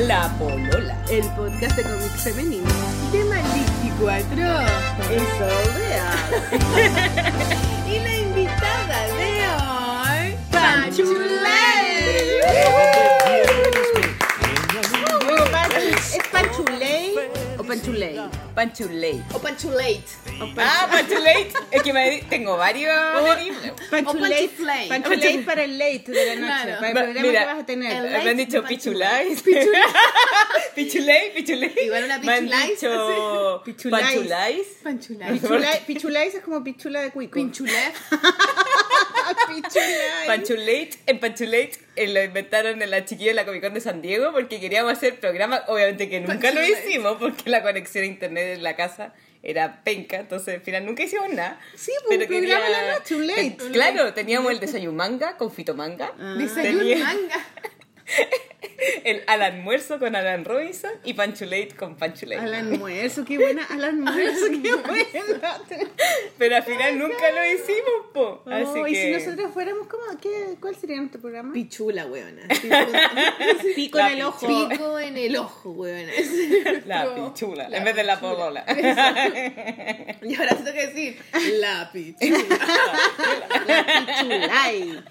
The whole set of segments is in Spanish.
La Polola. el podcast de cómics femenino de Malístico Atroz. Eso veas. y la invitada de hoy, Panchuley. O Panchuley? Panchuley. O Panchulate. Ah, Panchuley. Es que me tengo varios. Panchuflay. Panchuley para el late de la noche, Claro. para el programa mira, que vas a tener. Me han dicho de pichulay. Pichuley, pichuley. Igual una Me han pichulais, dicho Pichulais. panchulais. Panchulate. Pichulay, pichulay es como pichula de cuico. Pinchulef. Pichulay. Panchulate, en Panchulate eh, lo inventaron en la chiquilla de la Comic Con de San Diego porque queríamos hacer programa, obviamente que nunca lo hicimos porque la conexión a internet en la casa era penca, entonces al final nunca hicimos nada. Sí, pues, un programa a la noche, un late. Claro, teníamos el desayuno manga con Fito Manga, Desayuno Tenía- manga. El al almuerzo con Alan Robinson y Panchulate con Panchulate. Al almuerzo, qué buena. Al almuerzo, qué buena. Pero al final nunca lo hicimos, po. Así Oh, y que... si nosotros fuéramos, ¿cómo, qué, ¿cuál sería nuestro programa? Pichula, weona. Pico La en el ojo. Pico en el ojo, weona. La pichula, en vez de la polola. Y ahora tengo que decir la pichula. Pichulay.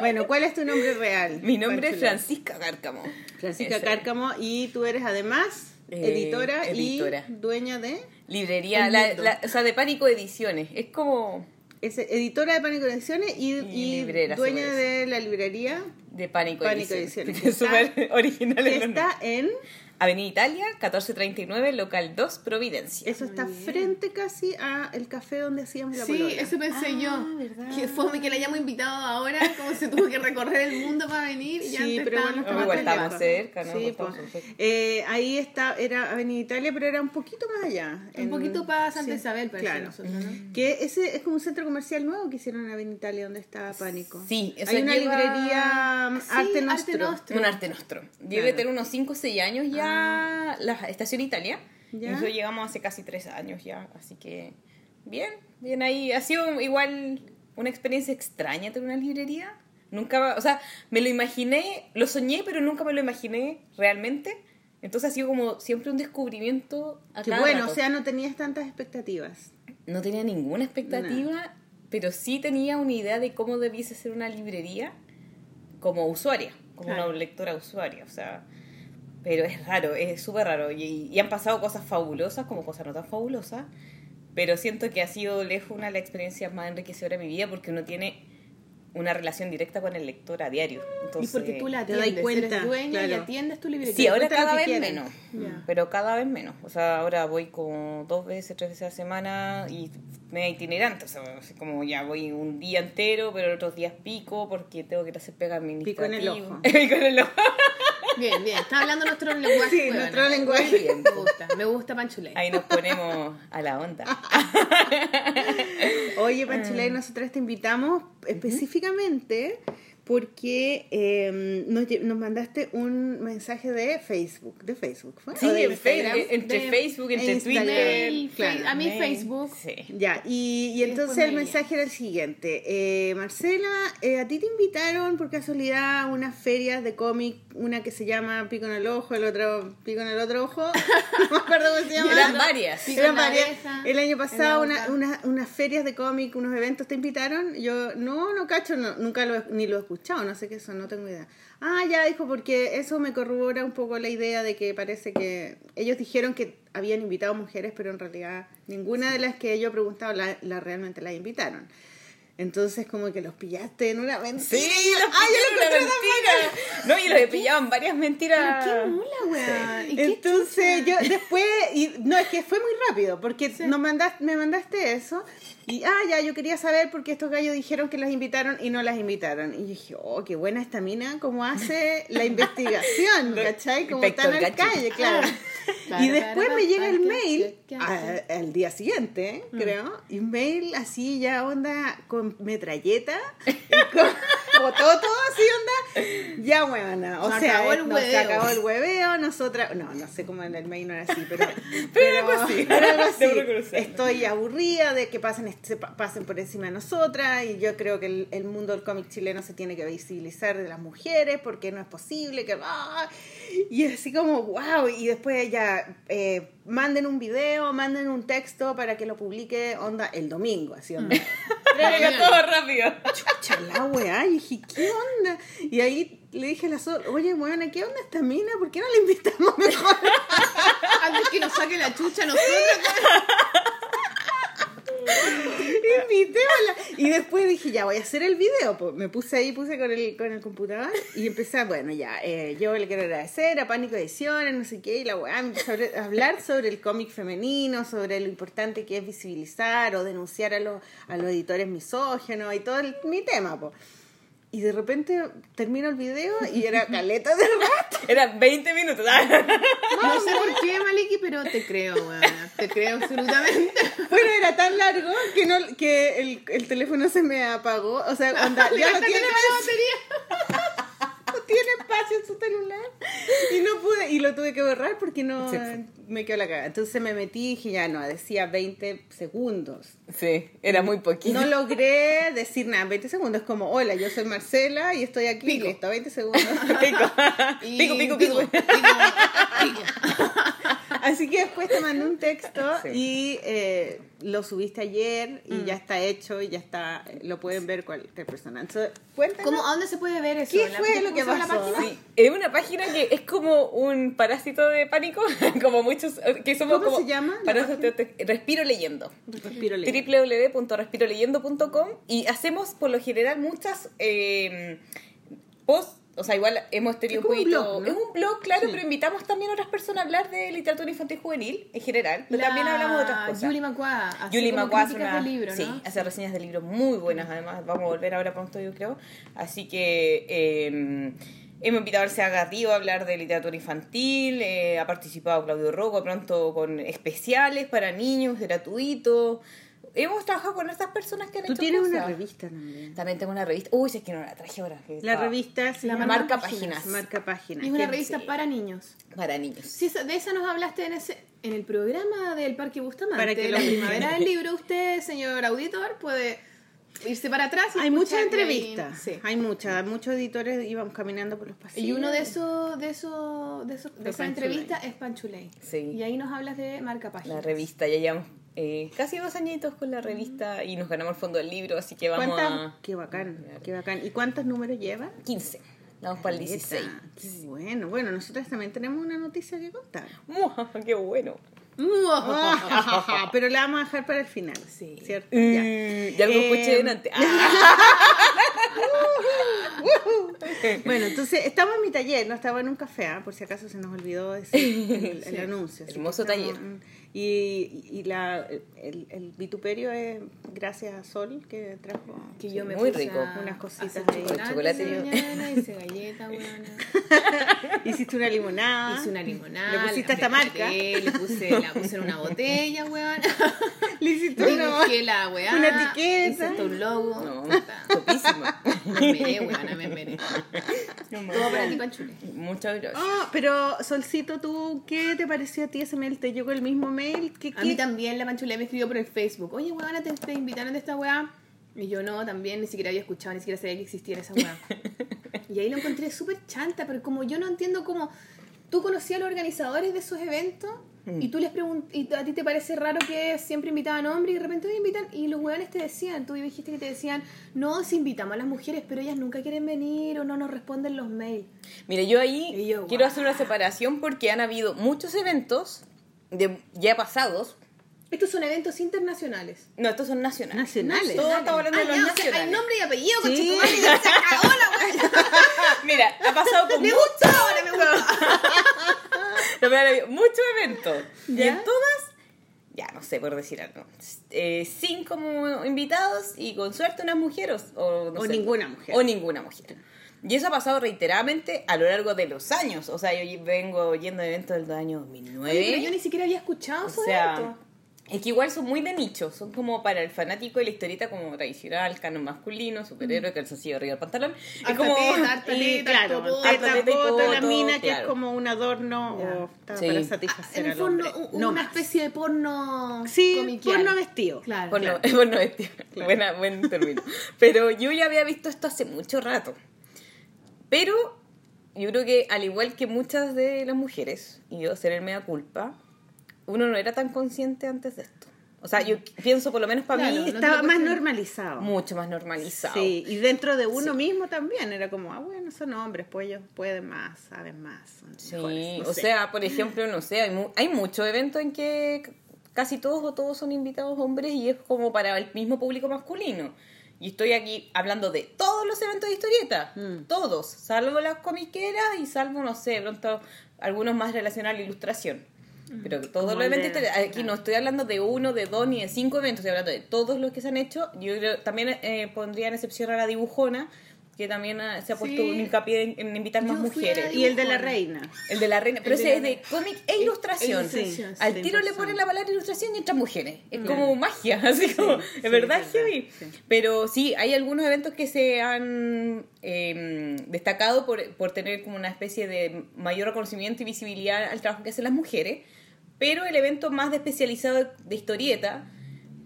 Bueno, ¿cuál es tu nombre real? Mi nombre es Panchulay. Francisca Cárcamo. Francisca Ese. Cárcamo y tú eres además Eh, editora, y dueña de... Librería, la, la- o sea, de Pánico Ediciones. Es como Es editora de Pánico Ediciones y, Y y librera, se dueña de la librería de Pánico, Pánico Ediciones. Ediciones. Súper original que está en... Avenida Italia, 1439, local 2, Providencia. Eso está frente casi a el café donde hacíamos la Sí, polola. eso pensé Ah, yo. ¿verdad? Que fome que la hayamos invitado ahora, como se tuvo que recorrer el mundo para venir. Y Sí, antes pero bueno, estábamos estamos igual estamos cerca, ¿no? Sí, pues. cerca. Eh, ahí está, era Avenida Italia, pero era un poquito más allá. Un en- poquito para Santa sí, Isabel, parece claro. nosotros, ¿no? Que ese es como un centro comercial nuevo que hicieron en Avenida Italia donde está Pánico. Sí, o Hay una lleva- librería um, Sí, Arte Arte Nostro. Nostro. Un arte nuestro. Debe Claro. tener unos 5 o 6 años ya la estación Italia. Ya. Nosotros llegamos hace casi 3 años ya, así que bien, bien ahí. Ha sido igual una experiencia extraña tener una librería. Nunca, o sea, me lo imaginé, lo soñé, pero nunca me lo imaginé realmente. Entonces ha sido como siempre un descubrimiento. A Que cada bueno, rato. o sea, no tenías tantas expectativas. No tenía ninguna expectativa, pero sí tenía una idea de cómo debiese ser una librería como usuaria, como Claro. una lectora usuaria, o sea, pero es raro, es súper raro. Y, y han pasado cosas fabulosas como cosas no tan fabulosas, pero siento que ha sido lejos una de las experiencias más enriquecedoras de mi vida porque uno tiene una relación directa con el lector a diario. Entonces, y porque tú la te das cuenta, eres dueña y claro. atiendes tu librería. Sí, ahora cada vez quieren. menos, pero cada vez menos. O sea, ahora voy como dos veces, tres veces a la semana y me itinerante. O sea, como ya voy un día entero, pero otros días pico porque tengo que ir a hacer pega Pico en el administrativa. ojo. Pico en el ojo. Bien, bien. Está hablando nuestro lenguaje. Sí, nuestro lenguaje. Bien, me gusta. Me gusta Panchulé. Ahí nos ponemos a la onda. Oye, Ah. Panchulay, nosotras te invitamos específicamente básicamente porque eh, nos, nos mandaste un mensaje de Facebook. ¿De Facebook fue? Sí, ¿O de en Instagram? entre de- Facebook, entre Instagram. Twitter. Claro, a mi. Facebook. Sí. Ya, y, y entonces el me mensaje era el siguiente. Eh, Marcela, eh, a ti te invitaron por casualidad a unas ferias de cómic, una que se llama Pico en el Ojo, el otro Pico en el otro ojo. no me acuerdo cómo se llama. Eran varias. Pico Eran varias. oreja, El año pasado una- unas ferias de cómic, unos eventos te invitaron. Yo, no, no cacho, no, nunca lo, ni lo he escuchado, no sé qué son, no tengo idea. Ah, ya dijo, porque eso me corrobora un poco la idea de que parece que ellos dijeron que habían invitado mujeres, pero en realidad ninguna de las que yo he preguntado la, la realmente la invitaron. Entonces como que los pillaste en una mentira. Sí, los ah, yo lo pillaron encontré una mentira. No, y los en varias mentiras. Qué mula, weá. ¿Y qué Entonces yo después, y no, es que fue muy rápido, porque nos mandaste, me mandaste eso, y ah, ya, yo quería saber por qué estos gallos dijeron que las invitaron y no las invitaron. Y dije, oh, qué buena esta mina, cómo hace la investigación, ¿cachai? Como tan al Gadget. calle, claro. Claro, y después claro, me llega el ¿qué- mail al día siguiente, ¿eh? creo, y un mail así ya onda con metralleta, y con, todo así, onda. Ya, weona. O Se sea, acabó el no, se hueveo. acabó el hueveo. Nosotras, no, no sé cómo en el mail no era así, pero. Pero algo así. pero algo así. Estoy aburrida de que pasen, se pa- pasen por encima de nosotras. Y yo creo que el, el mundo del cómic chileno se tiene que visibilizar de las mujeres porque no es posible que. ¡ah! Y así como, wow. Y después ya eh, manden un video, manden un texto para que lo publique, onda, el domingo. Así, onda. Traiga todo rápido. Chucha la weá, y dije, ¿qué onda? Y ahí le dije a la Sol, oye, weona, ¿qué onda esta mina? ¿Por qué no la invitamos mejor? Antes que nos saque la chucha nosotros. Y después dije, ya voy a hacer el video. Pues me puse ahí, puse con el, con el computador y empecé, bueno, ya, eh, yo le quiero agradecer a Pánico Ediciones, no sé qué, y la weá a hablar sobre el cómic femenino, sobre lo importante que es visibilizar o denunciar a los, a los editores misógenos y todo el- mi tema, pues. Y de repente termino el video y era caleta de rato. Eran 20 minutos. No sé por qué, Maliki, pero te creo, weón. Te creo absolutamente. Bueno, era tan largo que no que el, el teléfono se me apagó. O sea, onda, ya no tiene, la batería. tiene espacio en su celular. Y no pude, y lo tuve que borrar porque no fue. me quedó la cagada. Entonces me metí y dije, ya no, decía 20 segundos. Sí, era muy poquito. No logré decir nada, 20 segundos. Como, hola, yo soy Marcela y estoy aquí. Pico. Listo, 20 segundos. Pico. Y pico, pico, pico. pico, pico. Así que después te mandé un texto Sí. y eh, lo subiste ayer Mm. y ya está hecho y ya está, lo pueden ver cualquier persona. Entonces. ¿Cómo, ¿A dónde se puede ver eso? ¿Qué ¿En la- fue lo que se llama la pasó? página? Sí, es una página que es como un parásito de pánico, como muchos que somos ¿Cómo como se llama respiro leyendo. Respiro leyendo. www.respiroleyendo.com y hacemos por lo general muchas eh, posts, o sea, igual hemos tenido Es un un poquito... blog, ¿no? Es un blog, claro, Sí. pero invitamos también a otras personas a hablar de literatura infantil juvenil en general, pero La también hablamos de otras cosas. Julie Yuli como Macua hace una- de libro, sí, ¿no? hace reseñas de libros muy buenas, además. Vamos a volver ahora pronto, yo creo. Así que eh, hemos invitado a Arcea Garrido a hablar de literatura infantil. eh, ha participado Claudio Rocco pronto con especiales para niños, gratuitos. Hemos trabajado con estas personas que han Tú hecho tienes una revista también. También tengo una revista. Uy, si es que no la traje ahora. La estaba revista se La llama Marca Páginas. Marca Páginas. Es una revista sí. para niños. Para niños. Sí, esa- de esa nos hablaste en ese en el programa del Parque Bustamante. Para que la primavera del libro, usted, señor auditor, puede irse para atrás. y Hay muchas entrevistas. sí. Hay muchas. Muchos editores íbamos caminando por los pasillos. Y uno de esos, de esos, de esos, de Panchuley. entrevistas es Panchuley. Sí. Y ahí nos hablas de marca página. La revista, ya llevamos eh, casi dos añitos con la revista y nos ganamos el fondo del libro, así que vamos ¿Cuántas? a Qué bacán, qué bacán. ¿Y cuántos números lleva? 15. Vamos para el 16. Caleta, Qué bueno. Bueno, nosotros también tenemos una noticia que contar. ¡Qué bueno! Pero la vamos a dejar para el final. Sí. ¿Cierto? Mm, Ya. ya Eh, escuché delante. Ah, Bueno, entonces estamos en mi taller, no estaba en un café, ¿ah? por si acaso se nos olvidó decir el, el Sí. anuncio. Hermoso taller. Y, y la, el, el vituperio es gracias a Sol que trajo. Que yo me Muy puse rico. Unas cositas ahí. chocolate, Chocolate mañana, hice galleta, weona. Hiciste una limonada. Hice una limonada. Le pusiste esta marca. Le puse, la puse en una botella, weón. Le hiciste una. La weá. una etiqueta. Hice un logo. no, topísima. Me esperé, weona, me esperé. Todo para ti, Panchule. Muchas gracias. Ah, pero Solcito, ¿tú qué te pareció a ti ese mail? ¿Te llegó el mismo mail? ¿Qué, A mí qué- también la Panchule me escribió por el Facebook. Oye, weona, te, te invitaron de esta weá. Y yo no, también ni siquiera había escuchado, ni siquiera sabía que existiera esa weá. y ahí lo encontré súper chanta, pero como yo no entiendo cómo tú conocías a los organizadores de esos eventos y tú les y a ti te parece raro que siempre invitaban hombres y de repente te invitan y los weones te decían, tú dijiste que te decían, no, si invitamos a las mujeres, pero ellas nunca quieren venir o no nos responden los mails. Mira, yo ahí yo, quiero guau. hacer una separación porque han habido muchos eventos de, ya pasados. Estos son eventos internacionales. No, estos son nacionales. Nacionales. Todos estamos hablando de Ah, los o sea, nacionales. hay nombre y apellido, Sí. conchetumare, ya se acabó la. Mira, ha pasado con Me gusta ahora, me habido muchos eventos. Y en todas, ya no sé por decir algo, eh, cinco invitados y con suerte unas mujeres. O, no O sé, ninguna mujer. O ninguna mujer. Y eso ha pasado reiteradamente a lo largo de los años. O sea, yo vengo yendo a eventos del año 2009. Oye, pero yo ni siquiera había escuchado O esos sea, eventos. Es que igual son muy de nicho, son como para el fanático de la historieta como tradicional, canon masculino, superhéroe, calzoncillo arriba del pantalón. Es como... claro, la mina que es como un adorno o Sí. para Ah, satisfacer en el al fondo, hombre. un- no una especie de porno Sí, comiquial. porno vestido. Claro. Por no, Claro. por no vestir. Buena, buen término. Pero yo ya había visto esto hace mucho rato. Pero yo creo que al igual que muchas de las mujeres, y yo seré mea culpa, uno no era tan consciente antes de esto. O sea, yo pienso por lo menos para Claro, mí Estaba más normalizado. mucho más normalizado. Sí, y dentro de uno Sí. mismo también era como, ah, bueno, son hombres, pues ellos pueden más, saben más. son Sí, mejores, no o sé. sea, por ejemplo, no sé, hay, mu- hay muchos eventos en que casi todos o todos son invitados hombres y es como para el mismo público masculino. Y estoy aquí hablando de todos los eventos de historieta, Mm. todos, salvo las comiqueras y salvo, no sé, pronto algunos más relacionados a la ilustración. Pero todos los eventos, de- de- aquí no estoy hablando de uno, de dos ni de cinco eventos, estoy hablando de todos los que se han hecho. Yo creo- también eh, pondría en excepción a la dibujona, que también ah, se ha puesto Sí. un hincapié en, en invitar más Yo mujeres. Y el de la reina. El de la reina, pero ese es de cómic e ilustración. ilustración, Al sí, tiro le ponen la palabra ilustración y entran mujeres. Es como magia, así como, sí, es verdad, heavy. sí. Pero sí, hay algunos eventos que se han eh, destacado por, por tener como una especie de mayor reconocimiento y visibilidad al trabajo que hacen las mujeres, pero el evento más de especializado de historieta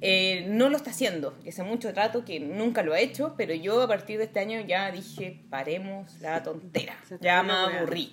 eh, no lo está haciendo, que hace mucho rato que nunca lo ha hecho, pero yo a partir de este año ya dije, paremos la tontera, ya me aburrí.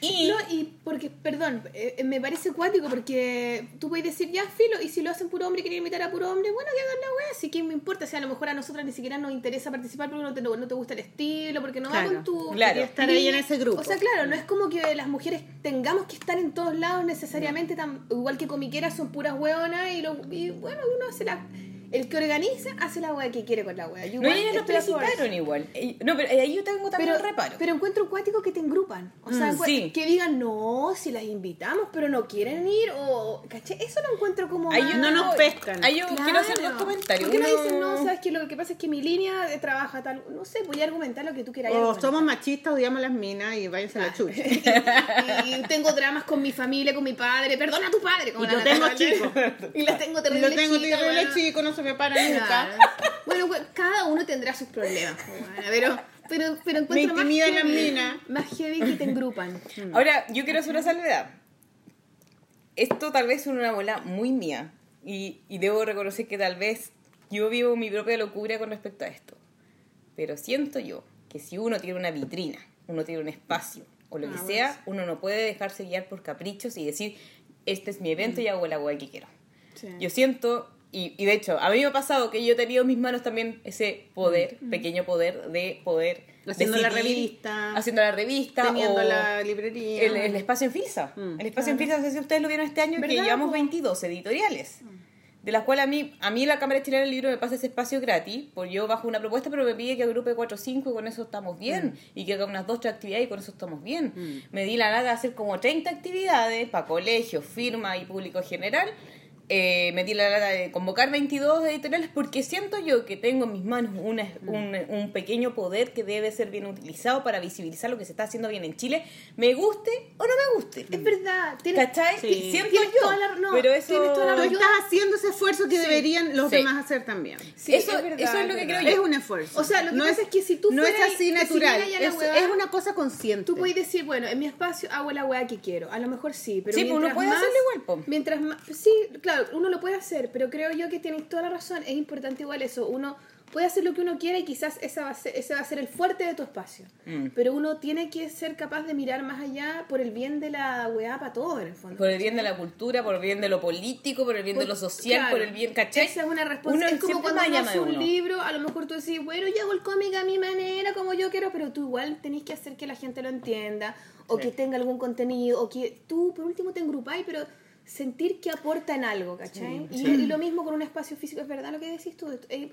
Y No, y porque, perdón, eh, me parece cuático porque tú puedes decir, ya, filo, y si lo hacen puro hombre y quieren invitar a puro hombre, bueno, que hagan la wea, así que me importa, o sea, a lo mejor a nosotras ni siquiera nos interesa participar porque no te, no te gusta el estilo, porque no va Claro, con tu... claro. Estar ahí en ese grupo. O sea, claro, no es como que las mujeres tengamos que estar en todos lados necesariamente, tan, igual que comiqueras son puras hueonas y, lo, y bueno, uno hace la... El que organiza hace la wea que quiere con la wea. Yo no, ellas lo felicitaron igual. Eh, No, pero ahí yo tengo también Pero, un reparo. pero encuentro cuático que te engrupan. O sea, Mm, sí. que digan, no, si las invitamos, pero no quieren ir. O, ¿caché? Eso lo encuentro como. Ahí yo no nos pescan. Ahí yo Claro. quiero hacer dos comentarios. ¿Por qué no dicen, no, sabes que lo que pasa es que mi línea de trabaja tal. No sé, voy a argumentar lo que tú quieras. O argumentar. somos machistas, odiamos las minas y váyanse a la chucha. y, y tengo dramas con mi familia, con mi padre. Perdona a tu padre. como Y la lo tengo Natalia. chico. y la tengo terrible lo tengo terrible chico, no se me para nunca. Bueno, cada uno tendrá sus problemas. pero, pero, pero encuentro más intimidan las minas. Más heavy que te engrupan. Ahora, yo quiero hacer una salvedad. Esto tal vez es una bola muy mía. Y, y debo reconocer que tal vez yo vivo mi propia locura con respecto a esto. Pero siento yo que si uno tiene una vitrina, uno tiene un espacio o lo Ah, que bueno, sea, uno no puede dejarse guiar por caprichos y decir, este es mi evento y hago la hueá que quiero. Sí. Yo siento, y, y de hecho, a mí me ha pasado que yo he tenido en mis manos también ese poder, pequeño poder de poder Haciendo la revista. haciendo la revista, Teniendo o la librería. el, el espacio en Filsa. Mm, el espacio en Filsa, no sé si ustedes lo vieron este año, que ¿Verdad, llevamos po? 22 editoriales. De las cuales a mí, a mí la Cámara Chilena del Libro me pasa ese espacio gratis, por yo bajo una propuesta, pero me pide que agrupe 4 o 5 y con eso estamos bien. Y que haga unas 2 3 actividades y con eso estamos bien. Mm. Me di la lata de hacer como 30 actividades para colegios, firma y público general. Eh, me di la lata de convocar 22 editoriales porque siento yo que tengo en mis manos una- Mm. un, un pequeño poder que debe ser bien utilizado para visibilizar lo que se está haciendo bien en Chile, me guste o no me guste. Es verdad. Tienes, ¿Cachai? Sí. Siento Tienes yo. toda la- no, pero eso... tienes toda la Tú estás haciendo ese esfuerzo que deberían los Sí. demás hacer también. Eso, es verdad, eso es lo que creo Es yo. un esfuerzo. O sea, lo que no pasa es que si tú No es así si natural. es, hueá, es una cosa consciente. Tú puedes decir, bueno, en mi espacio hago la weá que quiero. A lo mejor sí, pero Sí, pues uno mientras puede más- hacerlo igual, po. Mientras más... Sí, claro, uno lo puede hacer, pero creo yo que tienes toda la razón. Es importante igual eso. Uno puede hacer lo que uno quiera y quizás esa va a ser, ese va a ser el fuerte de tu espacio. Mm. Pero uno tiene que ser capaz de mirar más allá por el bien de la weá para todo, en el fondo. Por el bien de la cultura, por el bien de lo político, por el bien de lo social, Claro. por el bien, ¿cachai? Esa es una Uno responsabilidad. Es como cuando más uno llama hace de un uno. libro, a lo mejor tú decís, bueno, yo hago el cómic a mi manera, como yo quiero, pero tú igual tenés que hacer que la gente lo entienda, o Sí. que tenga algún contenido, o que tú por último te engrupáis, pero sentir que aporta en algo, ¿cachai? y, y lo mismo con un espacio físico, es verdad lo que decís tú. eh,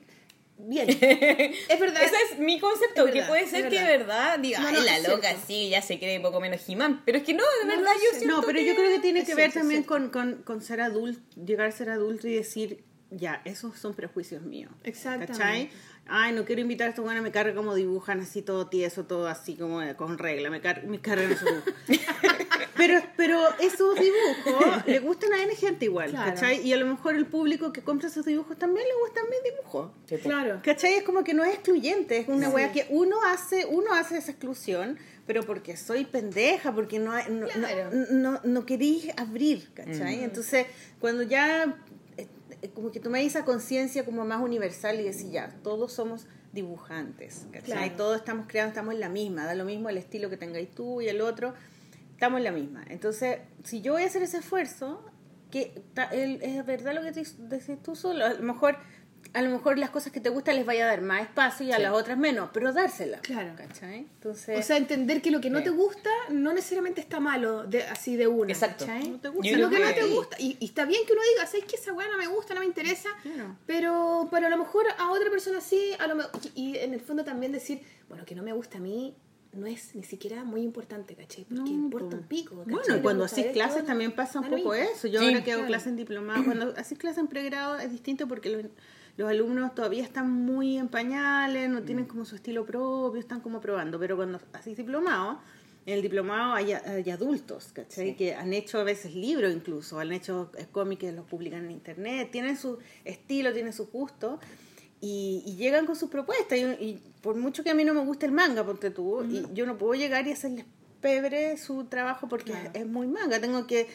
bien, es verdad. Ese es mi concepto, Es que puede es ser que de verdad. diga, No, ay, la loca cierto. sí, ya se cree un poco menos Jimán. Pero es que no, de No, verdad yo sé. siento No, pero yo creo que tiene que ver también con, con, con ser adulto, llegar a ser adulto y decir, ya, esos son prejuicios míos. Exactamente. ¿Cachai? Ay, no quiero invitar a estos buenos, me carga como dibujan así todo tieso, todo así como con regla, me, car me cargan esos dibujos. pero, pero esos dibujos le gustan a N gente igual, Claro. ¿cachai? Y a lo mejor el público que compra esos dibujos también le gustan mis dibujos. Sí. Claro. ¿Cachai? Es como que no es excluyente, es una Sí. wea que uno hace, uno hace esa exclusión, pero porque soy pendeja, porque no, no, Claro. no, no, no queréis abrir, ¿cachai? Entonces, cuando ya como que tomáis esa conciencia como más universal y decís, ya, todos somos dibujantes, ¿cachai? Claro. Todos estamos creando, estamos en la misma, da lo mismo el estilo que tengáis tú y el otro, estamos en la misma. Entonces, si yo voy a hacer ese esfuerzo, que ta- el- es verdad lo que te decís tú solo, a lo mejor a lo mejor las cosas que te gustan les vaya a dar más espacio y a Sí. las otras menos, pero dárselas. Claro. ¿Cachai? Entonces, O sea, entender que lo que no Sí. te gusta no necesariamente está malo, de, así de una. Exacto. ¿cachai? No te gusta lo que no te gusta. Y, y está bien que uno diga, ¿sabes que esa weá no me gusta, no me interesa? Claro. Pero, pero a lo mejor a otra persona sí, a lo me- y en el fondo también decir, bueno, que no me gusta a mí no es ni siquiera muy importante, ¿cachai? Porque No, importa po. un pico. ¿cachai? Bueno, y cuando haces clases todo, también pasa un poco eso. Yo Sí, ahora que hago claro. clases en diplomado, cuando haces clases en pregrado es distinto porque los, los alumnos todavía están muy en pañales, no tienen como su estilo propio, están como probando. Pero cuando haces diplomado, en el diplomado hay, hay adultos, ¿cachai? Que han hecho a veces libros incluso, han hecho eh, cómics los publican en internet, tienen su estilo, tienen su gusto. Y, y llegan con sus propuestas. Y, y por mucho que a mí no me guste el manga, ponte tú, y yo no puedo llegar y hacerles pebre su trabajo porque Claro. es muy manga. Tengo que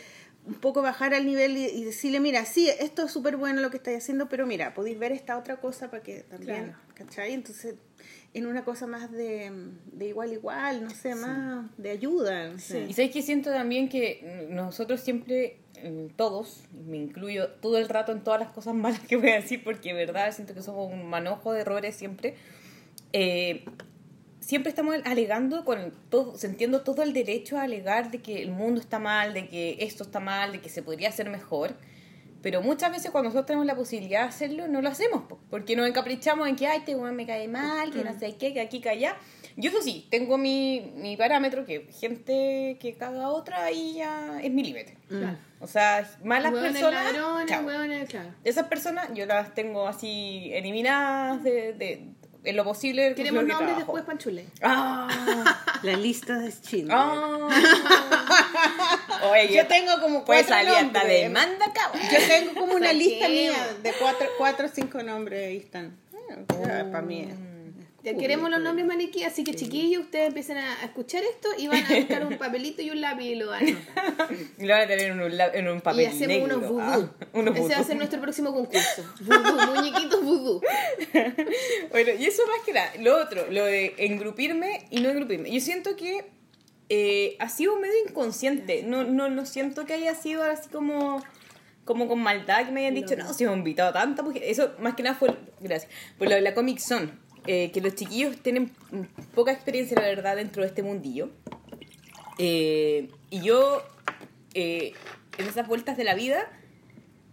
un poco bajar al nivel y, y decirle, mira, sí, esto es súper bueno lo que estáis haciendo, pero mira, podéis ver esta otra cosa para que también, Claro. ¿cachai? Entonces, en una cosa más de, de igual igual, no sé, más de ayuda. no sé. Y sabes que siento también que nosotros siempre, eh, todos, me incluyo todo el rato en todas las cosas malas que voy a decir, porque verdad siento que somos un manojo de errores siempre. eh, siempre estamos alegando con todo, sintiendo todo el derecho a alegar de que el mundo está mal, de que esto está mal, de que se podría hacer mejor. Pero muchas veces cuando nosotros tenemos la posibilidad de hacerlo, no lo hacemos, po, porque nos encaprichamos en que, ay, este weón me cae mal, que no sé qué, que aquí, que allá. Yo eso sí, tengo mi, mi parámetro, que gente que caga a otra, ahí ya es mi límite. Claro. O sea, malas Hueones personas, ladrones, chao. hueones, claro. esas personas yo las tengo así eliminadas de, de, en lo posible. Queremos que nombres trabajo. después, Panchule. Ah, La lista de Schindler. ah. Oye, Yo tengo como cuatro hasta nombres. demanda, cabrón. Yo tengo como una lista mía de cuatro, cuatro o cinco nombres ahí están. para mí. Ya es queremos los nombres maniquí, así que chiquillos, ustedes empiecen a escuchar esto y van a buscar un papelito y un lápiz y lo van a anotar. Y lo van a tener en un, en un papel Y hacemos negro. unos vudú. Ah, unos Ese va a vudú. ser nuestro próximo concurso. Vudú, muñequitos vudú. Bueno, y eso más que nada. Lo otro, lo de engrupirme y no engrupirme. Yo siento que eh, ha sido medio inconsciente. No, no, no siento que haya sido así como, como con maldad que me hayan dicho, no, si hemos invitado a tanta mujer. Eso más que nada fue, gracias, por lo de la Comic Son. Eh, que los chiquillos tienen poca experiencia, la verdad, dentro de este mundillo. Eh, y yo, eh, en esas vueltas de la vida,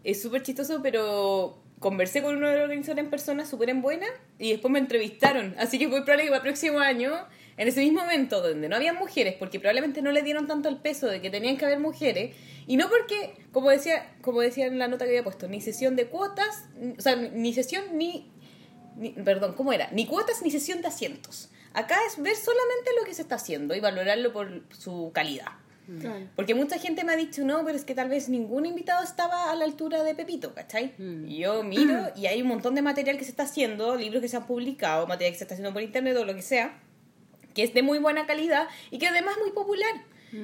es súper chistoso, pero conversé con uno de los organizadores en persona, súper en buena, y después me entrevistaron. Así que muy probable que para el próximo año, en ese mismo evento donde no había mujeres, porque probablemente no le dieron tanto el peso de que tenían que haber mujeres, y no porque, como decía, como decía en la nota que había puesto, ni sesión de cuotas, o sea, ni sesión ni, ni- perdón, ¿cómo era? Ni cuotas ni sesión de asientos. Acá es ver solamente lo que se está haciendo y valorarlo por su calidad. Claro. Porque mucha gente me ha dicho, no, pero es que tal vez ningún invitado estaba a la altura de Pepito, ¿cachai? Mm. Y yo miro y hay un montón de material que se está haciendo, libros que se han publicado, material que se está haciendo por internet o lo que sea, que es de muy buena calidad y que además es muy popular.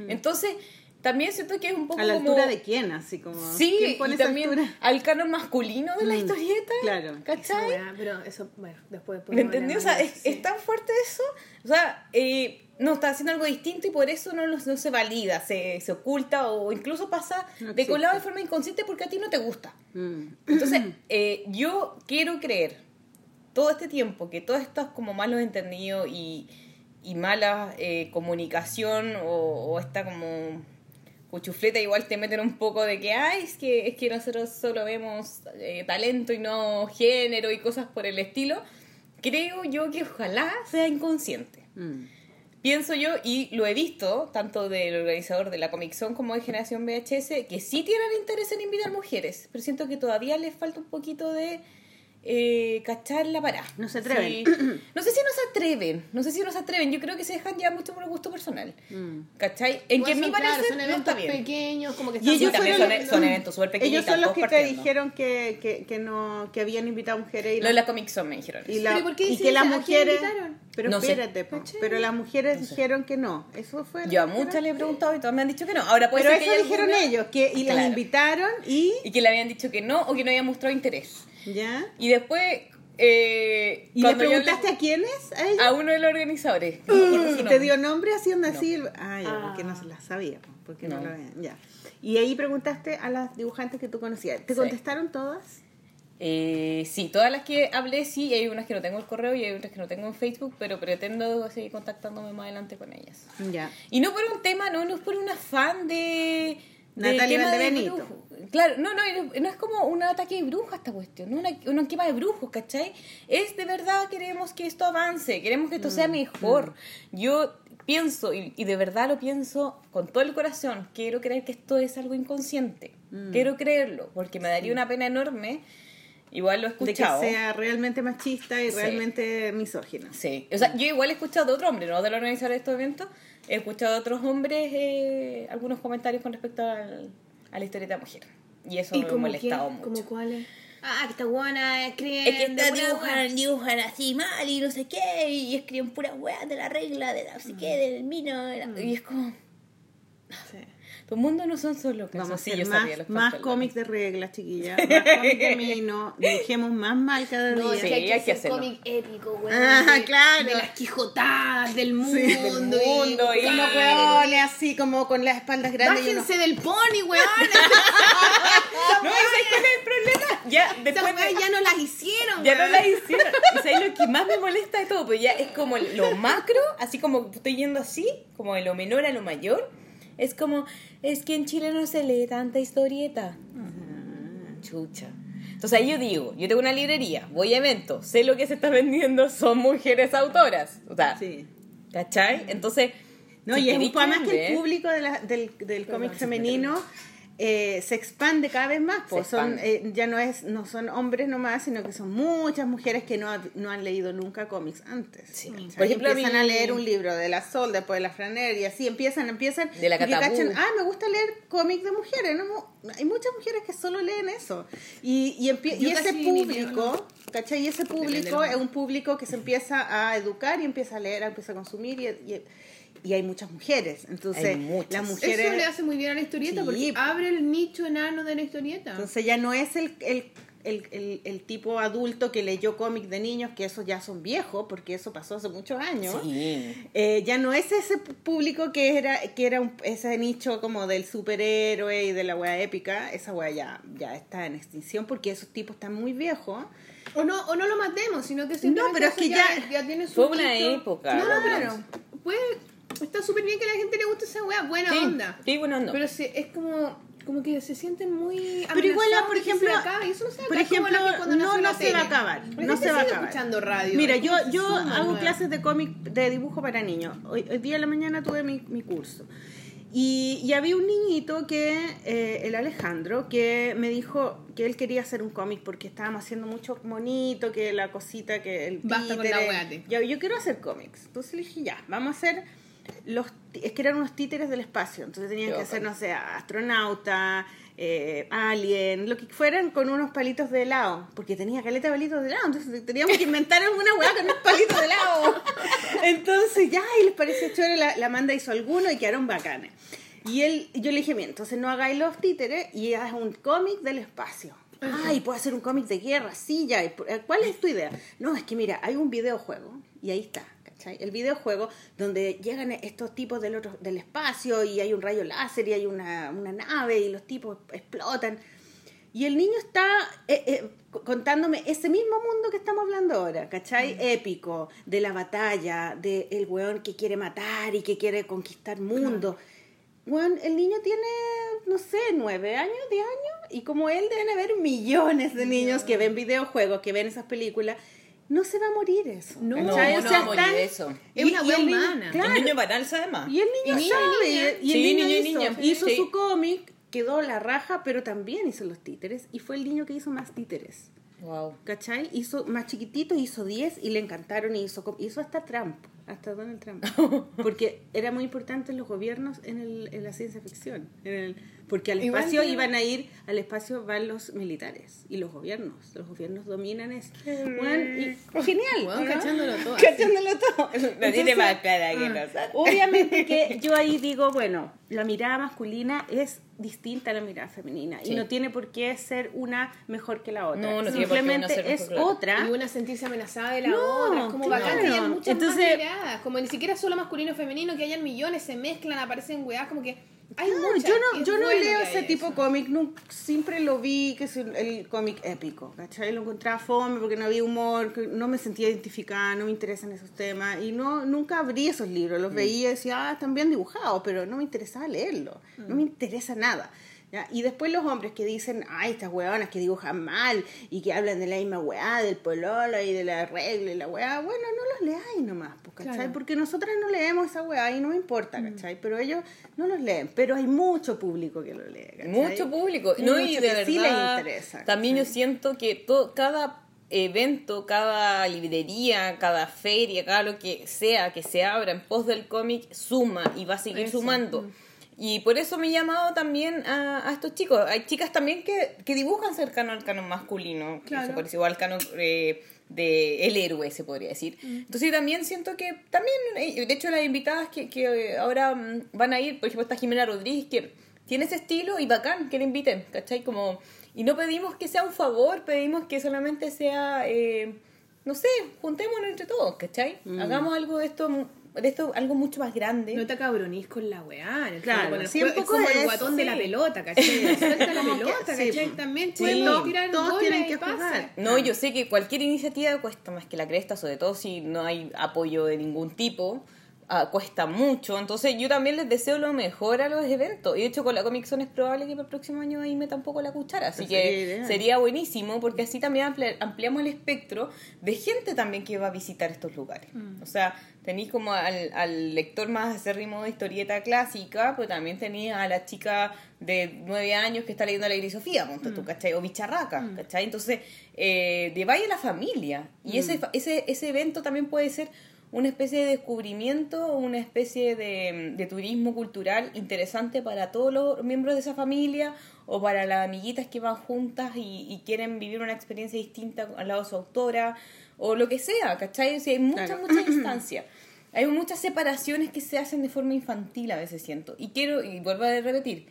Entonces, también siento que es un poco. ¿A la como... altura de quién? Así como. Sí, ¿quién pone y esa también altura? al canon masculino de la Mm, historieta, claro. ¿cachai? pero eso, bueno, después ¿Me entendí? O sea, es, tan fuerte eso. O sea, eh, no, está haciendo algo distinto y por eso no, no se valida, se, se oculta o incluso pasa No de colado de forma inconsciente porque a ti no te gusta. Mm. Entonces, eh, yo quiero creer todo este tiempo que todos estos como malos entendidos y, y mala eh, comunicación o, o esta como cuchufleta igual te meten un poco de que, ay, es que, es que nosotros solo vemos eh, talento y no género y cosas por el estilo. Creo yo que ojalá sea inconsciente. Mm. pienso yo, y lo he visto, tanto del organizador de la Comic Con como de Generación VHS, que sí tienen interés en invitar mujeres, pero siento que todavía les falta un poquito de eh, cachar la parada. No se atreven. Sí. No sé si no se atreven, no sé si no se atreven, yo creo que se dejan ya mucho por el gusto personal. Mm. ¿Cachai? En que a mi son, claro, parecer no eventos está bien. pequeños, como que están ellos también son, los- son eventos súper pequeñitos. Ellos son los que te dijeron que, que, que no que habían invitado mujeres y, Lo la- de la Comic Con me dijeron. y, la- ¿Pero por qué y que las mujeres pero No espérate pero las mujeres No sé. dijeron que no eso fue Yo a muchas le he preguntado y todas me han dicho que no. Ahora puede pero ser eso dijeron alguna- ellos que y las invitaron y Y que le habían dicho que no o que no habían mostrado interés. Ya Y después. Eh, y le preguntaste hablé- a quiénes a ellos a uno de los organizadores. No y te dio nombre haciendo así el- ah ya Ah. porque no se las sabía po, porque no, No. lo habían ya y ahí preguntaste a las dibujantes que tú conocías te Sí. contestaron todas Eh, sí, todas las que hablé, sí, hay unas que no tengo el correo y hay otras que no tengo en Facebook, pero pretendo seguir contactándome más adelante con ellas. ya Y no por un tema, no, no es por un afán de... Natalia Valdebenito. Claro, no, no, no, es como un ataque de bruja esta cuestión, no una, una quema de brujos, ¿cachai? Es de verdad queremos que esto avance, queremos que esto sea Mm, mejor. Yo pienso, y, y de verdad lo pienso con todo el corazón, quiero creer que esto es algo inconsciente. Mm. Quiero creerlo, porque me daría una pena enorme, igual lo he de que escuchado. sea realmente machista y Sí. realmente misógino Sí, o sea, yo igual he escuchado de otro hombre, no de los organizadores de estos eventos, he escuchado de otros hombres eh, algunos comentarios con respecto al- a la historieta mujer. Y eso me ha molestado quién? mucho. ¿Como cuáles? Ah, que está buena, escriben Es que pura dibujan, dibujan así mal y no sé qué, y escriben puras weas de la regla, de la no sé qué, del vino, de la- y es como. Sí. Tu mundo no son solo Vamos a hacer más, más cómics de reglas, chiquillas. Más cómics de mino. Dibujemos más mal cada No, día. es que hay que hay que hacer hacerlo. cómic épico, weón. Ah, de- claro. De las quijotadas del mundo. Sí, del mundo, y- Claro. hueones así, como con las espaldas grandes. y unos- Bájense del pony, weón. No, ¿y sabes cuál es el problema? Ya, después ya no las hicieron, Ya no weón. la hicieron. ¿Y sabes lo que más me molesta de todo? Pues ya es como lo macro, así como estoy yendo así, como de lo menor a lo mayor. Es como, es que en Chile no se lee tanta historieta. Chucha. Entonces ahí yo digo, yo tengo una librería, voy a eventos, sé lo que se está vendiendo, son mujeres autoras. O sea, Sí. ¿cachai? Entonces... No, si y es un además que el público de la- del, del cómic femenino eh, se expande cada vez más. Pues son, eh, ya no es no son hombres nomás, sino que son muchas mujeres que no, ha- no han leído nunca cómics antes. Sí. O sea, Por ejemplo, a empiezan mí- a leer un libro de la Sol, después de la Franer, y así empiezan, empiezan. De la Catabú. cachan, ah, me gusta leer cómics de mujeres. ¿no? Hay muchas mujeres que solo leen eso. Y, y, y ese público, ¿cachai? Y ese público es un público que se empieza a educar y empieza a leer, empieza a consumir y, y, y hay muchas mujeres. Entonces, Hay muchas. las mujeres... Eso le hace muy bien a la historieta Sí, porque po. abre el nicho enano de la historieta. Entonces ya no es el, el, el, el, el tipo adulto que leyó cómics de niños, que esos ya son viejos, porque eso pasó hace muchos años. Sí. Eh, ya no es ese público que era, que era un- ese nicho como del superhéroe y de la wea épica. Esa wea ya, ya está en extinción porque esos tipos están muy viejos. O no, o no lo matemos, sino que simplemente pero es que ya, ya- tiene su Fue una época, No, no, pienso. puede, está súper bien que a la gente le guste esa wea, buena Sí, onda. sí, buena onda. Pero se- es como, como que se sienten muy Pero igual, por ejemplo, se acabe, y eso no se por acaba, como ejemplo, la no, no la se va a acabar. La No se va a acabar. escuchando radio. Mira, yo, yo suma hago nueva. clases de cómic, de dibujo para niños. Hoy, hoy día de la mañana tuve mi, mi curso. Y, y había un niñito que, eh, el Alejandro, que me dijo que él quería hacer un cómic porque estábamos haciendo mucho monito, que la cosita, que el Basta con la títere. weá, te. yo, yo quiero hacer cómics. Entonces le dije, ya, vamos a hacer los... Es que eran unos títeres del espacio. Entonces tenían Qué que hacer, no sé, astronauta, eh, alien, lo que fueran con unos palitos de helado. Porque tenía caleta de palitos de helado. Entonces teníamos que inventar alguna weá con unos palitos de helado. Entonces ya, y les pareció chévere, la, la Amanda hizo alguno y quedaron bacanes. Y él, yo le dije, bien, entonces no hagáis los títeres y haz un cómic del espacio. Ay, puedo hacer un cómic de guerra, sí, ya. ¿Y ¿Cuál es tu idea? No, es que mira, hay un videojuego y ahí está, ¿cachai? El videojuego donde llegan estos tipos del otro del espacio y hay un rayo láser y hay una, una nave y los tipos explotan. Y el niño está eh, eh, co- contándome ese mismo mundo que estamos hablando ahora, ¿cachai? Épico, de la batalla, de el weón que quiere matar y que quiere conquistar mundo. Weón, el niño tiene, no sé, nueve años, diez años, y como él deben haber millones de niños que ven videojuegos, que ven esas películas, no se va a morir eso. No, No, O sea, va a morir eso. Es una niño- humana. claro. El niño banal sabe más. Y el niño Y sabe. y el Sí, niño niño y hizo, niña. hizo Sí. su cómic, quedó la raja, pero también hizo los títeres. Y fue el niño que hizo más títeres. Wow. ¿Cachai? Hizo más chiquitito, hizo 10 y le encantaron y hizo, hizo hasta Trump, hasta Donald Trump. Porque era muy importante en los gobiernos en, el, en la ciencia ficción. en el- porque al Igual espacio que- iban a ir, al espacio van los militares y los gobiernos. Los gobiernos dominan eso. Bueno, y- genial. Cachándolo todo. Cachándolo todo. Tiene Entonces, más clara que nosotros. Obviamente que yo ahí digo, bueno, la mirada masculina es distinta a la mirada femenina Sí. y no tiene por qué ser una mejor que la otra. No, no tiene por qué una Simplemente ser mejor es otra. Y una sentirse amenazada de la No, otra. Es como claro. bacán que hayan muchas Entonces- más miradas. Como ni siquiera solo masculino y femenino, que hayan millones, se mezclan, aparecen weas, como que hay muchas. yo no, yo no leo ese tipo de cómic, nu- siempre lo vi que es el, el cómic épico, ¿cachai? Lo encontraba fome porque no había humor, que no me sentía identificada, no me interesan esos temas y no nunca abrí esos libros, Mm. los veía y decía, ah, están bien dibujados, pero no me interesaba leerlo, no Mm. me interesa nada. ¿Ya? Y después los hombres que dicen, ay, estas hueonas que dibujan mal y que hablan de la misma weá, del pololo y de la regla y la weá, bueno, no los leáis nomás, pues, ¿cachai? Claro. Porque nosotras no leemos esa weá y no me importa, ¿cachai? Pero ellos no los leen, pero hay mucho público que lo lee, ¿cachai? Mucho público. Y no, y de verdad. sí les interesa. también yo siento que todo, cada evento, cada librería, cada feria, cada lo que sea que se abra en pos del cómic suma y va a seguir Eso. sumando. Y por eso me he llamado también a, a estos chicos. Hay chicas también que, que dibujan cercano al canon masculino, Claro. se parece igual al canon eh, de el héroe, se podría decir. Entonces también siento que también, eh, de hecho las invitadas que, que eh, ahora mm, van a ir, por ejemplo, está Jimena Rodríguez, que tiene ese estilo y bacán que le inviten, ¿cachai? Como, y no pedimos que sea un favor, pedimos que solamente sea, eh, no sé, juntémonos entre todos, ¿cachai? Hagamos algo de esto, de esto algo mucho más grande. No te cabronís con la weá. en el Claro, con el sí, un juego, es como el es, guatón de la pelota, ¿cachai? Suelta la pelota, ¿cachai? También Sí. pueden Todos- tirar todos bola tienen que jugar. No, yo sé que cualquier iniciativa cuesta más que la cresta, sobre todo si no hay apoyo de ningún tipo, ah, cuesta mucho. Entonces yo también les deseo lo mejor a los eventos. Y de hecho con la Comic Zone es probable que para el próximo año ahí metan un poco la cuchara. Así que sería buenísimo porque así también ampli- ampliamos el espectro de gente también que va a visitar estos lugares. O sea, tenéis como al, al lector más acérrimo de historieta clásica, pero también tenéis a la chica de nueve años que está leyendo la Gris Sofía, ponte tú, ¿cachai? O Bicharraca, ¿cachai? Entonces, eh, de vaya la familia. Y ese, ese, ese evento también puede ser una especie de descubrimiento, una especie de, de turismo cultural interesante para todos los miembros de esa familia o para las amiguitas que van juntas y, y quieren vivir una experiencia distinta al lado de su autora o lo que sea, ¿cachai? O sea, hay muchas, Claro. muchas instancias. Hay muchas separaciones que se hacen de forma infantil a veces siento. Y quiero, y vuelvo a repetir,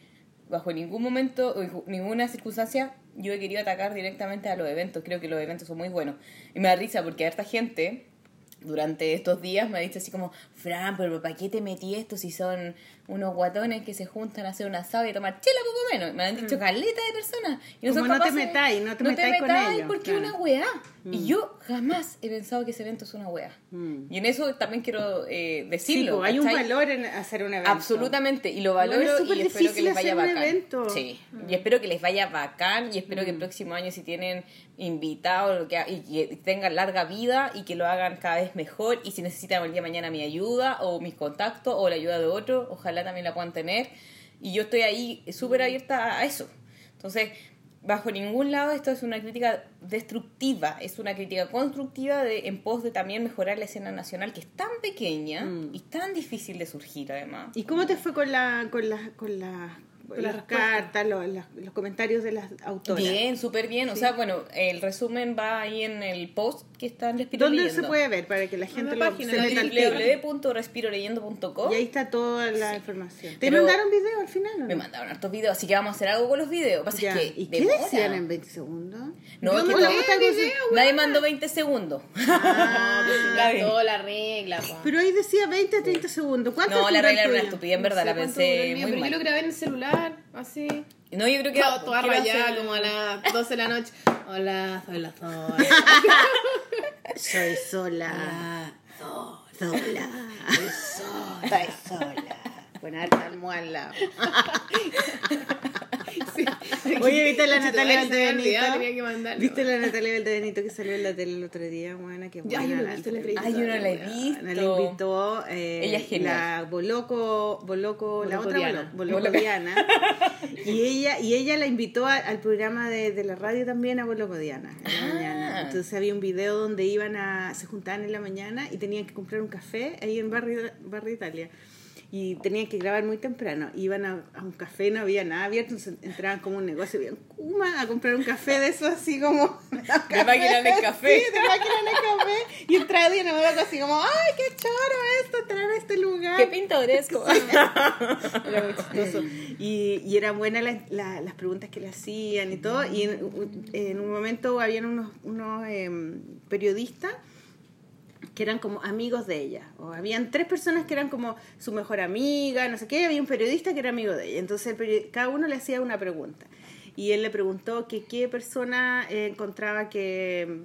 bajo ningún momento, o ninguna circunstancia, yo he querido atacar directamente a los eventos. Creo que los eventos son muy buenos. Y me da risa porque harta gente durante estos días me ha dicho así como, Fran, pero ¿para qué te metí esto si son unos guatones que se juntan a hacer un asado y a tomar chela poco menos? Me han dicho caleta de personas. Y Como no te metáis, no te metáis con ellos, porque es claro. una weá. Y yo jamás he pensado que ese evento es una weá. Mm. Y en eso también quiero eh, decirlo. pues, hay un valor en hacer un evento. Absolutamente, y lo valoro es y espero que les vaya bacán. evento. Mm. Sí, y espero que les vaya bacán y espero que el próximo año si tienen invitados lo que, y que tengan larga vida y que lo hagan cada vez mejor y si necesitan el día de mañana mi ayuda o mis contactos o la ayuda de otro, ojalá también la puedan tener y yo estoy ahí súper abierta a eso. Entonces, bajo ningún lado esto es una crítica destructiva, es una crítica constructiva de, en pos de también mejorar la escena nacional que es tan pequeña Mm. y tan difícil de surgir además. ¿Y cómo te fue con la con la con la Las cartas, los, los comentarios de las autoras? Bien, súper bien. O sea, bueno, el resumen va ahí en el post que está en Respiro ¿Dónde Leyendo. se puede ver para que la gente la lo, página, se la meta www.respiroleyendo.com Y ahí está toda la información. ¿Te Pero- mandaron video al final o no? Me mandaron hartos videos, así que vamos a hacer algo con los videos. Pasa Ya. es que ¿Y qué demora. decían en 20 segundos? No, es que video, nadie mandó 20 segundos. Ah, Gaby. toda la regla, po. pero ahí decía 20 a 30 segundos. ¿Cuánto No, la regla era una estupidez, en verdad, No sé la pensé muy mal. yo lo grabé en el celular, así. No, yo creo que... Toda, toda rayada, como a las 12 de la noche. Hola, soy la Zoe. Soy sola. Sola. Soy sola. Con harta almohada Oye, ¿viste la Natalia Valdebenito? tenía que mandarlo. ¿Viste la Natalia Valdebenito que salió en la tele el otro día? Buena, qué Ya, buena. yo no he visto la entrevista. Ay, yo no la he visto. La invitó eh, Ella es genial. la Boloco, Boloco, la otra Diana. Bolo- Boloco Diana. y ella, y ella la invitó a- al programa de, de la radio también a Boloco Diana en la Ah. mañana. Entonces había un video donde iban a, se juntaban en la mañana y tenían que comprar un café ahí en Barrio, Barrio Italia. Y tenían que grabar muy temprano. Iban a, a un café, no había nada abierto, entonces entraban como un negocio bien Kuma a comprar un café de eso así como... De máquina de café. Sí, de máquina de café. Y entraba Diana Boloco así como, ¡ay, qué choro esto! Entrar a este lugar. Qué pintoresco. Era muy chistoso. Y, y eran buenas las, la- las preguntas que le hacían y todo. Y en, en un momento habían unos, unos em, periodistas que eran como amigos de ella. O habían tres personas que eran como su mejor amiga, no sé qué. y Había un periodista que era amigo de ella. Entonces cada uno le hacía una pregunta. Y él le preguntó que qué persona eh, encontraba que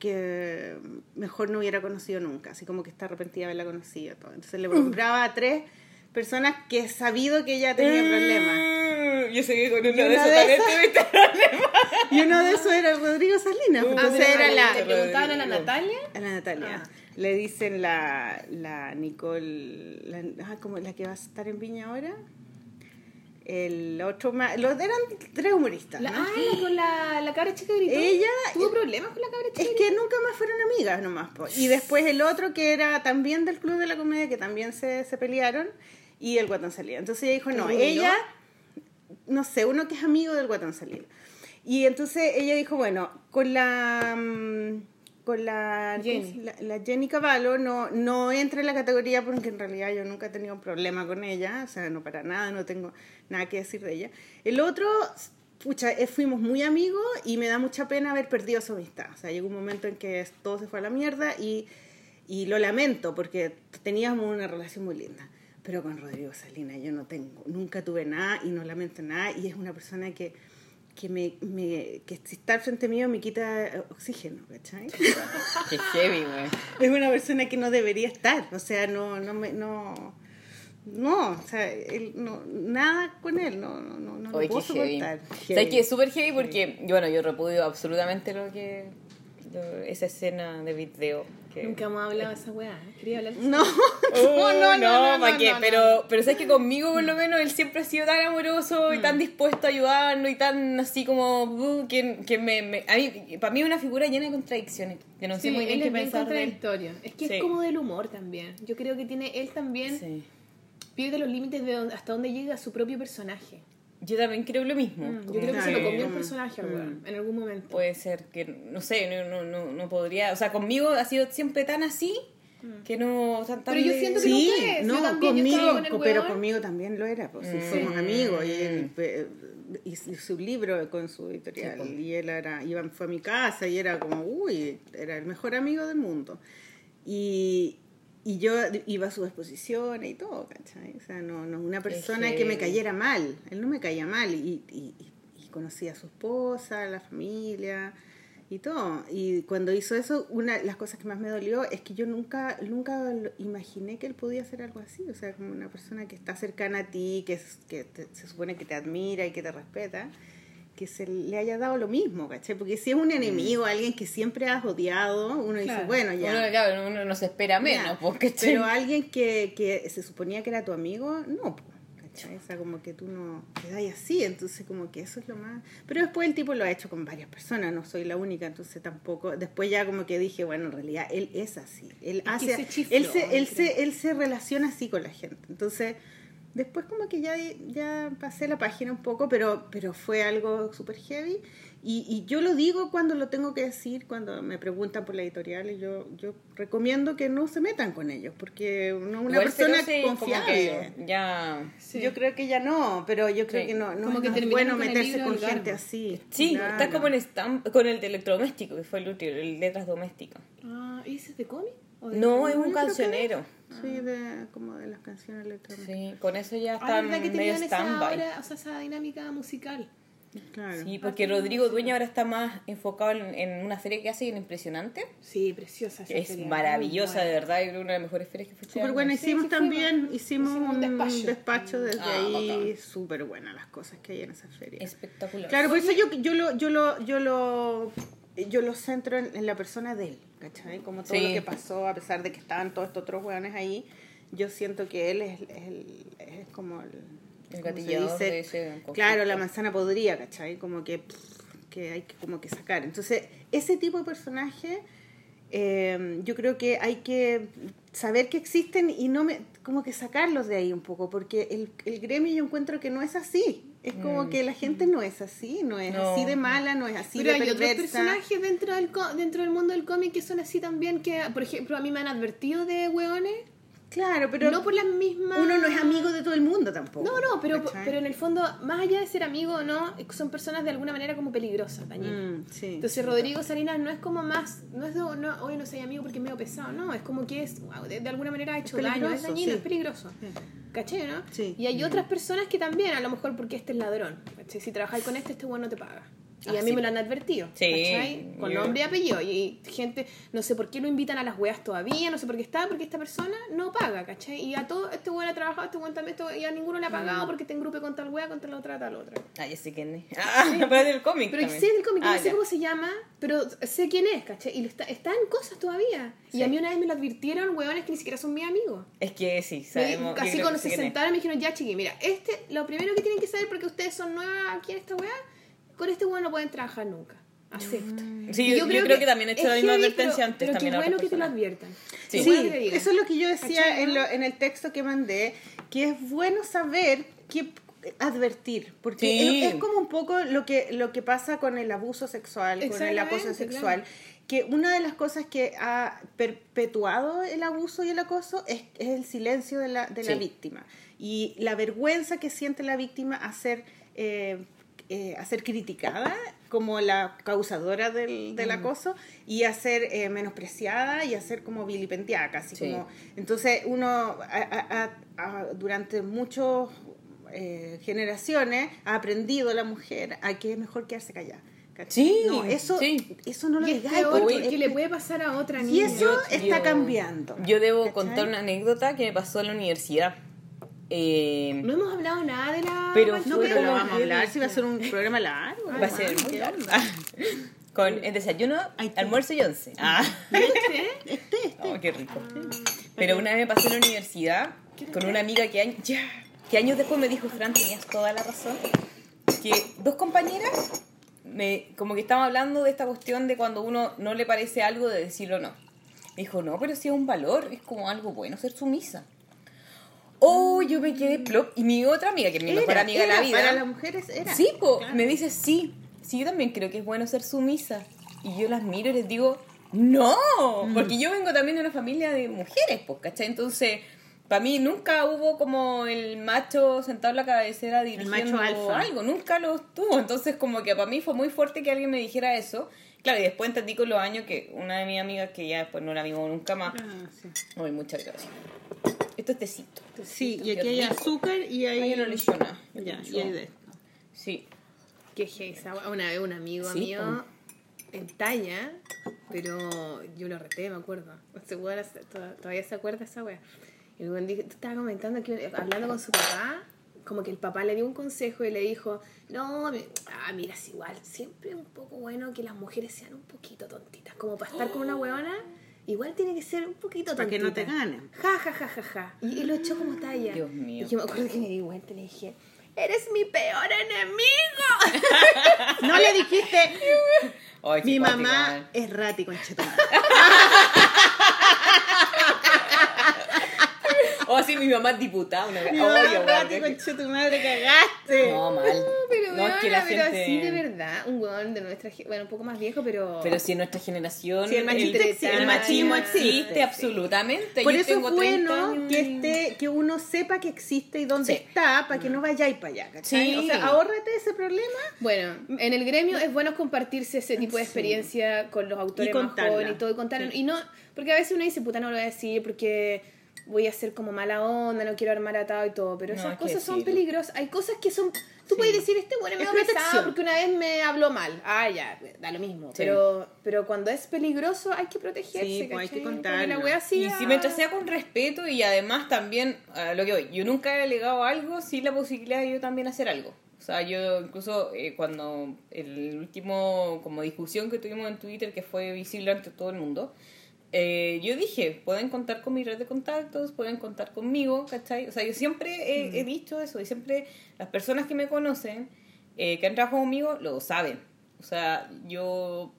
que mejor no hubiera conocido nunca, así como que está arrepentida de haberla conocido. Todo. Entonces le nombraba a tres personas que he sabido que ella tenía problemas. Mm, Yo sé que con uno Y de una esos de también esas- tuviste problemas. Y uno de esos era Rodrigo Salinas. Uh, Entonces era la, ¿Le preguntaban a la. Natalia? a la Natalia. Ah. Le dicen la, la Nicole, la, ah, como la que va a estar en Viña ahora. El otro más, los eran tres humoristas. La, ¿no? ah, la con la, la cabra chica gritó. Ella- ¿Tuvo problemas con la cabra chica? Es que nunca más fueron amigas nomás. po. Y después el otro que era también del Club de la Comedia, que también se, se pelearon, y el Guatón Salida. Entonces ella dijo, no, ella, no sé, uno que es amigo del Guatón Salida. Y entonces ella dijo, bueno, con la... mm, Con la Jenny. la, la Jenny Cavallo no, no entra en la categoría porque en realidad yo nunca he tenido un problema con ella, o sea, no para nada, no tengo nada que decir de ella. El otro, pucha, eh, fuimos muy amigos y me da mucha pena haber perdido su amistad. O sea, llegó un momento en que todo se fue a la mierda y, y lo lamento porque teníamos una relación muy linda. Pero con Rodrigo Salinas yo no tengo, nunca tuve nada y no lamento nada y es una persona que, que, me, me, que si está al frente mío me quita eh, oxígeno, ¿cachai? Qué heavy, güey. es una persona que no debería estar, o sea, no, no me, no, no, o sea, él, no, nada con él, no, no, no, no lo Oye, puedo qué heavy. soportar. ¿Sabes que es súper heavy? Porque, bueno, yo repudio absolutamente lo que... lo- esa escena de video. Que... Nunca hemos hablado de esa weá. ¿eh? Quería hablar de No, Oh, no, no, no, no, ¿pa' qué? pero, pero sabes que conmigo por lo menos él siempre ha sido tan amoroso y Mm. tan dispuesto a ayudarnos y tan así como uh, que, que me, me- a mí, para mí es una figura llena de contradicciones que no sé muy bien él qué es pensar contradictorio. Es que Sí. es como del humor también. Yo creo que tiene él también Sí. pierde los límites de hasta dónde llega su propio personaje. Yo también creo lo mismo. Mm, Yo creo que se lo comió el Mm. personaje, weón, en algún momento. Puede ser que, no sé, no, no, no, no podría, o sea, conmigo ha sido siempre tan así que no... Tan, tan Pero yo de- siento que Sí, nunca es. Yo no, también, yo conmigo, estaba con el pero conmigo también lo era, pues, Mm. somos amigos y él eh, hizo su libro con su editorial Sí, pues. y él era, iba, fue a mi casa y era como, uy, era el mejor amigo del mundo. Y, y yo iba a sus exposiciones y todo, ¿cachai? O sea, no, no una persona que me cayera mal, él no me caía mal y, y, y- conocía a su esposa, a la familia y todo. Y cuando hizo eso, una de las cosas que más me dolió es que yo nunca, nunca imaginé que él podía hacer algo así. O sea, como una persona que está cercana a ti, que, es- que te- se supone que te admira y que te respeta, que se le haya dado lo mismo, ¿cachai? Porque si es un enemigo, alguien que siempre has odiado, uno dice, bueno, ya. Uno, claro, uno no se espera menos, porque Pero alguien que, que se suponía que era tu amigo, no, po, ¿cachai? O sea, como que tú no te das así, entonces como que eso es lo más... Pero después el tipo lo ha hecho con varias personas, no soy la única, entonces tampoco... Después ya como que dije, bueno, en realidad él es así, él hace... chifló, él, se, él, se, él se relaciona así con la gente, entonces... Después como que ya, ya pasé la página un poco, pero, pero fue algo súper heavy. Y, y yo lo digo cuando lo tengo que decir, cuando me preguntan por la editorial, y yo, yo recomiendo que no se metan con ellos, porque no una Igual persona como confiable. que ya... Sí. Yo creo que ya no, pero yo creo Sí. que no, no, Como que es terminaron bueno con meterse con gente así. Sí, Claro. está como en stand con el de electrodoméstico, que fue el último, el letras domésticas. Ah, ¿y ese es de cómic? ¿O de No, es un que- cancionero. Sí, de, como de las canciones electrónicas. Sí, con eso ya Ah, está verdad que medio stand-by. ahora, o sea, esa dinámica musical. Claro. Sí, porque Rodrigo Dueña ahora está más enfocado en, en una serie que hace en Impresionante. Sí, preciosa esa Es serie, maravillosa, de verdad. Una de las mejores series que fue Súper buena. Hicimos sí, también, hicimos, Hicimos un despacho. despacho, desde Ah, ahí. Súper buenas las cosas que hay en esa feria. Espectacular. Claro, por eso yo, yo lo, yo lo, yo lo, yo lo centro en, en la persona de él, ¿cachai? Como todo Sí. lo que pasó, a pesar de que estaban todos estos otros hueones ahí, yo siento que él es, es, el- es como el, El ¿cómo se gatillador dice? de ese conflicto. Claro, la manzana podría, ¿cachai? Como que, pff, que hay que como que sacar. Entonces, ese tipo de personaje, eh, yo creo que hay que saber que existen y no me, como que sacarlos de ahí un poco, porque el, el gremio yo encuentro que no es así. Es como que la gente no es así, no es Mm. No. así de mala, no es así Pero de hay otros personajes dentro del, co- dentro del mundo del cómic que son así también, que por ejemplo a mí me han advertido de hueones, Claro, pero no por las mismas... uno no es amigo de todo el mundo tampoco. No, no, pero, ¿cachai? pero en el fondo, más allá de ser amigo o no, son personas de alguna manera como peligrosas, dañinas. Mm, sí. Entonces Rodrigo Salinas no es como más, no es de, no, hoy no soy amigo porque es medio pesado, no, es como que es, wow, de, de alguna manera ha hecho Es daño, es dañino, sí. es peligroso. Sí. ¿Caché, no? Sí. Y hay otras personas que también, a lo mejor porque este es ladrón, ¿cachai? Si trabajáis con este, este bueno no te paga. Y Ah, a mí sí. me lo han advertido, Sí, ¿cachai? Con yo- nombre y apellido. Y gente, no sé por qué lo invitan a las weas todavía, no sé por qué está, porque esta persona no paga, ¿cachai? Y a todo, este weón ha trabajado, este weón también, y a ninguno le ha pagado porque te engrupe con tal wea, con tal otra, tal otra. Ah, ya sé quién es. Ah, pero es del cómic Pero también. sé del cómic, Ah, no sé ya. cómo se llama, pero sé quién es, ¿cachai? Y está, está en cosas todavía. Y Sí. a mí una vez me lo advirtieron weones que ni siquiera son mis amigos. Es que sí, sabemos. Así cuando se sé sentaron me dijeron, ya chiqui, mira, este, lo primero que tienen que saber porque ustedes son nuevas aquí en esta weá, con este weón no pueden trabajar nunca. Acepta. Sí, Y yo, yo creo, que, también he hecho la misma advertencia pero- antes pero también qué a bueno que te lo adviertan. Sí. Sí, que eso es lo que yo decía ¿Cachai, en, no? lo- en el texto que mandé, que es bueno saber qué advertir, porque Sí. es, es como un poco lo que, lo que pasa con el abuso sexual, con el acoso sexual, que una de las cosas que ha perpetuado el abuso y el acoso es, es el silencio de la, de la Sí. víctima y la vergüenza que siente la víctima a ser, eh, eh, a ser criticada como la causadora del, del acoso y a ser eh, menospreciada y a ser como vilipendiada casi Sí. como entonces uno a- a- a- a- durante muchas generaciones ha aprendido la mujer a que es mejor quedarse callada. Sí, no, eso, sí. eso no lo Y es es- le puede pasar a otra y niña. eso Yo- está yo- cambiando Yo debo ¿cachai? contar una anécdota que me pasó en la universidad. Eh, No hemos hablado nada de la... Pero no pero lo vamos a hablar si va a ser un programa largo va a ser muy largo. Con el desayuno, Ay, almuerzo y once. Ah. ¿Este? este este Oh, qué rico. Pero una vez me pasé en la universidad con una amiga que, años- ya, que años después me dijo, Fran, tenías toda la razón, que dos compañeras, me, como que estaban hablando de esta cuestión de cuando uno no le parece algo de decirlo no. Me dijo, no, pero sí es un valor, es como algo bueno ser sumisa. Oh, yo me quedé plop. Y mi otra amiga, que es mi mejor Era, amiga de la vida. para las mujeres era Sí, po, Claro. me dice sí. Sí, yo también creo que es bueno ser sumisa. Y yo las miro y les digo, no, Mm. porque yo vengo también de una familia de mujeres, pues, ¿cachai? Entonces, para mí nunca hubo como el macho sentado en la cabecera dirigiendo macho alfa. algo, nunca lo estuvo. Entonces, como que para mí fue muy fuerte que alguien me dijera eso. Claro, y después entendí con los años que una de mis amigas, que ya después no la vimos nunca más, Ah, sí. Muchas gracias. Esto es tecito. Sí, y aquí hay azúcar y hay Ay, yo no le nada. Ya, y hay de esto. Sí. Que Una vez un amigo Sí, mío en talla, pero yo lo reté, me acuerdo. Todavía se acuerda esa wea. Y weón dijo, tú estabas comentando que hablando con su papá, como que el papá le dio un consejo y le dijo, no, ah, mira, es igual, siempre es un poco bueno que las mujeres sean un poquito tontitas, como para estar con una weona. Igual tiene que ser un poquito Para que no te tontita". ganen. Ja, ja, ja, ja, ja. Y, y lo echó como talla. Dios mío. Y yo me acuerdo que me di vuelta y le dije, eres mi peor enemigo. No le dijiste, mi mamá es rati con O así mi mamá es diputada. Una... Mi mamá tu madre, cagaste. No, mal. Pero, no, es que la pero gente... sí, de verdad, un weón de nuestra bueno, un poco más viejo, pero... Pero si en nuestra generación Sí, el machismo existe, el machismo existe, sí. absolutamente. Por Yo eso tengo es 30 bueno que esté, que uno sepa que existe y dónde Sí. está para que no vayáis para allá, ¿cachai? Sí. O sea, ahórrate ese problema. Bueno, en el gremio es bueno compartirse ese tipo de experiencia con los autores más jóvenes y todo, y contar. Y no, porque a veces uno dice, puta, no lo voy a decir porque voy a ser como mala onda, no quiero armar atado y todo, pero No, esas cosas son peligrosas. Hay cosas que son Tú puedes decir, este bueno medio pesado porque una vez me habló mal. Ah, ya, da lo mismo. Pero, pero cuando es peligroso hay que protegerse. Sí, pues hay que wea Y si mientras sea con respeto y además también, a lo que voy, yo nunca he alegado algo sin la posibilidad de yo también hacer algo. O sea, yo incluso eh, cuando el último como discusión que tuvimos en Twitter, que fue visible ante todo el mundo, eh, yo dije, pueden contar con mi red de contactos, pueden contar conmigo, ¿cachai? O sea, yo siempre he, he dicho eso y siempre las personas que me conocen, eh, que han trabajado conmigo, lo saben. O sea, yo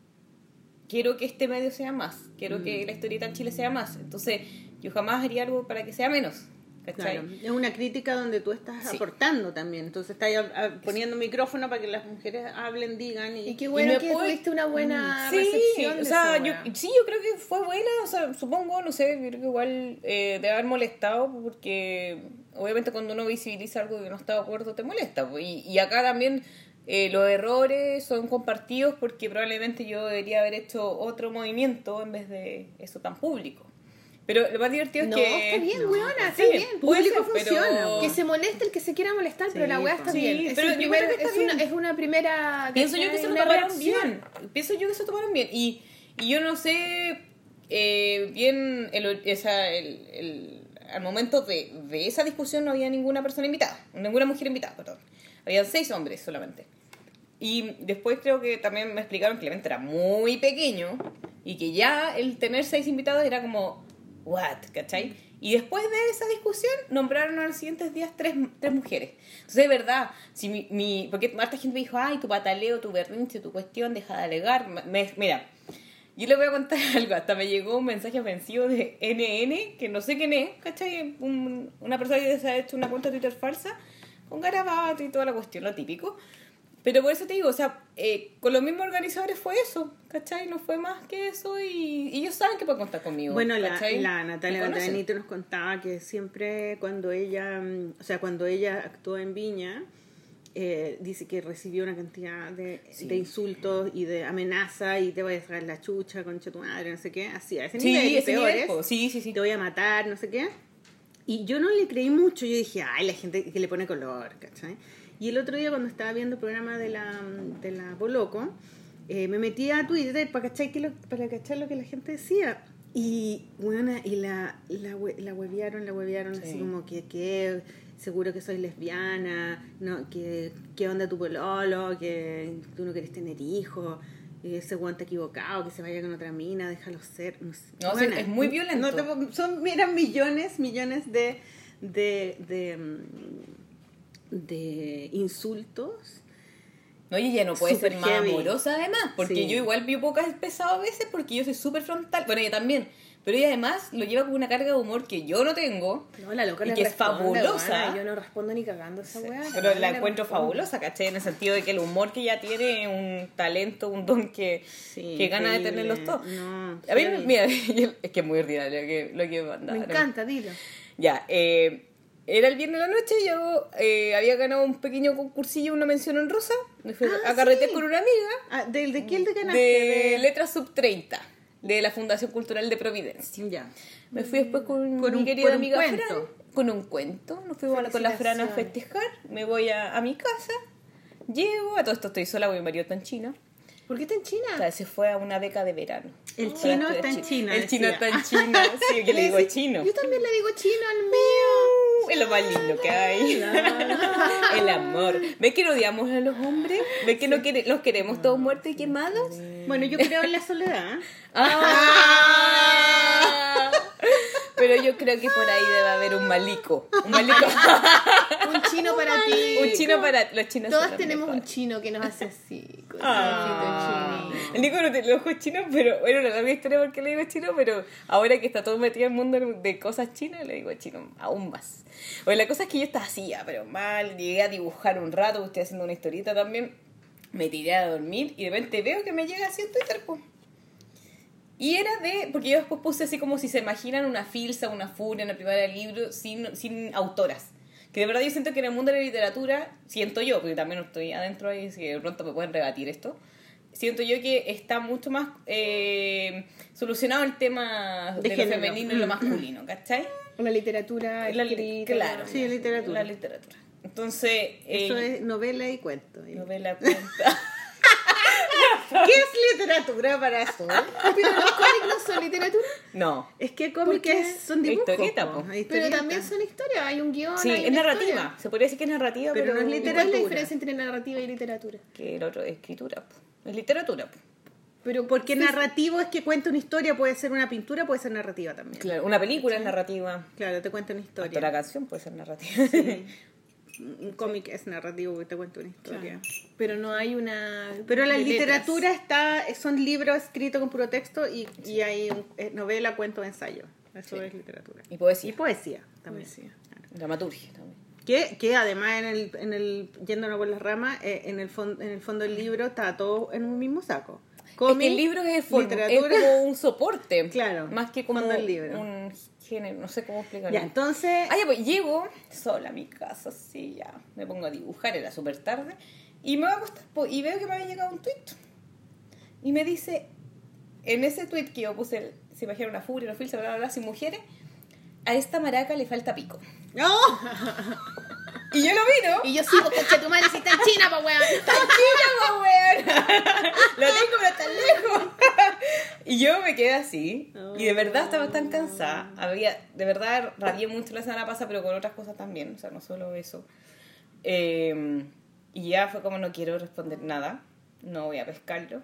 quiero que este medio sea más, quiero que la historieta en Chile sea más. Entonces, yo jamás haría algo para que sea menos. ¿Cachai? Claro, es una crítica donde tú estás Sí. aportando también. Entonces estás a- a- poniendo micrófono para que las mujeres hablen, digan y, Y qué bueno que puedo- tuviste una buena Sí, recepción. de o sea, yo, sí, yo creo que fue buena, o sea, supongo, no sé, yo creo que igual eh, de haber molestado, porque obviamente cuando uno visibiliza algo que no está de acuerdo te molesta, pues, y, y acá también eh, los errores son compartidos porque probablemente yo debería haber hecho otro movimiento en vez de eso tan público. Pero lo más divertido es que... está bien, no, weona, Sí, está bien. Público ser, pero- funciona, Que se moleste el que se quiera molestar, pero la weá está Sí, bien. Es, pero yo primer- creo que está es, una, bien. es una primera. Pienso yo que se lo una tomaron bien. Pienso yo que se lo tomaron bien. Y, y yo no sé eh, bien, el, esa, el, el- al momento de, de esa discusión no había ninguna persona invitada, ninguna mujer invitada, perdón. Habían seis hombres solamente. Y después creo que también me explicaron que el evento era muy pequeño y que ya el tener seis invitados era como, what, ¿cachai? Y después de esa discusión nombraron a los siguientes días tres, tres mujeres. Entonces, de verdad, si mi, mi, porque harta gente me dijo, ay, tu pataleo, tu berrinche, tu cuestión, deja de alegar. Me- mira, yo le voy a contar algo. Hasta me llegó un mensaje ofensivo de NN, que no sé quién es, ¿cachai? Un- una persona que se ha hecho una cuenta Twitter falsa, con garabato y toda la cuestión, lo típico. Pero por eso te digo, o sea, eh, con los mismos organizadores fue eso, ¿cachai? No fue más que eso y, y ellos saben que pueden contar conmigo. Bueno, la, la Natalia. Valdebenito nos contaba que siempre cuando ella, mm, o sea, cuando ella actuó en Viña, eh, dice que recibió una cantidad de, Sí. de insultos y de amenazas y te voy a sacar la chucha, concha tu madre, no sé qué, así, a ese Sí, nivel, ese peores, sí, sí, sí. te voy a matar, no sé qué. Y yo no le creí mucho, yo dije, ay, la gente que le pone color, ¿cachai? Y el otro día cuando estaba viendo el programa de la, de la Boloco, eh, me metí a Twitter para cachar, que lo, para cachar lo que la gente decía. Y, bueno, y la, la, la huevearon, la huevearon así Sí. como que, que seguro que soy lesbiana, no, que, que onda tu pololo, que tú no querés tener hijos, y ese guante equivocado, que se vaya con otra mina, déjalo ser. No, sé. No, o sea, es muy violento. no son, eran millones, millones de, de, de, mm, de insultos. No, y ella no puede ser más heavy. amorosa además, porque Sí. yo igual vi pocas pesado a veces porque yo soy súper frontal, bueno, ella también, pero ella además lo lleva con una carga de humor que yo no tengo, No, la loca Y que es fabulosa. Yo no respondo ni cagando a esa weá. pero la encuentro fabulosa, ¿cachai? En el sentido de que el humor que ella tiene es un talento, un don que, Sí, que gana de tenerlos todos. No, A mí, mira, es que es muy ordinario lo que, lo que Me mandaron. encanta, dilo. Ya, eh, era el viernes de la noche, yo eh, había ganado un pequeño concursillo, una mención en rosa, me fui Ah, a carretear sí. con una amiga. Ah, ¿de, ¿De quién te ganaste? de Letras Sub 30 de la Fundación Cultural de Providencia. Ya. Me fui después con mi un- querida un amiga cuento. Fran, con un cuento. Nos fuimos con la Fran a festejar. Me voy a, a mi casa. Llego, a todo esto estoy sola porque mi marido está en China. ¿Por qué está en China? O sea, se fue a una beca de verano. El chino está en China, El chino está en China. Sí, que le digo chino. Yo también le digo chino al mío. Es lo más lindo que hay. El amor. ¿Ves que no odiamos a los hombres? ¿Ves que los queremos todos muertos y quemados? Bueno, yo creo en la soledad. Ah. Pero yo creo que por ahí debe haber un malico. Un malico. Un chino para ti. un chino para los chinos. Todas tenemos un chino que nos hace así. Con Ah. El Nico no tiene los ojos chinos, pero bueno, no larga historia porque le digo chino, pero ahora que está todo metido en el mundo de cosas chinas, le digo chino aún más. Bueno, la cosa es que yo estaba así, pero mal, llegué a dibujar un rato, estoy haciendo una historieta también, me tiré a dormir y de repente veo que me llega así en Twitter, po. Y era de, porque yo después puse así como si se imaginan una filsa, una furia, una primera del libro sin, sin autoras. Que de verdad yo siento que en el mundo de la literatura, siento yo, porque también estoy adentro ahí, que de pronto me pueden rebatir esto, siento yo que está mucho más eh, solucionado el tema De de, lo femenino y lo masculino, ¿cachai? Una literatura La- escrita. claro. Sí, literatura. La literatura. Entonces, Eso eh, es novela y cuento. novela cuenta. ¿Qué es literatura para eso? Pero los cómics no son literatura. no. Es que cómics son dibujos. Historieta, po, Pero también son historias. Hay un guion. Sí, hay es narrativa. historia. Se podría decir que es narrativa, Pero pero, no es ¿Y ¿Cuál es la literatura. diferencia entre narrativa y literatura? que el otro es escritura. po. Es literatura. po. Pero Porque narrativo es que cuenta una historia, puede ser una pintura, puede ser narrativa también. Claro, una película es narrativa. Claro, te cuenta una Hasta la historia. canción puede ser narrativa. Un cómic es narrativo porque te cuenta una historia. Pero no hay una. Pero la letras. literatura está, son libros escritos con puro texto y, y hay un- eh, novela, cuento, ensayo. Eso Sí. es literatura. Y poesía. Y poesía también. Poesía. Claro. Dramaturgia también. Que, que además en el, en el yéndonos por las ramas, eh, en, el fon- en el fondo del libro está todo en un mismo saco. Es Cómic, que el libro es, es como un soporte. Claro, Más que como libro. un género, no sé cómo explicarlo. Ya, entonces, Ah, ya, pues llego sola a mi casa, así ya. Me pongo a dibujar, era súper tarde. Y me voy a acostar po, y veo que me había llegado un tweet. Y me dice, en ese tweet que yo puse, se imagina una furia, una filsa, bla, bla, bla, sin mujeres, a esta maraca le falta pico. ¡No! Y yo lo miro. Y yo sigo, coche tu madre si está en China, pa' weón. ¡Tranquila, po, weón! Lo tengo, pero tan lejos. y yo me quedé así. Y de verdad estaba tan cansada. Había, de verdad, rabié mucho la semana pasada, pero con otras cosas también. O sea, no solo eso. Eh, y ya fue como no quiero responder nada. No voy a pescarlo.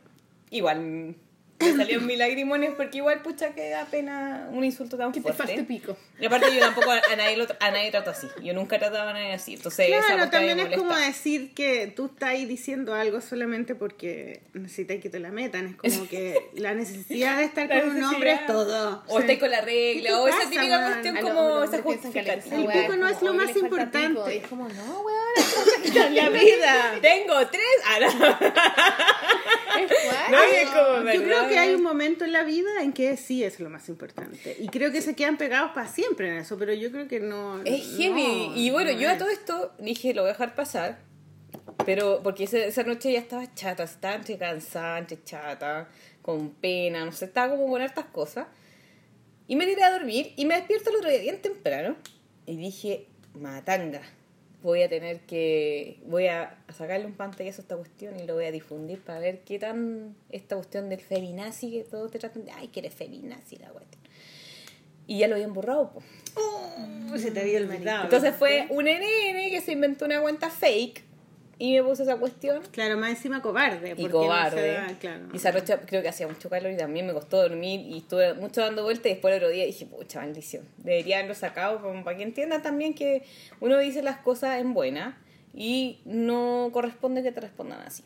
Igual me salieron mil lagrimones porque igual, pucha, que da pena un insulto tan Que te fuerte. pico. Y aparte yo tampoco a, nadie, lo tra- a nadie trato así. Yo nunca he tratado a nadie así. Entonces, esa Claro, parte a mí también es como decir que tú estás ahí diciendo algo solamente porque necesitas que te la metan. Es como que la necesidad de estar con un hombre es todo. O estáis con la regla, o esa pasa, típica man? cuestión como los esa justificación. El esa pico no es lo más "Oye, le falta importante". pico". Y es como, no, weón. la vida. Tengo tres. Ah, no. Es fuerte. No, y es como, Yo. Creo que hay un momento en la vida en que sí es lo más importante. Y creo que se quedan pegados para siempre en eso, pero yo creo que no. Es heavy. no, y bueno, no yo a es. todo esto dije, lo voy a dejar pasar. Pero porque esa noche ya estaba chata, estaba entre cansada, entre chata, con pena, no sé, estaba como con hartas cosas. Y me tiré a dormir y me despierto el otro día bien temprano. Y dije, matanga, voy a tener que, voy a sacarle un pantallazo a esta cuestión y lo voy a difundir para ver qué tan esta cuestión del feminazi que todos te tratan de, ay, que eres feminazi la cuestión. Y ya lo habían borrado, pues. Uy, se te había olvidado. Entonces fue un nene que se inventó una cuenta fake y me puso esa cuestión. Claro, más encima cobarde. Y no cobarde. da- claro. Y esa noche creo que hacía mucho calor y también me costó dormir y estuve mucho dando vueltas y después el otro día dije, pucha, maldición. Debería haberlo sacado como para que entiendan también que uno dice las cosas en buena y no corresponde que te respondan así.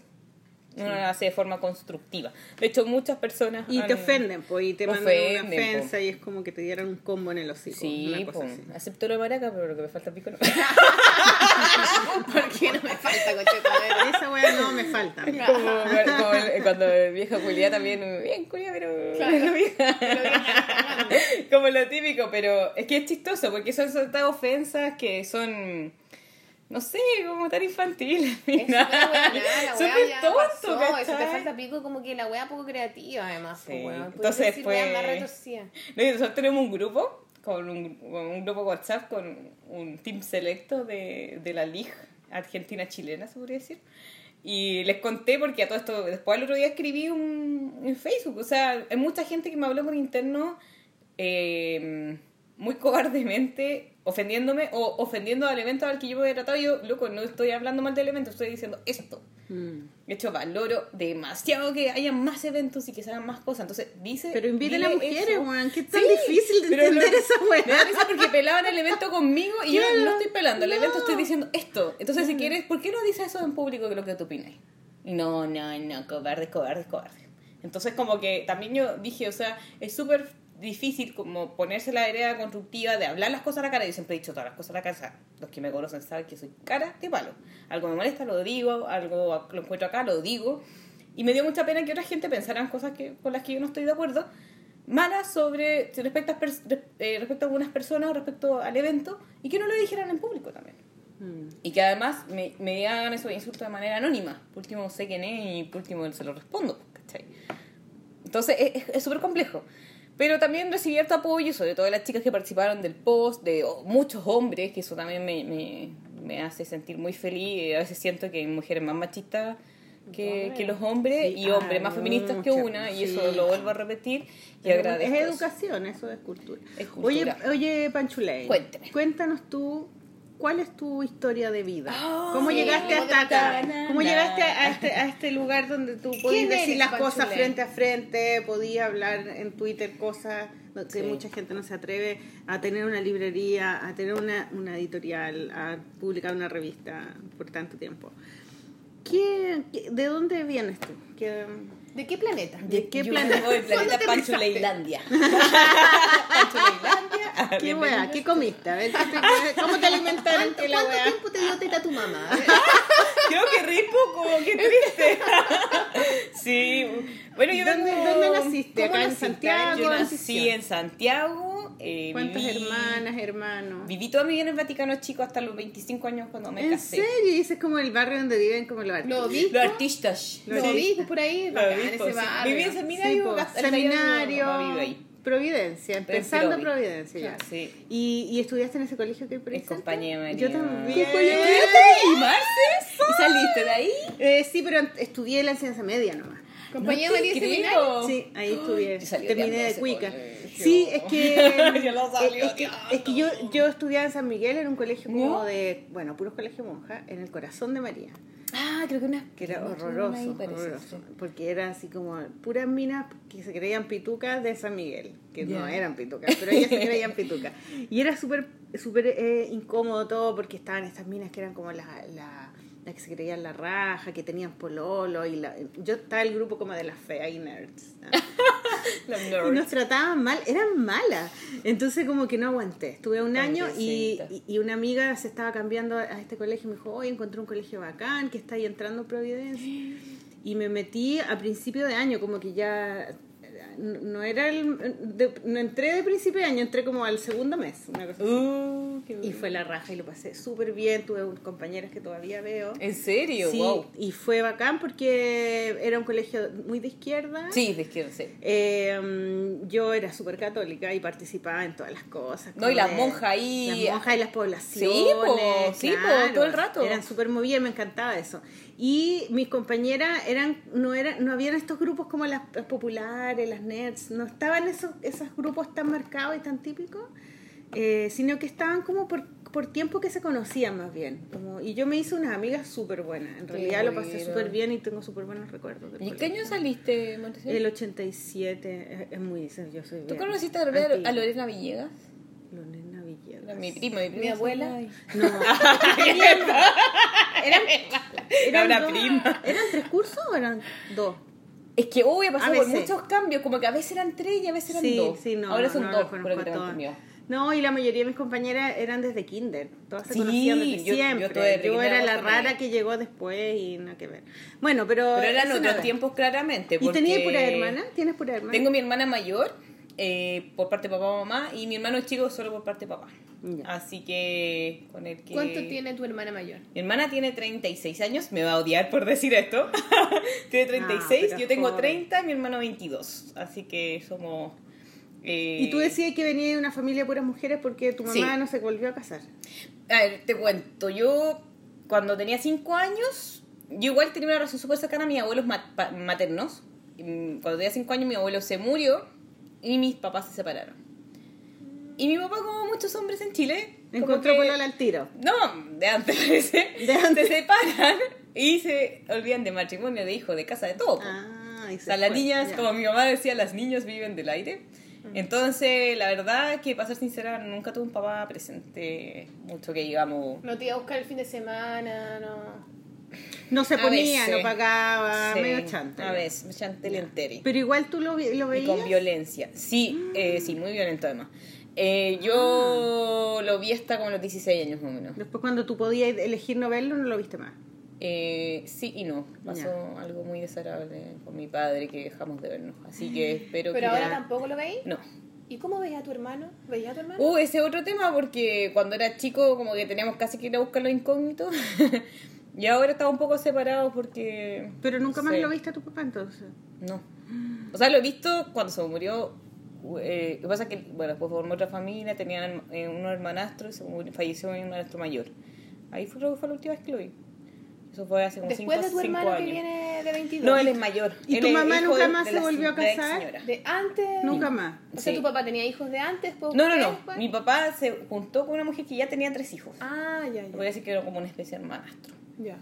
Uno lo hace de forma constructiva. De hecho, muchas personas... Y te ofenden, pues, y te mandan una po. ofensa y es como que te dieran un combo en el hocico. Sí, una cosa así. acepto lo de maraca, pero lo que me falta pico no. ¿Por qué no me falta, coche tu madre? Esa wea no me falta. como, como el- cuando el viejo Julia también, bien Julia, pero pero vieja. como lo típico, pero es que es chistoso porque son estas ofensas que son, no sé, como tan infantiles. Es súper tonto, pasó. Eso te falta pico como que la wea poco creativa además. Sí, pues, entonces decir fue-. No, y nosotros tenemos un grupo, con un, un grupo WhatsApp con un team selecto de, de la Liga Argentina-Chilena, se podría decir. Y les conté porque a todo esto, después el otro día escribí un, en Facebook, o sea, hay mucha gente que me habló por interno eh, muy cobardemente, ofendiéndome o ofendiendo al evento al que yo me he tratado. Yo, loco, no estoy hablando mal del evento, estoy diciendo esto. Mm. De hecho, valoro demasiado que haya más eventos y que se hagan más cosas. Entonces, dice. Pero inviten a mujeres, weón. Qué tan Sí, difícil de entender lo- esa weá. porque pelaban el evento conmigo y yo no estoy pelando el evento, no. estoy diciendo esto. Entonces, si quieres, ¿por qué no dices eso en público que lo que tú opinas? No, no, no, cobarde, cobarde, cobarde. Entonces, como que también yo dije, o sea, es súper difícil como ponerse la idea constructiva de hablar las cosas a la cara. Yo siempre he dicho todas las cosas a la cara. Los que me conocen saben que soy cara de palo. Algo me molesta, lo digo. Algo lo encuentro acá, lo digo. Y me dio mucha pena que otra gente pensaran cosas que, con las que yo no estoy de acuerdo malas sobre respecto a, eh, respecto a algunas personas o respecto al evento y que no lo dijeran en público también. Mm. Y que además me, me hagan esos insultos de manera anónima. Por último sé quién es y por último se lo respondo. ¿cachai? Entonces es- es es súper complejo. Pero también recibí harto apoyo, sobre todo de las chicas que participaron del post, de muchos hombres, que eso también me, me, me hace sentir muy feliz. A veces siento que hay mujeres más machistas que, Hombres. que los hombres Sí, y hombres hay más feministas que una, y eso lo vuelvo a repetir y Pero agradezco. Es educación, eso es cultura. Es Oye, cultura. oye, Panchuley. Cuénteme. Cuéntanos tú, ¿cuál es tu historia de vida? ¿Cómo sí. llegaste ¿Cómo hasta acá? ¿Cómo llegaste a este, a este lugar donde tú podías ¿Quién decir las cosas frente a frente, podías hablar en Twitter cosas que Sí. mucha gente no se atreve a tener una librería, a tener una, una editorial, a publicar una revista por tanto tiempo? ¿Qué, qué- ¿De dónde vienes tú? ¿Qué, ¿De qué planeta? ¿De qué Yo planeta? vengo del planeta ¿Cuándo te Panchuleilandia. Panchuleilandia. ¿Qué weá? ¿Qué comiste? A ver, ¿qué te- ¿cómo te alimentaron? ¿Cuánto, que la cuánto tiempo te dio teta tu mamá? Creo que reí poco, qué triste. sí. Bueno, yo ¿Dónde, vengo- ¿Dónde naciste? ¿Cómo ¿Acá en? Santiago? Yo ¿En nací en Santiago. Eh, ¿Cuántas viví- hermanas, hermanos? Viví toda mi vida en el Vaticano Chico hasta los 25 años cuando me ¿En casé. serio? Y ese es como el barrio donde viven como los ¿Lo artistas. viste? Los artistas. ¿Lo Sí. viste por ahí? Lo Bacán vi, ese sí. Viví en Sí, seminario. de mi seminario. Providencia, en empezando Provi. Providencia ya. Sí. ¿Y, ¿Y estudiaste en ese colegio que En compañía de María. Yo también. ¿Compañía de María? ¿Y saliste de ahí? Eh, sí, pero estudié la enseñanza media nomás. Compañía No te María. Seminario. Sí, ahí estudié. Terminé de cuica. colegio. Sí, es que. Yo lo salí es, que, es que yo, yo estudiaba en San Miguel en un colegio como ¿No? de. Bueno, puros colegios monjas, en el corazón de María. Ah, creo que una. Que era horroroso, ahí parece, horroroso, sí. porque era así como puras minas que se creían pitucas de San Miguel, que no eran pitucas, pero ellas se creían pitucas. Y era súper súper eh, incómodo todo porque estaban estas minas que eran como las la, las que se creían la raja, que tenían pololo, y la, yo estaba el grupo como de las feas y nerds. ¿no? Los Y nos trataban mal, eran malas. Entonces como que no aguanté. Estuve un año y, y- y una amiga se estaba cambiando a este colegio y me dijo, hoy encontré un colegio bacán que está ahí entrando en Providencia. Y me metí a principio de año, como que ya no era el... de- no entré de principio de año, entré como al segundo mes. Una cosa así. Uh, Y fue la raja y lo pasé súper bien. Tuve compañeras que todavía veo. ¿En serio? Sí, Wow. y fue bacán porque era un colegio muy de izquierda. Sí, de izquierda, sí. Eh, mm, yo era súper católica y participaba en todas las cosas. No, y las monjas ahí- Las monjas y las poblaciones. Sí, po, sí, po, todo el rato. Eran súper movidas, me encantaba eso. Y mis compañeras eran, no eran, no habían estos grupos como las, las populares, las nerds, no estaban esos, esos grupos tan marcados y tan típicos, eh, sino que estaban como por, por tiempo que se conocían más bien. Como, y yo me hice unas amigas súper buenas. En Qué realidad lo pasé súper bien y tengo súper buenos recuerdos. ¿Y qué año saliste, Marcela? El 87, es, es muy, yo soy ¿Tú bien conociste a Lorena, antigua. a Lorena Villegas? Lorena Villegas. Mi prima, mi prima. Mi abuela. Ay. No, eran, eran Una dos- prima. ¿Eran tres cursos o eran dos? Es que hoy ha pasado por muchos cambios, como que a veces eran tres y a veces eran Sí, dos. sí, no. Ahora no, son no, dos, no por lo conozco que a tengo todas. entendido. No, y la mayoría de mis compañeras eran desde kinder. Todas se Sí, conocían desde yo- yo siempre. de Yo, kinder era la rara que llegó después y nada que ver. Bueno, pero... Pero eran otros nada. tiempos claramente. ¿Y porque tenías pura hermana? ¿Tienes pura hermana? Tengo mi hermana mayor eh, por parte de papá mamá y mi hermano chico solo por parte de papá. Ya. Así que con el que... ¿Cuánto tiene tu hermana mayor? Mi hermana tiene 36 años, me va a odiar por decir esto. tiene 36, Ah, yo tengo joven. 30 y mi hermano 22. Así que somos... eh, Y tú decías que venía de una familia de puras mujeres porque tu mamá Sí. no se volvió a casar. A ver, te cuento, yo cuando tenía 5 años, yo igual tenía una relación súper cercana a mis abuelos maternos. Mm, Cuando tenía 5 años mi abuelo se murió y mis papás se separaron. Y mi papá, como muchos hombres en Chile, Encontró que- polola al tiro. No, de antes parece. De antes. Se separan y se olvidan de matrimonio, de hijo, de casa, de todo. Ah, O se sea, las niñas, ya. como mi mamá decía, las niñas viven del aire. Entonces, la verdad que, para ser sincera, nunca tuve un papá presente mucho que digamos. No te iba a buscar el fin de semana, no. No se A ponía, veces. no pagaba, Sí, medio chanta. A veces, chantel enteri. Pero igual tú lo, vi- lo Y veías. con violencia. Sí, eh, sí, muy violento además. Eh, yo lo vi hasta como a los 16 años más o menos. Después cuando tú podías elegir no verlo, no lo viste más. Eh, sí y no. Pasó algo muy desagradable con mi padre que dejamos de vernos. Así que espero Pero que. ahora ya- tampoco lo veis. No. ¿Y cómo veías a tu hermano? ¿Veías a tu hermano? Uh, ese otro tema porque cuando era chico como que teníamos casi que ir a buscar lo incógnito. y ahora estamos un poco separados porque... Pero nunca más Sí. lo viste a tu papá entonces. No. O sea, lo he visto cuando se murió. Eh, lo que pasa es que, bueno, después formó otra familia, tenían eh, unos hermanastros y se murió- falleció mi hermanastro mayor. Ahí fue, creo que fue la última vez que lo vi. Eso fue hace como Después 5 de tu hermano que viene de 22. No, él es mayor. ¿Y Él tu mamá nunca más de se volvió a casar? De antes. Nunca más. O sea, Sí. tu papá tenía hijos de antes, No, no, no. después? Mi papá se juntó con una mujer que ya tenía tres hijos. Ah, ya, Voy a ya. decir que era como una especie de hermanastro. ya.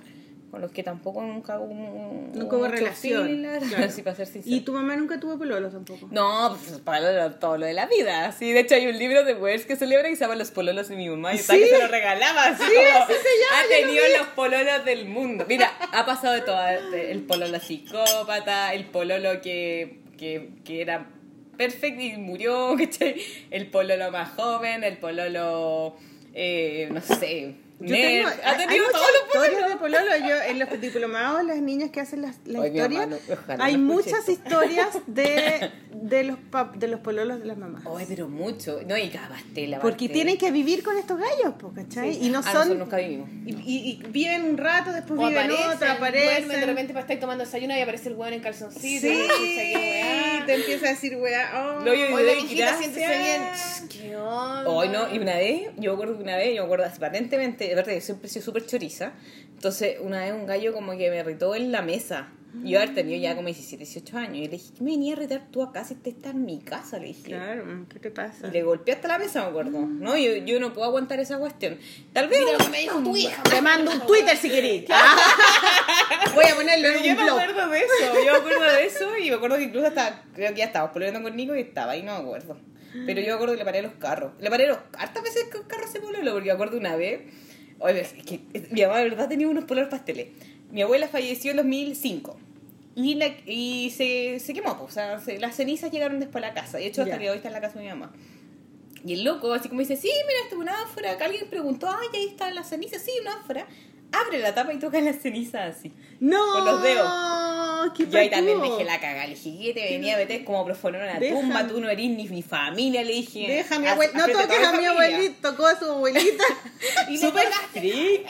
Con los que tampoco nunca hubo. Nunca hubo relación. Claro. para ser. ¿Y tu mamá nunca tuvo pololos tampoco? No, pues para lo- todo lo de la vida. Sí, de hecho hay un libro de Wells que celebra y se llama Los pololos de mi mamá. Y ¿Sí? que se lo regalaba. Así Sí, como, así se llama, Ha lo tenido los pololos del mundo. Mira, ha pasado de todo. El pololo psicópata, el pololo que, que, que era perfecto y murió, ¿cachai? El pololo más joven, el pololo, eh, no sé, Yo tengo, ha hay- hay tenido muchas todos los pololos. historias de pololo. Yo, en los diplomados, las niñas que hacen las, mi historias, no- hay no muchas esto. historias de, de, los pap- de los pololos de las mamás. Ay, pero mucho. No, y cada pastela. Porque tienen que vivir con estos gallos, ¿cachai? Sí. Y no Ah, son... nunca vivimos. Y, y- y viven un rato, después O viven aparecen, otro, duermen, de aparecen. repente para estar tomando desayuno y aparece el weón en calzoncillo. Sí, te empieza a decir, weá, oh. No, yo- mijita, siéntese bien. ¿Qué onda? Hoy no, y una vez, yo me acuerdo que una vez, yo me acuerdo así patentemente, de verdad, yo siempre he sido súper choriza. Entonces, una vez un gallo como que me irritó en la mesa. Y yo haber tenido ya como 17, 18 años. Y le dije, ¿qué me venía a irritar tú acá si te estás en mi casa? Le dije. Claro, ¿qué te pasa? Y le golpeé hasta la mesa, me acuerdo. No, yo, yo no puedo aguantar esa cuestión. Tal vez. Mira lo que me dijo tu hija. Te mando un Twitter si querés. Voy a ponerlo en yo un me blog. acuerdo de eso, yo me acuerdo de eso y me acuerdo que incluso hasta, creo que ya estábamos peleando con Nico y estaba ahí, no me acuerdo. Pero yo me acuerdo que le paré los carros. Le paré los hartas veces que los carros se pololo, porque me acuerdo una vez, oye, es que mi mamá de verdad tenía unos pololos pasteles. Mi abuela falleció en 2005 y, la, y se, se quemó, pues, o sea, se- las cenizas llegaron después a la casa. De hecho, hasta Ya. que hoy está en la casa de mi mamá. Y el loco, así como dice, sí, mira, esto es una ánfora. Que alguien preguntó, ay, ahí están las cenizas, sí, una ánfora. Abre la tapa y toca las cenizas así. No, Con los dedos. ¿Qué Yo ahí también dejé la cagada. Le dije, ¿qué te venía a meter como profanar una Déjame. tumba? Tú no eres ni mi familia, le dije. Deja a mi abuelita. No toques a mi abuelita. Tocó a su abuelita. Y súper estricta.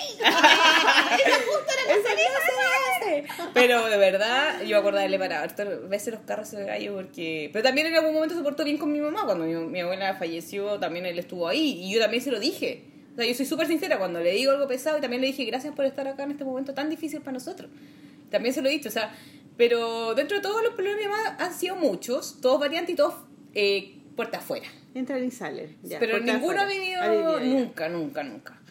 Pero de verdad, yo me acuerdo de darle para hartas veces los carros de gallo porque... Pero también en algún momento se portó bien con mi mamá. Cuando mi, mi abuela falleció, también él estuvo ahí. Y yo también se lo dije. O sea, yo soy súper sincera cuando le digo algo pesado y también le dije gracias por estar acá en este momento tan difícil para nosotros. También se lo he dicho, o sea... Pero dentro de todos los problemas han sido muchos, todos variantes y todos eh, puerta afuera. Entran y salen. ya, pero ninguno ha afuera. vivido Ha vivido, ya. nunca, nunca, nunca.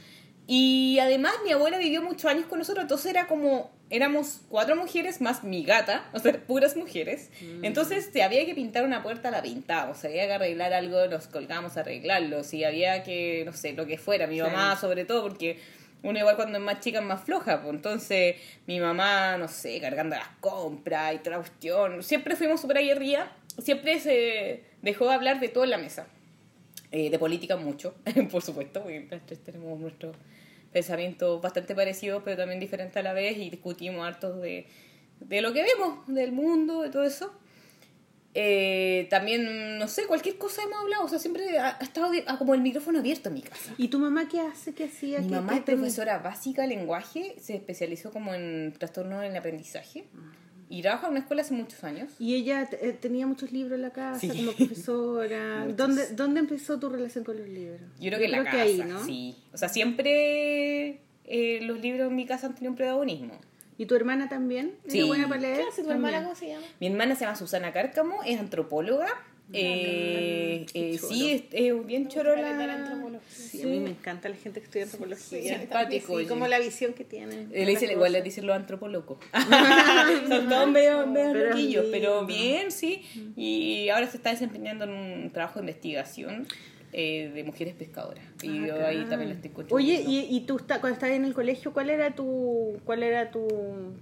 Y además mi abuela vivió muchos años con nosotros, entonces era como, éramos cuatro mujeres más mi gata, o sea, puras mujeres. Mm. Entonces, si había que pintar una puerta, la pintábamos, si había que arreglar algo, nos colgábamos a arreglarlo, si había que, no sé, lo que fuera, mi Sí. mamá sobre todo, porque uno igual cuando es más chica es más floja, pues entonces mi mamá, no sé, cargando las compras y toda la cuestión, siempre fuimos súper aguerrida, siempre se dejó de hablar de todo en la mesa. Eh, de política mucho, por supuesto, porque tenemos nuestros pensamientos bastante parecidos, pero también diferentes a la vez, y discutimos hartos de, de lo que vemos, del mundo, de todo eso. Eh, también, no sé, cualquier cosa hemos hablado, o sea, siempre ha, ha estado de- ah, como el micrófono abierto en mi casa. ¿Y tu mamá qué hace? ¿Qué hacía? Mi ¿Qué- mamá es profesora básica de lenguaje, se especializó como en trastornos en el aprendizaje y trabaja en una escuela hace muchos años. Y ella eh, tenía muchos libros en la casa Sí. como profesora. ¿Dónde, ¿Dónde empezó tu relación con los libros? Yo creo que en la casa, ahí, ¿no? sí. O sea, siempre eh, los libros en mi casa han tenido un protagonismo. ¿Y tu hermana también? ¿Era Sí. buena para leer? ¿Qué hace tu hermana? ¿Cómo se llama? Mi hermana se llama Susana Cárcamo, es antropóloga. Eh, eh, sí, es, es bien chorola. antropología. Sí, a mí me encanta la gente que estudia antropología. Sí, simpático, Sí, como la visión que tiene. Eh, le dicen, Las igual le dicen los antropólogos. Son todos medio, medio Pero pero bien, sí. Y ahora se está desempeñando en un trabajo de investigación eh, de mujeres pescadoras. Y yo ahí también la estoy Ah, Oye, y, y tú está- cuando estabas en el colegio, ¿cuál era tu cuál era tu,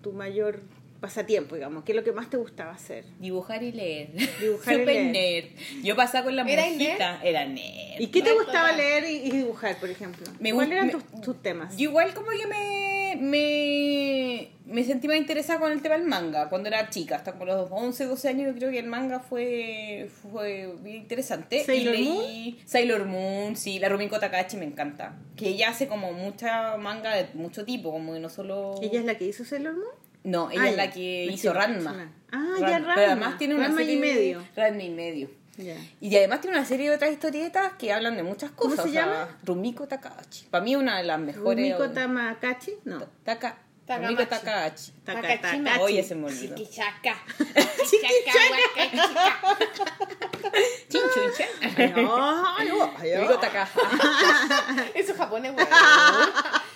tu mayor pasatiempo, digamos? ¿Qué es lo que más te gustaba hacer? Dibujar y leer. Dibujar y Super leer. nerd. Yo pasaba con la ¿Eras monjita. Era nerd. ¿Y qué te No, gustaba total. leer y, y dibujar, por ejemplo? Me ¿Cuáles eran me- tus, tus temas? Yo igual como que me, me, me sentí más interesada con el tema del manga cuando era chica, hasta como los 11, 12 años yo creo que el manga fue, fue bien interesante. ¿Sailor y leí Sailor Moon, sí, la Rumiko Takahashi me encanta. Que ella hace como mucha manga de mucho tipo, como que no solo... ¿Ella es la que hizo Sailor Moon? No, ella Ah, es la que hizo Ranma. Ah, ya, Ranma. Pero además tiene una Ranma y serie de- medio. Ranma y medio. Y además tiene una serie de otras historietas que hablan de muchas ¿Cómo cosas. se o sea, llama? Rumiko Takahashi. Para mí una de las mejores. Rumiko Tamakachi? No. Taka. Rumiko Takahashi. Taka- Takachi. Takachi. Oye, se me olvidó. Chiquichaca. No, no. Rumiko Takahashi. Eso es japonés, güey.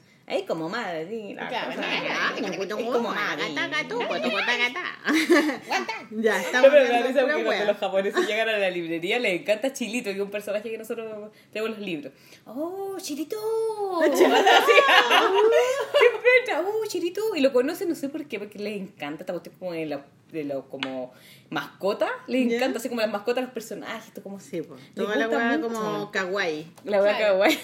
Ahí como madre, sí, la Claro, cosa. Es como madre. Ya, No, estamos pero me risa porque cuando los japoneses llegan a la librería les encanta Chilito, que es un personaje que nosotros tenemos los libros. ¡Oh, Chilito! Siempre entra, ¡oh, Chilito! Y lo conocen, no sé por qué, porque les encanta esta cuestión como de la, de la como mascota. Les Ya. encanta, así como las mascotas los personajes, esto como Sí, pues. Toda la weá como kawaii. La Claro. kawaii.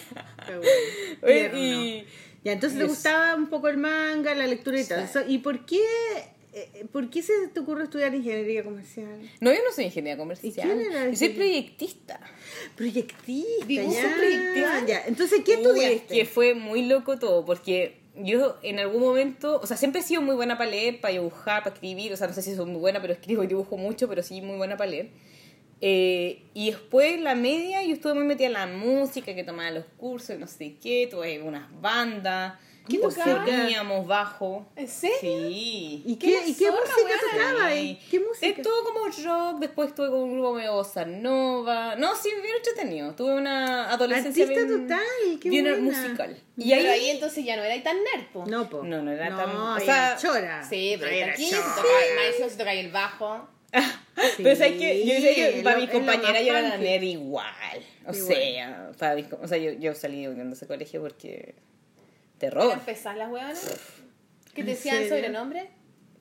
Kawaii. Y... Ya, entonces y te gustaba un poco el manga, la lectura y todo Sí. eso. ¿Y por qué, eh, por qué se te ocurre estudiar ingeniería comercial? No, yo no soy ingeniera comercial. ¿Y era Yo soy proyectista. Proyectista, Dibujo ya. proyectiva. ya. Entonces, ¿qué Uy, estudiaste? Es que fue muy loco todo, porque yo en algún momento, o sea, siempre he sido muy buena para leer, para dibujar, para escribir, o sea, no sé si soy muy buena, pero escribo y dibujo mucho, pero sí muy buena para leer. Eh, y después la media yo estuve muy metida en la música, que tomaba los cursos no sé qué, tuve unas bandas, ¿Qué teníamos bajo. ¿En serio? Sí. ¿Y qué, ¿y qué música tocaba? Sí. ¿Y ¿Qué música? Todo como rock, después estuve con un grupo medio bossa nova. No, sí, bien entretenido. Tuve una adolescencia Artista bien, total, qué bien buena. musical. Y Y ahí, ahí entonces ya no era tan nerd, po. No, po. No, no era tan- No, o era sea, chora. Sí, pero Era tranquilo, chora. se tocaba, más encima se tocaba el bajo. pero sabes que yo decía que para lo- compañeras más yo era nerd igual. O Igual. sea, para mis co- o sea yo, yo salí de ese colegio porque... ¿Para Terror. empezar las hueonas? ¿Qué te ¿En decían sobrenombre?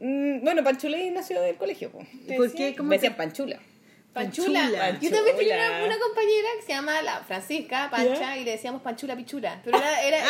Mm, bueno, Panchulé nació del colegio. po. ¿Y ¿Por qué? ¿Cómo Me te- decían Panchula. Panchula. Panchula. Yo también tenía una, una compañera que se llama la Francisca Pancha y le decíamos Panchula Pichula. Pero era. era, era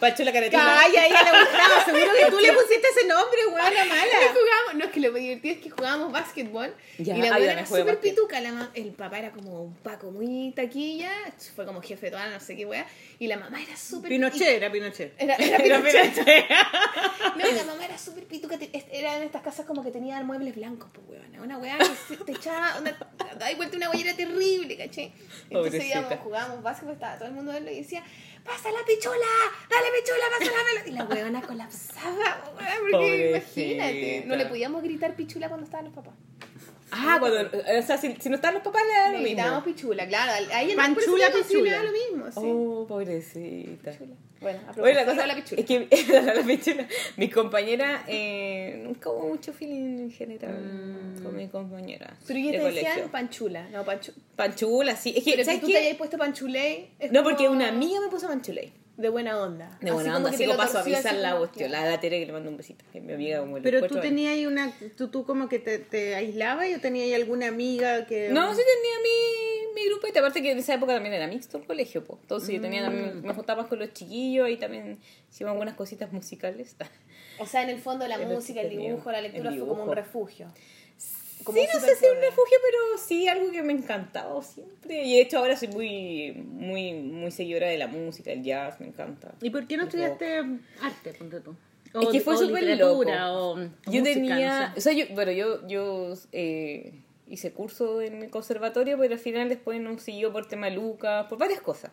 Panchula caretina. Calla, a ella le gustaba. Seguro que tú le pusiste ese nombre, weona Y mala. jugábamos, no es que lo divertido es que jugábamos básquetbol Ya, y la ah, buena ya, era súper pituca, la ma- el papá era como un Paco muy taquilla, fue como jefe de toda no sé qué wea, y la mamá era súper Pinochet, era Pinochet. Era, era Era Pinochet. No, y la mamá era súper pituca, era en estas casas como que tenían muebles blancos, pues weona, una weá que se- te echaba, una, da vuelta una guayera terrible, ¿caché? Entonces íbamos, jugábamos básquetbol, estaba todo el mundo verlo y decía, pasa la pichula, dale pichula, pasa la pelota. Y la weona colapsaba, porque Pobrecita. imagínate, no le podíamos gritar pichula cuando estaban los papás. Ah, cuando, o sea, si, si no están los papás, le da lo Le mismo. gritábamos pichula, claro, a ella no, Panchula, por eso le le pichula. da lo mismo, sí. Oh, pobrecita. Bueno, a Oye, la cosa de la pichula. es que la, la pichula, mi compañera eh, nunca hubo mucho feeling en general con mi compañera. Pero de te decían colegio. panchula, no panchu. Panchula, sí. Es que, Pero si ¿sabes tú qué? te hayas puesto panchuley, es No, porque como una amiga me puso Panchuley. De buena onda. De buena onda, así como lo paso a avisar la cuestión. La, la Tere que le mando un besito, que es mi amiga como Pero tú tenías ahí una. Tú, tú como que te, te aislabas o tenías ahí alguna amiga que. No, sí tenía mi, mi grupete. Aparte que en esa época también era mixto el colegio, po. Entonces yo tenía Mm. también, me juntaba más con los chiquillos y también hicimos algunas cositas musicales. O sea, en el fondo la música, el dibujo, la lectura fue como un refugio. Sí, no sé si un refugio, pero sí algo que me ha encantado siempre. Y de hecho ahora soy muy, muy, muy seguidora de la música, del jazz, me encanta. ¿Y por qué no El estudiaste arte, ponte tú? Es que fue súper loco. O, yo música, tenía, no sé. o sea, yo, bueno, yo, yo eh, hice curso en el conservatorio, pero al final después no siguió por tema Lucas, por varias cosas.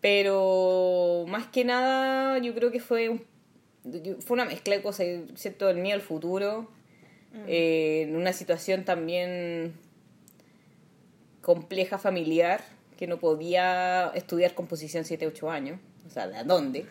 Pero más que nada, yo creo que fue un, fue una mezcla de cosas, ¿cierto? El miedo al futuro, eh, en una situación también compleja familiar, que no podía estudiar composición 7, 8 años. O sea, ¿de dónde?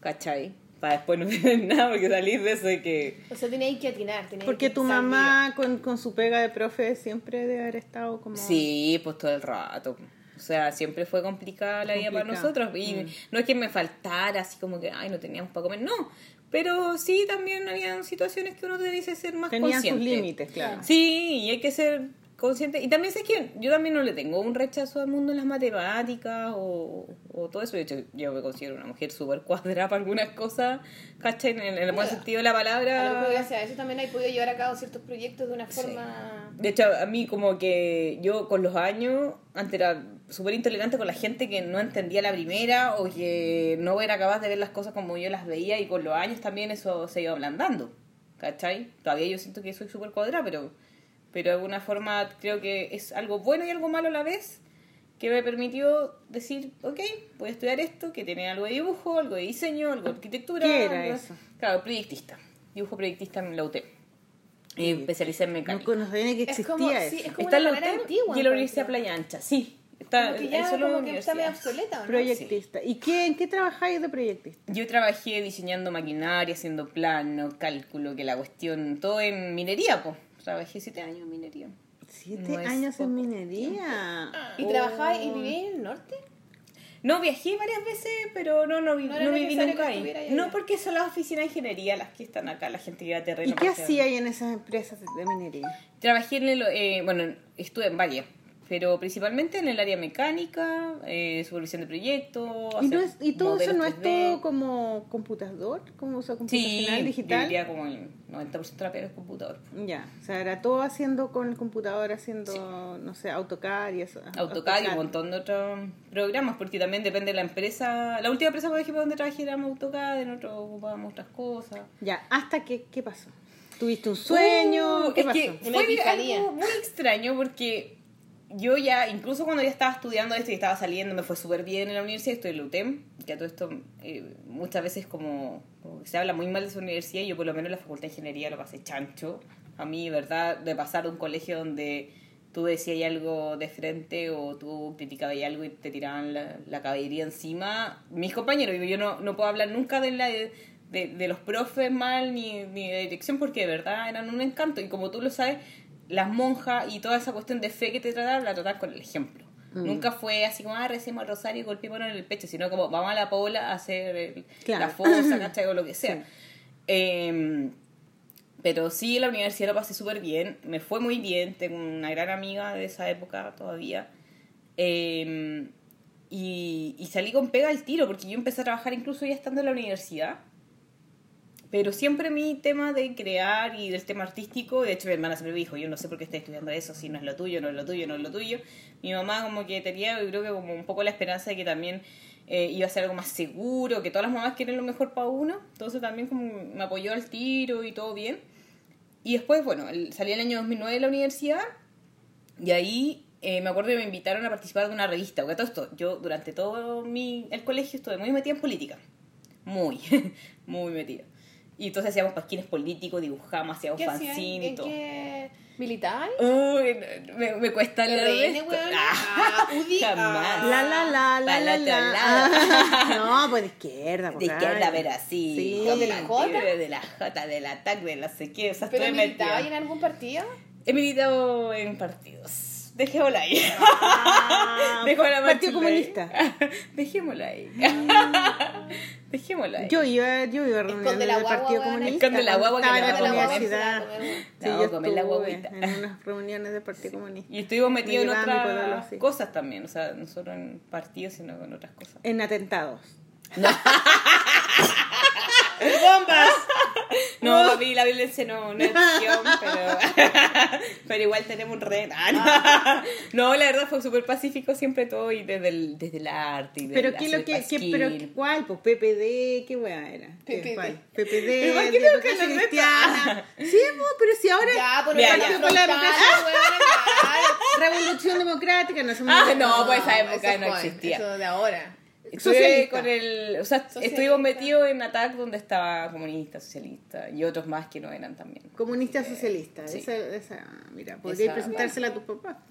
¿Cachai? Para después no tener nada, porque salir de eso de que... O sea, teníais que atinar. Porque que tu mamá con, con su pega de profe siempre debe haber estado como... Sí, pues todo el rato. O sea, siempre fue complicada la vida para nosotros. Y no es que me faltara así como que, ay, no teníamos para comer. No. Pero sí, también había situaciones que uno debe ser más Tenían sus consciente. límites, claro. Sí, y hay que ser consciente. Y también sé que yo también no le tengo un rechazo al mundo en las matemáticas o, o todo eso. De hecho, yo me considero una mujer súper cuadrada para algunas cosas, ¿cachai? En, en el buen sentido de la A lo mejor palabra. gracias a eso también hay podido llevar a cabo ciertos proyectos de una forma... De hecho, a mí como que yo con los años, antes era súper intolerante con la gente que no entendía la primera o que no era capaz de ver las cosas como yo las veía y con los años también eso se iba ablandando, ¿cachai? Todavía yo siento que soy súper cuadrada, pero, pero de alguna forma creo que es algo bueno y algo malo a la vez que me permitió decir, ok, voy a estudiar esto, que tiene algo de dibujo, algo de diseño, algo de arquitectura. ¿Qué era eso? Claro, proyectista. Dibujo proyectista en la UT. Y especialicé en No, mecánica. no sabía ni que Es existía como- eso. sí, es como Está una la UTEM antigua, y la. Universidad Playa Ancha, sí. Está, Como que hay ya solo como que está medio universidades. obsoleta, ¿o no? Proyectista. ¿Y qué, en qué trabajáis de proyectista? Yo trabajé diseñando maquinaria, haciendo plano, cálculo, que la cuestión, todo en minería, pues. Trabajé siete años en minería. Siete No años en minería. ¿Y Oh. trabajabas y vivías en el norte? No, viajé varias veces, pero no, no, vi- No era no viví nunca ahí. No, porque son las oficinas de ingeniería las que están acá, la gente que va a terreno. ¿Y qué hacía ahí en esas empresas de minería? Trabajé en el, eh, bueno, estuve en varias, pero principalmente en el área mecánica, eh, supervisión de proyectos. ¿Y, no es, y todo eso modelos no es 3D. todo como computador? ¿Como Sí, computacional yo digital? diría como el 90% de la pega es computador. Ya, o sea, era todo haciendo con el computador, haciendo, no sé, AutoCAD y eso. AutoCAD y un montón de otros programas, porque también depende de la empresa. La última empresa, por ejemplo, donde trabajé era AutoCAD, en otro ocupábamos otras cosas. Ya, ¿hasta qué, qué pasó? ¿Tuviste un sueño? Uh, ¿Qué es pasó? que Una fue epifanía. algo muy extraño porque yo ya, incluso cuando ya estaba estudiando esto y estaba saliendo, me fue súper bien en la universidad, estoy en la UTEM, que a todo esto eh, muchas veces como, se habla muy mal de esa universidad, yo por lo menos en la Facultad de Ingeniería lo pasé chancho. A mí, verdad, de pasar de un colegio donde tú decías algo de frente o tú criticabas algo y te tiraban la, la caballería encima, mis compañeros, yo no, no puedo hablar nunca de la... De, de los profes mal ni, ni de dirección porque de verdad eran un encanto. Y como tú lo sabes las monjas y toda esa cuestión de fe que te trataban la trataban con el ejemplo nunca fue así como ah recemos el rosario y golpeémonos en el pecho sino como vamos a la pola a hacer el- Claro. la fosa ¿cachai? o lo que sea Sí. Em, pero sí, la universidad lo pasé súper bien. Me fue muy bien. Tengo una gran amiga de esa época todavía. Em, y, y salí con pega al tiro, porque yo empecé a trabajar incluso ya estando en la universidad. Pero siempre mi tema de crear y del tema artístico, de hecho mi hermana siempre me dijo, yo no sé por qué estás estudiando eso, si no es lo tuyo, no es lo tuyo, no es lo tuyo. Mi mamá como que tenía, yo creo que como un poco la esperanza de que también eh, iba a ser algo más seguro, que todas las mamás quieren lo mejor para uno. Entonces también como me apoyó al tiro y todo bien. Y después, bueno, salí el año 2009 de la universidad y ahí eh, me acuerdo que me invitaron a participar de una revista. Porque todo esto, yo durante todo mi, el colegio estuve muy metida en política. Muy, muy metida. Y entonces hacíamos pasquines políticos, dibujamos, hacíamos ¿Qué hacían? fanzine y ¿En todo. qué militar? Uy, me, me cuesta hablar de esto. Ah, Ah, UDI. jamás. Ah. La la la la la la. no, pues de izquierda. De pues, izquierda, caray. pero así. Sí. ¿De la Jota? De la J, del ataque, de la sé qué. O sea, ¿Pero estuve militaba metida. en algún partido? He militado en partidos. Dejémosla ahí. Ah, Dejémosla Partido. Comunista. Dejémosla ahí. Dejémosla ahí. Yo iba, yo iba a la del Partido. Comunista. Esconde la guagua que Estaba la en la universidad. Sí, yo comer la guaguita. en unas reuniones del Partido Comunista. Y estuvimos metidos en Me otras sí. cosas también. O sea, no solo en partidos, sino con otras cosas. En atentados. ¡Bombas! No, papi, la violencia no, no es opción, pero, pero igual tenemos un reto. Ah, no. No, la verdad fue súper pacífico siempre todo y desde el, desde el arte y Pero qué lo que, qué, pasquín. pero qué- ¿cuál? Pues PPD, ¿qué weá era? ¿Qué, PPD. cuál? Pero PPD, ¿por qué tengo que democracia hablar de cristiana. Sí, pero si ahora Ya, por Ya, el ya. partido Por la democracia. revolución democrática no somos Ah, no, pues esa época no existía. Eso de ahora. Estuve con el, o sea, Socialista. estuvimos metidos en ATAC donde estaba comunista, socialista y otros más que no eran también. Comunista socialista. Sí. Esa, esa, mira, podrías Esa- presentársela a tus papás.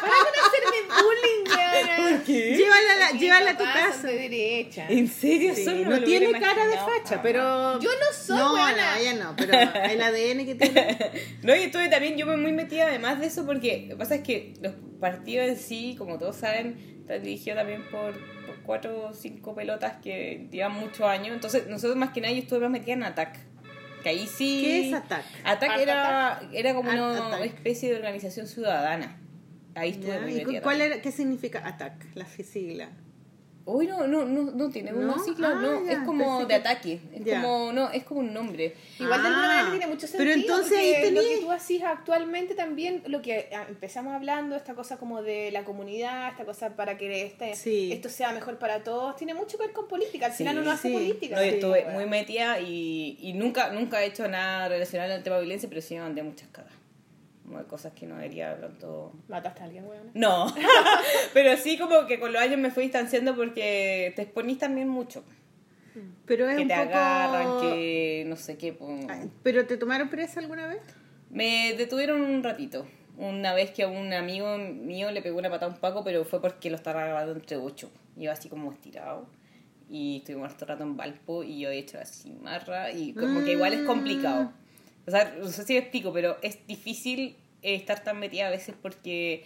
Para no hacerme bullying, weona. Llévala, a la- llévala a tu casa. de derecha. ¿En serio? Sí, no, tiene cara de facha, jamás. pero. Yo no soy No, buena. no, ella no, pero el ADN que tiene. No, y estuve también yo me muy metida además de eso porque lo que pasa es que los partidos en sí, como todos saben, están dirigidos también por, por cuatro o cinco pelotas que llevan muchos años. Entonces, nosotros más que nada yo estuve más metida en ATAC. Que ahí sí. ¿Qué es? ATAC Art era, era como Art una Attack. especie de organización ciudadana. Ahí estuve Ya, muy ¿Y cuál era, qué significa ATAC, la sigla? Uy, no, no, no, no tiene ¿No? una sigla, Ah, no, ya, es como de que- ataque, es ya. como, no, es como un nombre. Igual de alguna Ah, manera tiene mucho pero sentido. entonces ahí lo que tú haces actualmente también, lo que ah, empezamos hablando, esta cosa como de la comunidad, esta cosa para que este, Sí. esto sea mejor para todos, tiene mucho que ver con política. Al Sí, final uno hace sí. política. No, yo sí, estuve muy metida y, y nunca, nunca he hecho nada relacionado al tema de violencia, pero sí me mandé muchas cagas. Como de cosas que no debería tanto... Mataste a alguien, weón. No, pero sí como que con los años me fui distanciando porque te exponís también mucho. Pero es Que un te poco... agarran, que no sé qué. Ay, ¿Pero te tomaron presa alguna vez? Me detuvieron un ratito. Una vez que a un amigo mío le pegó una patada a un paco, pero fue porque lo estaba grabando entre ocho. Iba así como estirado. Y estuvimos harto rato en Valpo y yo he hecho así marra. Y como que igual es complicado. O sea, no sé si me explico, pero es difícil eh, estar tan metida a veces porque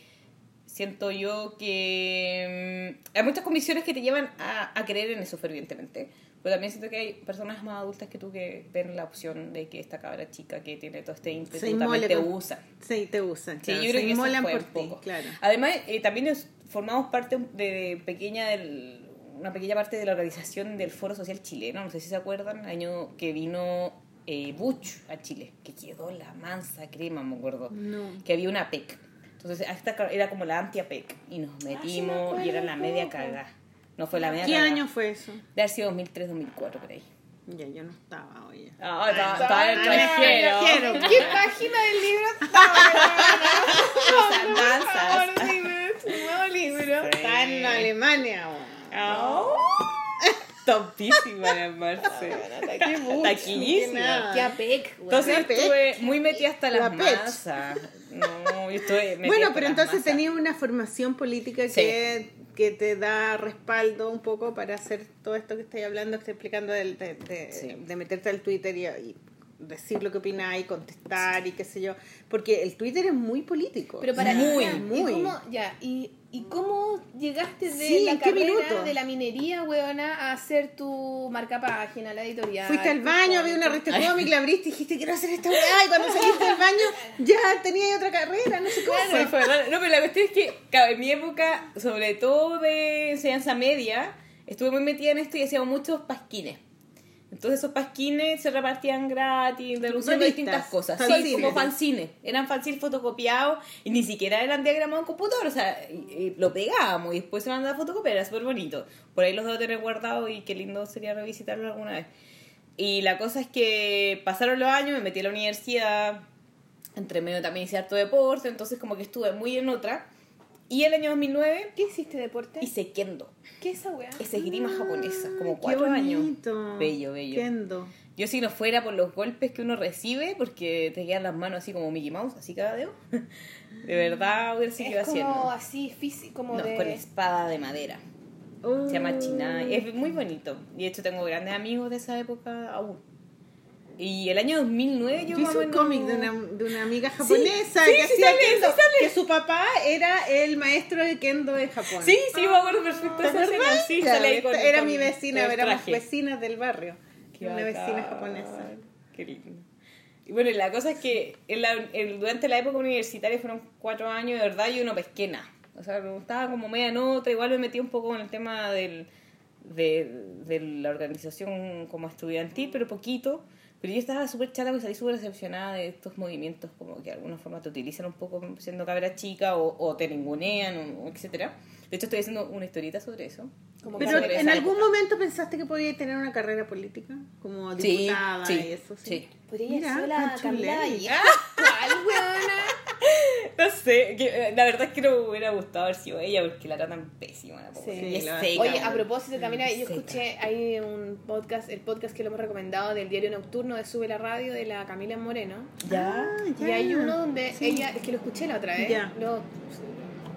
siento yo que mm, hay muchas convicciones que te llevan a, a creer en eso fervientemente. Pero también siento que hay personas más adultas que tú que ven la opción de que esta cabra chica que tiene todo este ímpetu también te usa. Sí, te usan. Sí, claro, yo creo se que eso fue por ti, poco. claro. Además, eh, también formamos parte de pequeña del, una pequeña parte de la organización del Foro Social Chileno, no sé si se acuerdan, año que vino eh, Bush a Chile, que quedó la mansa crema, me acuerdo, No. que había una PEC. Entonces, esta era como la anti-APEC y nos metimos y era la media cagada. No fue la media ¿Qué año fue eso? De haber sido 2003-2004 por ahí. Ya, yo no estaba, oye. Ah, estaba- estaba en el extranjero. ¿Qué página del libro Esas Por danzas. favor, dime, tu nuevo libro. Está en Alemania, weón. Topísima la Marce. Qué mucho. Taquillísima. Qué apec. Entonces La pech. estuve muy metida hasta La masas. No, yo estuve metida Bueno, pero entonces masas. tenía una formación política que, que te da respaldo un poco para hacer todo esto que estoy hablando, que estoy explicando de, de, Sí. de meterte al Twitter y, y decir lo que opináis, contestar y qué sé yo. Porque el Twitter es muy político. Pero para Muy, ya, ¿y muy. cómo, ya, ¿y, ¿y cómo llegaste de Sí, la ¿en qué carrera minuto? de la minería, weona, a hacer tu marca página, la editorial? Fuiste al baño, había una revista cómic, la abriste y dijiste quiero hacer esta weá y cuando saliste del baño ya tenías otra carrera, no sé cómo. Sí, fue. No, pero la cuestión es que, claro, en mi época, sobre todo de enseñanza media, estuve muy metida en esto y hacíamos muchos pasquines. Entonces esos pasquines se repartían gratis, denunciando distintas cosas. Sí, fanzines. como fanzines. Eran fanzines fotocopiados y ni siquiera eran diagramados en computador. O sea, y- y lo pegábamos y después se mandaba a fotocopiar. Era súper bonito. Por ahí los debo tener guardados y qué lindo sería revisitarlo alguna vez. Y la cosa es que pasaron los años, me metí a la universidad, entre medio también hice harto deporte, entonces como que estuve muy en otra. Y el año 2009 ¿Qué hiciste deporte? hice kendo, ¿Qué es esa weá? esa esgrima japonesa, como cuatro años. bonito. Bello, bello. Kendo. Yo si no fuera por los golpes que uno recibe, porque te quedan las manos así como Mickey Mouse, así cada dedo, de verdad hubiera seguido es como haciendo. así, físico, como No, de... con espada de madera. Se llama Chinai. Es muy bonito. Y de hecho tengo grandes amigos de esa época aún. Y el año 2009 yo hice un cómic de una, de una amiga japonesa sí, que sí hacía sale, kendo, sí sale. que su papá era el maestro de kendo de Japón. Sí, sí, me acuerdo perfecto de ¿Te esa escena. Sí, sale con- era con- mi vecina, con éramos vecinas del barrio. Qué una vecina japonesa. Qué lindo. Y bueno, la cosa es que en la- en- durante la época universitaria fueron cuatro años, de verdad, yo no pesqué nada. O sea, me estaba como media nota, igual me metí un poco en el tema del, de, de la organización como estudiantil, pero poquito. Pero yo estaba súper chata porque salí súper decepcionada de estos movimientos, como que de alguna forma te utilizan un poco siendo cabra chica o, o te ningunean, o, etcétera. De hecho, estoy haciendo una historieta sobre eso. Como Pero sobre en algún época. momento pensaste que podías tener una carrera política, como diputada sí, y eso. Sí. sí. Podría ser la Camila. No sé, que, eh, la verdad es que no me hubiera gustado haber sido ella porque la tratan pésima. La pobre. Sí, y es seca, Oye, a propósito, Camila, yo Seca. escuché ahí un podcast, el podcast que lo hemos recomendado del diario nocturno de Sube la Radio de la Camila Moreno. Ya. Ah, Y ya. hay uno donde Sí. ella, es que lo escuché la otra vez, Ya. lo,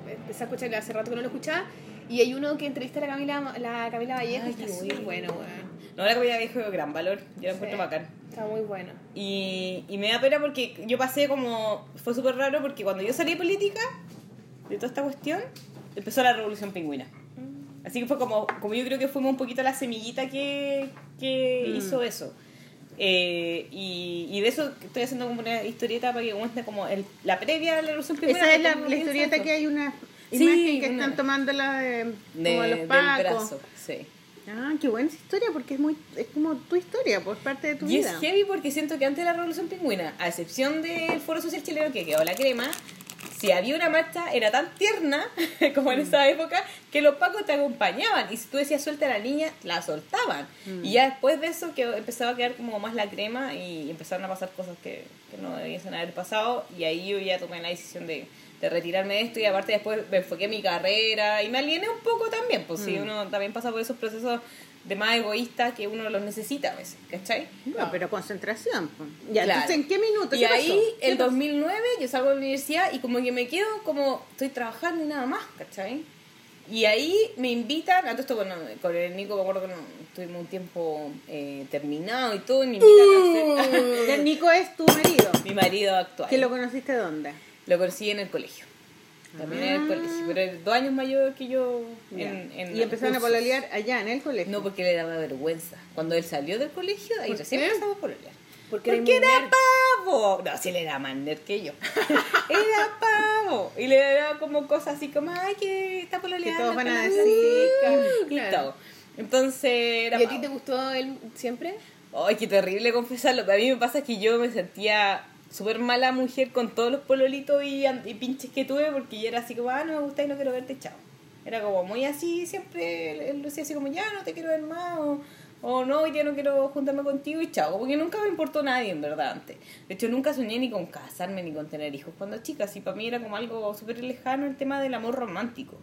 empecé a escuchar hace rato que no lo escuchaba, y hay uno que entrevista a la Camila, la Camila Vallejo, está súper bueno. bueno, weón. No, la comida viejo de gran valor. Yo la encuentro Sí, bacán. Está muy bueno. Y, y me da pena porque yo pasé como. Fue súper raro porque cuando yo salí de política, de toda esta cuestión, empezó la revolución pingüina. Así que fue como, como yo creo que fuimos un poquito la semillita que, que Mm. hizo eso. Eh, y, y de eso estoy haciendo como una historieta para que cuente como el, la previa a la revolución pingüina. Esa es la, la historieta que hay una Sí, imagen que una- están tomándola de, De- como los del pacos. brazo, sí. Ah, qué buena esa historia porque es muy es como tu historia, pues parte de tu Y vida. es heavy porque siento que antes de la Revolución Pingüina, a excepción del Foro Social Chileno que quedó la crema, si había una marcha era tan tierna como Mm. en esa época que los pacos te acompañaban y si tú decías suelta a la niña, la soltaban. Mm. Y ya después de eso quedó, empezaba a quedar como más la crema y empezaron a pasar cosas que, que no debiesen haber pasado y ahí yo ya tomé la decisión de, de retirarme de esto y aparte después me enfoqué en mi carrera y me aliené un poco también, pues Mm. si uno también pasa por esos procesos de más egoísta que uno los necesita a veces, ¿cachai? No, pero concentración. Ya, Claro. entonces, ¿en qué minuto? Y ¿Qué ahí, pasó? ¿Qué el pasó? 2009, yo salgo de la universidad y como que me quedo como, estoy trabajando y nada más, ¿cachai? Y ahí me invitan, a todo esto, bueno, con el Nico me acuerdo que no, tuvimos un tiempo eh, terminado y todo, y me invitan a hacer El Nico es tu marido. mi marido actual. ¿Que lo conociste dónde? Lo conocí en el colegio. También en el colegio, pero dos años mayor que yo Ah. En, en y empezaron a pololear allá en el colegio. No, porque le daba vergüenza. Cuando él salió del colegio, ahí ¿Por recién empezamos a pololear. Porque Porque era pavo. No, si él era más nerd que yo. era pavo. Y le daba como cosas así como, ay, que está pololeando. Que todos van a decir, chica", y claro. todo. Entonces era ¿Y a ti te gustó él siempre? Ay, qué terrible confesarlo. A mí me pasa que yo me sentía súper mala mujer con todos los pololitos y, y pinches que tuve porque yo era así como, ah, no me gusta y no quiero verte, chao. Era como muy así, siempre él, decía así como, ya no te quiero ver más o, o no, día no quiero juntarme contigo y chao. Porque nunca me importó nadie en verdad antes. De hecho, nunca soñé ni con casarme ni con tener hijos cuando chica. Y para mí era como algo súper lejano el tema del amor romántico.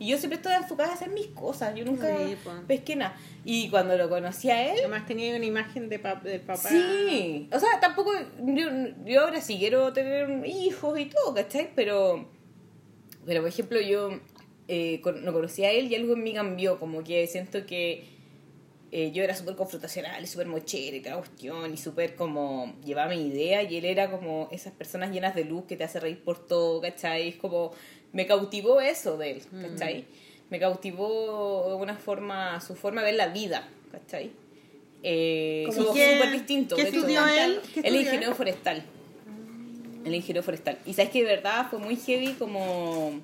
Y yo siempre estaba enfocada a hacer mis cosas. Yo nunca Sí, pesqué nada. Y cuando lo conocí a él, Además tenía una imagen de pap- del papá. Sí, o sea, tampoco. Yo, yo ahora sí quiero tener hijos y todo, ¿cachai? Pero, pero por ejemplo, yo eh, con- no conocía a él y algo en mí cambió. Como que siento que eh, yo era súper confrontacional y súper mochera y cada cuestión y súper como llevaba mi idea y él era como esas personas llenas de luz que te hace reír por todo, ¿cachai? Es como. Me cautivó eso de él, ¿cachai? Me cautivó de una forma, su forma de ver la vida, ¿cachai? Eh, ¿Y somos súper distintos. qué estudió él? ¿Qué Él estudió es ingeniero forestal. El ingeniero forestal. Y sabes que de verdad fue muy heavy como,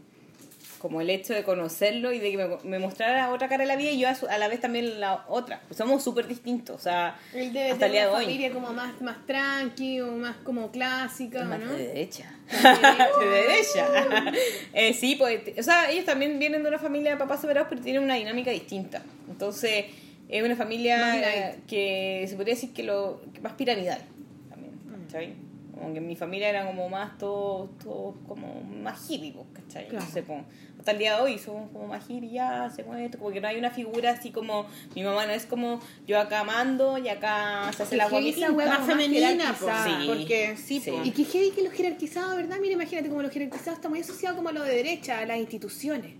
como el hecho de conocerlo y de que me, me mostrara otra cara de la vida y yo a, su- a la vez también la otra. Pues somos súper distintos, o sea, Él debe hasta el tener de una hoy. familia como más, más tranqui o más como clásica, Es más ¿no? de derecha. De derecha. Eh, sí, pues, o sea, ellos también vienen de una familia de papás separados, pero tienen una dinámica distinta. Entonces, es una familia que se podría decir que lo que más piramidal también. Como que en mi familia era como más todo, todo como más hippie, pues, ¿cachai? Claro. No sé, pues, hasta el día de hoy somos como más hippie, ya hacemos esto, como que no hay una figura así como, mi mamá no es como yo acá mando y acá se hace la wea Más como femenina, jerarquizada. Sí. Porque sí, Sí. po. Y que heavy que lo jerarquizado, ¿verdad? Mira, imagínate como lo jerarquizado está muy asociado como a lo de derecha, a las instituciones.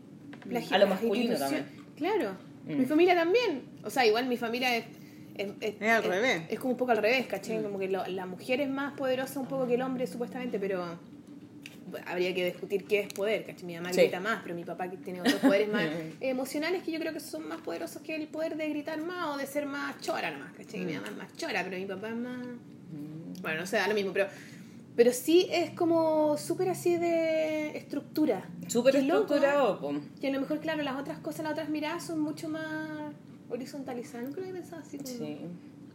Las- A lo masculino instituciones. Claro. Mm. Mi familia también. O sea, igual mi familia es... Es, es- Es al revés. Es como un poco al revés, ¿cachai? Como que lo- la mujer es más poderosa un poco que el hombre, supuestamente, pero habría que discutir qué es poder, ¿cachai? Mi mamá Sí. grita más, pero mi papá que tiene otros poderes más emocionales que yo creo que son más poderosos que el poder de gritar más o de ser más chora nomás, ¿cachai? Mm. Mi mamá es más chora, pero mi papá es más... Bueno, no sé, da lo mismo, pero... Pero sí es como súper así de estructura. Súper estructurado. Y a lo mejor, claro, las otras cosas, las otras miradas son mucho más horizontalizadas. Nunca lo había pensado así como... Sí.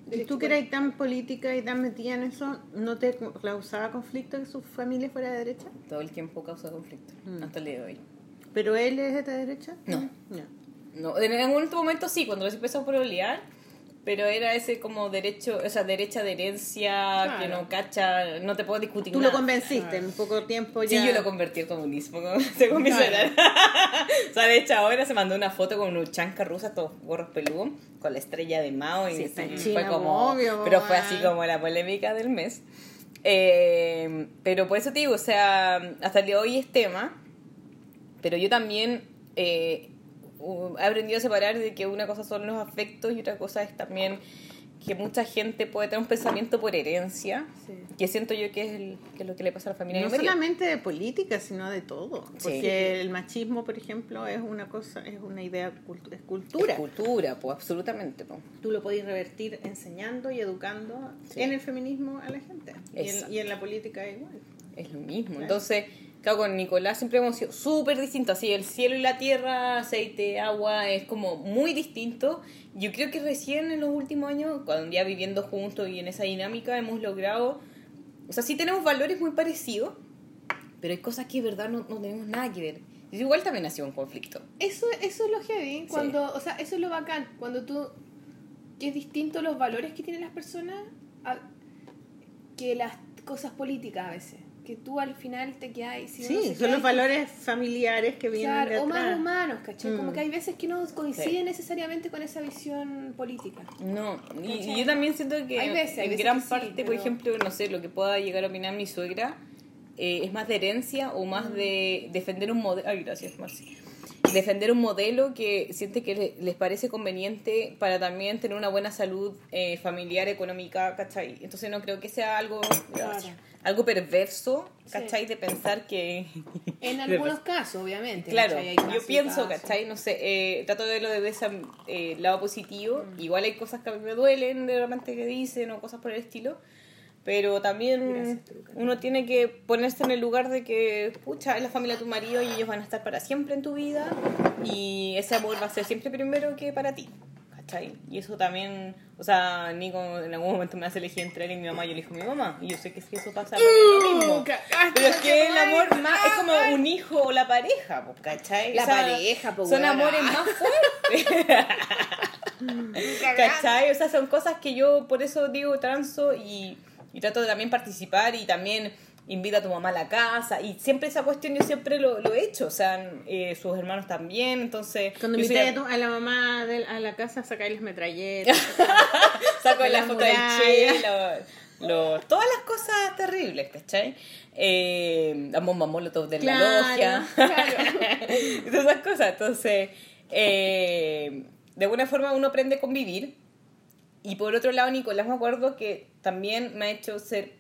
¿Y derecho tú que eras tan política y tan metida en eso, no te causaba conflicto que su familia fuera de derecha? Todo el tiempo causa conflicto, Mm. hasta el día de hoy. ¿Pero él es de derecha? No. No. No, en algún momento sí, cuando recién empezó a pololear, pero era ese como derecho, o sea, derecha de herencia, que no cacha, no te puedo discutir Tú nada. lo convenciste en poco tiempo Sí, ya. yo lo convertí al comunismo, como según mi Claro. o sea, de hecho ahora se mandó una foto con un chanca rusa, todos gorros peludos, con la estrella de Mao y Sí, está fue como, obvio, pero fue así como la polémica del mes. Eh, pero por eso te digo, o sea, hasta el día de hoy es tema, pero yo también eh, he aprendido a separar de que una cosa son los afectos y otra cosa es también que mucha gente puede tener un pensamiento por herencia, Sí. que siento yo que es, el- que es lo que le pasa a la familia No solamente de política, sino de todo. Sí. Porque el machismo, por ejemplo, es una cosa, es una idea, es cultura. Es cultura, pues absolutamente. pues. Tú lo podés revertir enseñando y educando Sí. en el feminismo a la gente. Y en, y en la política igual. Es lo mismo. Claro. Entonces, claro, con Nicolás siempre hemos sido súper distintos. Así, el cielo y la tierra, aceite, agua, es como muy distinto. Yo creo que recién en los últimos años, cuando ya viviendo juntos y en esa dinámica, hemos logrado. O sea, sí tenemos valores muy parecidos, pero hay cosas que de verdad no, no tenemos nada que ver. Y igual también ha sido un conflicto. Eso, eso es lo heavy, cuando, o sea, eso es lo bacán, cuando tú, que es distinto los valores que tienen las personas a- que las cosas políticas a veces, que tú al final te quedas... Si Sí, son los valores familiares que vienen Claro, de o más humanos, ¿cachai? Como Mm. que hay veces que no coinciden Sí. necesariamente con esa visión política. No, y, yo también siento que Hay veces, hay en veces gran que sí, parte, por ejemplo, no sé, lo que pueda llegar a opinar mi suegra eh, es más de herencia o Mm. más de defender un modelo. Ay, gracias, Marci. Defender un modelo que siente que le- les parece conveniente para también tener una buena salud eh, familiar, económica, ¿cachai? Entonces no creo que sea algo, Claro. algo perverso, Sí. ¿cachai? De pensar que... En algunos casos, obviamente. Claro, yo pienso, casos. ¿cachai? No sé, eh, trato de verlo desde ese eh, lado positivo. Mm. Igual hay cosas que a mí me duelen de repente que dicen o cosas por el estilo. Pero también Gracias, uno tiene que ponerse en el lugar de que, pucha, es la familia de tu marido y ellos van a estar para siempre en tu vida. Y ese amor va a ser siempre primero que para ti. ¿Cachai? Y eso también, o sea, Nico en algún momento me hace elegir entre él y mi mamá. Yo elijo a mi mamá. Y yo sé que si eso pasa, es lo mismo. cagaste, Pero es que el amor más, es como un hijo o la pareja, ¿cachai? La O sea, pareja, pues, Son amores más fuertes. ¿Cachai? O sea, son cosas que yo por eso digo transo y, y trato de también participar y también invita a tu mamá a la casa y siempre esa cuestión yo siempre lo, lo he hecho, o sea, eh, sus hermanos también, entonces... Cuando soy- invité a, la mamá de- a la casa a sacarles metralletas. saco la las foto del. Che, lo- lo- todas las cosas terribles, ¿cachai? Eh, la bomba molotov de Claro, la logia. y todas esas cosas. Entonces, eh, de alguna forma uno aprende a convivir. Y por otro lado, Nicolás me acuerdo que también me ha hecho ser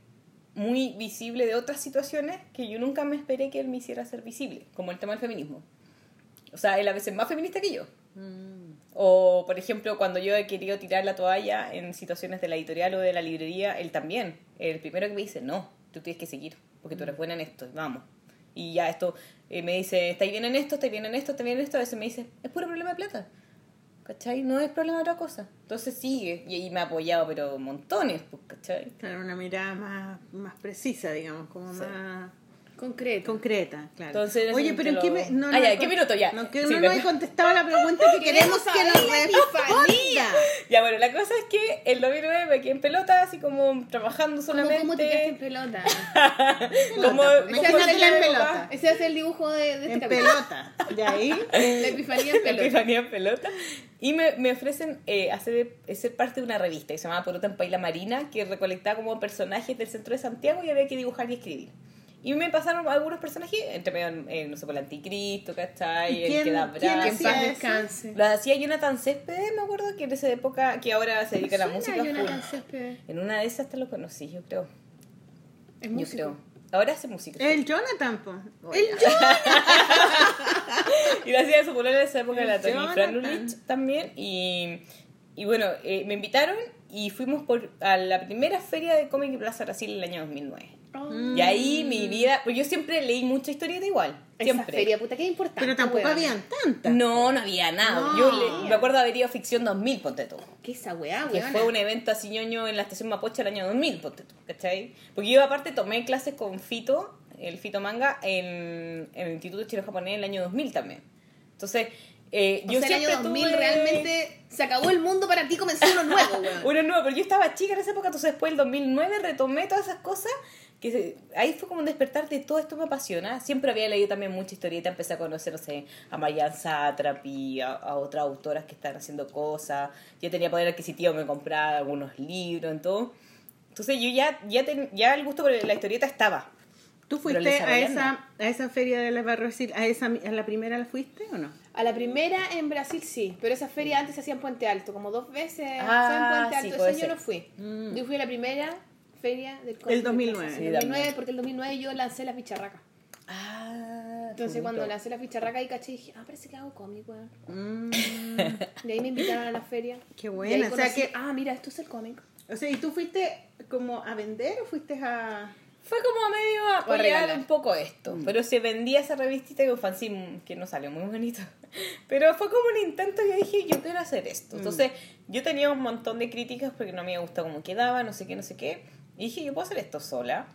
muy visible de otras situaciones que yo nunca me esperé que él me hiciera ser visible, como el tema del feminismo. O sea, él a veces es más feminista que yo. Mm. O, por ejemplo, cuando yo he querido tirar la toalla en situaciones de la editorial o de la librería, él también. El primero que me dice, no, tú tienes que seguir, porque tú eres buena en esto, vamos. Y ya esto, eh, me dice, estáis bien en esto, estáis bien en esto, estáis bien en esto. A veces me dice, es puro problema de plata. ¿Cachai? No es problema de otra cosa. Entonces sigue. Y ahí me ha apoyado, pero montones, pues, ¿cachai? Claro, una mirada más, más precisa, digamos, como Sí. más Concreto. concreta, claro. Entonces, Oye, pero ¿en qué, me, no, Ah, no ya, ¿en qué minuto? Ya. No, que Sí, no nos he contestado la pregunta que queremos que nos la epifanía. responda. Ya, bueno, la cosa es que el 2009 me quedé en pelota, así como trabajando ¿Cómo, solamente. ¿Cómo te quedaste en pelota? como, Pelota, como imagínatela en la pelota. Ese ser el dibujo de, de este En capítulo. pelota. De ahí. La epifanía en La pelota. Epifanía en pelota. Y me, me ofrecen eh, hacer, ser parte de una revista que se llamaba Pelota en Paila Marina, que recolectaba como personajes del centro de Santiago y había que dibujar y escribir. Y me pasaron algunos personajes, entre medio, eh, no sé, por el anticristo, ¿cachai? ¿Y El que da en brazos. Lo hacía Jonathan Céspedes, me acuerdo que en esa época, que ahora se dedica a la música. Jonathan. Céspedes. En una de esas hasta lo conocí, yo creo. Es Yo músico. creo. Ahora hace música. El Jonathan, po. El Y lo hacía su polola en esa época, la Tony Jonathan. Franulich también. Y, y bueno, eh, me invitaron y fuimos por, a la primera feria de cómic en Plaza Brasil el año 2009. Oh. Y ahí mi vida, pues yo siempre leí mucha historieta igual, Esa siempre. feria, puta, qué importante. Pero tampoco weón. habían tantas. No, no había nada. No. Yo le- me acuerdo haber ido a Ficción 2000, ponte tú. ¿Qué esa weá, Que weón? fue un evento así ñoño en la estación Mapocha el año 2000, ponte tú, ¿cachai? Porque yo aparte tomé clases con Fito, el Fito Manga, en, en el Instituto Chino Japonés en el año 2000 también. Entonces, eh, O yo sea, el siempre año 2000 tuve- realmente se acabó el mundo para ti, comenzó uno nuevo, weón. Uno nuevo, pero yo estaba chica en esa época, entonces después del 2009 retomé todas esas cosas. Que se- Ahí fue como un despertar de todo esto me apasiona. Siempre había leído también mucha historieta, empecé a conocer, no sé, a Marianne Satrapi, a, a otras autoras que están haciendo cosas. Yo tenía poder adquisitivo, me compraba algunos libros, en todo. Entonces yo ya, ya, ten- ya el gusto por la historieta estaba. ¿Tú fuiste a esa, a esa feria de la Brasil, a, esa, a la primera la fuiste o no? A la primera en Brasil sí, pero esa feria antes se hacía en Puente Alto, como dos veces Ah, en Puente sí, Alto, puede ese año ser. no fui. Mm. Yo fui a la primera feria del El 2009. Sí, Sí, el 2009 también. porque el 2009 yo lancé las bicharracas. Ah, Entonces qué cuando bonito. lancé las bicharracas y caché dije, ah, parece que hago cómic, weón. Mm, De ahí me invitaron a la feria. Qué buena, o sea que- ah, mira, esto es el cómic. o sea, ¿y tú fuiste como a vender o fuiste a...? Fue como medio a apoyar regalar. un poco esto. Pero se vendía esa revistita con fanzine que no salió muy bonito. Pero fue como un intento y yo dije, yo quiero hacer esto. Entonces, yo tenía un montón de críticas porque no me gustó cómo quedaba, no sé qué, no sé qué. Y dije, yo puedo hacer esto sola.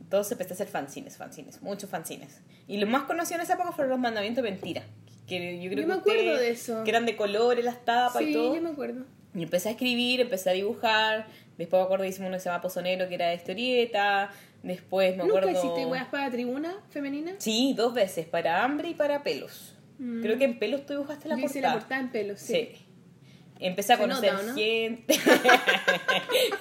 Entonces empecé a hacer fanzines, fanzines, muchos fanzines. Y los más conocidos en esa época fueron los mandamientos de mentira. Que yo creo Yo que me acuerdo de eso. Que eran de colores, las tapas Sí, y todo. yo me acuerdo. Y empecé a escribir, empecé a dibujar. Después me acuerdo que hicimos uno que se llama Pozonero, que era de historieta. Después me ¿Nunca acuerdo. hiciste weas para tribuna femenina? Sí, dos veces, para hambre y para pelos. Creo que en pelos tú dibujaste la Mm. Yo hice portada. la portada en pelo, sí. Sí. Empecé a conocer nota, gente.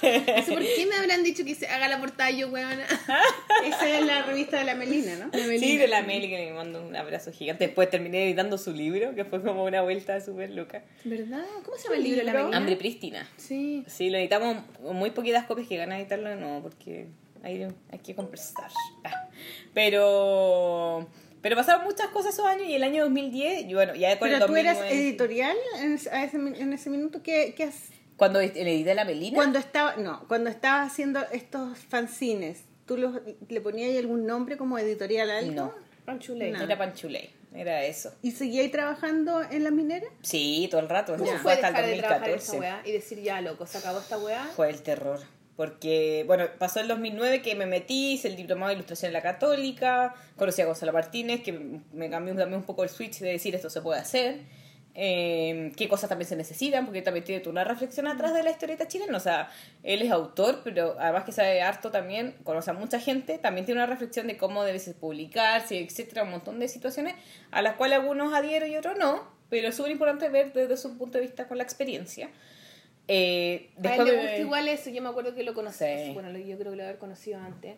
No sé por qué me habrán dicho que se haga la portada yo, weón. Esa es la revista de la Melina, ¿no? sí, de la Meli que le mando un abrazo gigante. Después terminé editando su libro, que fue como una vuelta súper loca. ¿Verdad? ¿Cómo se llama el libro de la? Melina? Hambre prístina. Sí. Sí, lo editamos con muy poquitas copias que ganas de editarlo no, porque hay, hay que conversar. Ah. Pero pero pasaron muchas cosas esos años y el año 2010, y bueno, ya con el Pero tú eras 2009, editorial en ese, en ese minuto. ¿Qué, qué has- cuando le edité la Melina, Cuando estaba, no, cuando estabas haciendo estos fanzines, ¿tú los, le ponías algún nombre como editorial algo? no, Panchuley. No. era Panchuley, era eso. ¿Y seguíais trabajando en las mineras? Sí, todo el rato. ¿Cómo eso fue hasta el dejar de trabajar esa 2014. weá y decir ya, loco, se acabó esta weá? Fue el terror. Porque, bueno, pasó el 2009 que me metí, hice el diplomado de ilustración en la Católica, conocí a Gonzalo Martínez, que me cambió también un poco el switch de decir esto se puede hacer, eh, qué cosas también se necesitan, porque también tiene toda una reflexión atrás de la historieta chilena. O sea, él es autor, pero además que sabe harto también, conoce a mucha gente, también tiene una reflexión de cómo debe publicarse, etcétera, un montón de situaciones a las cuales algunos adhiero y otros no, pero es súper importante ver desde su punto de vista con la experiencia. Eh, A él le me- gusta igual eso, yo me acuerdo que lo conocí, Sí. bueno, yo creo que lo haber conocido antes,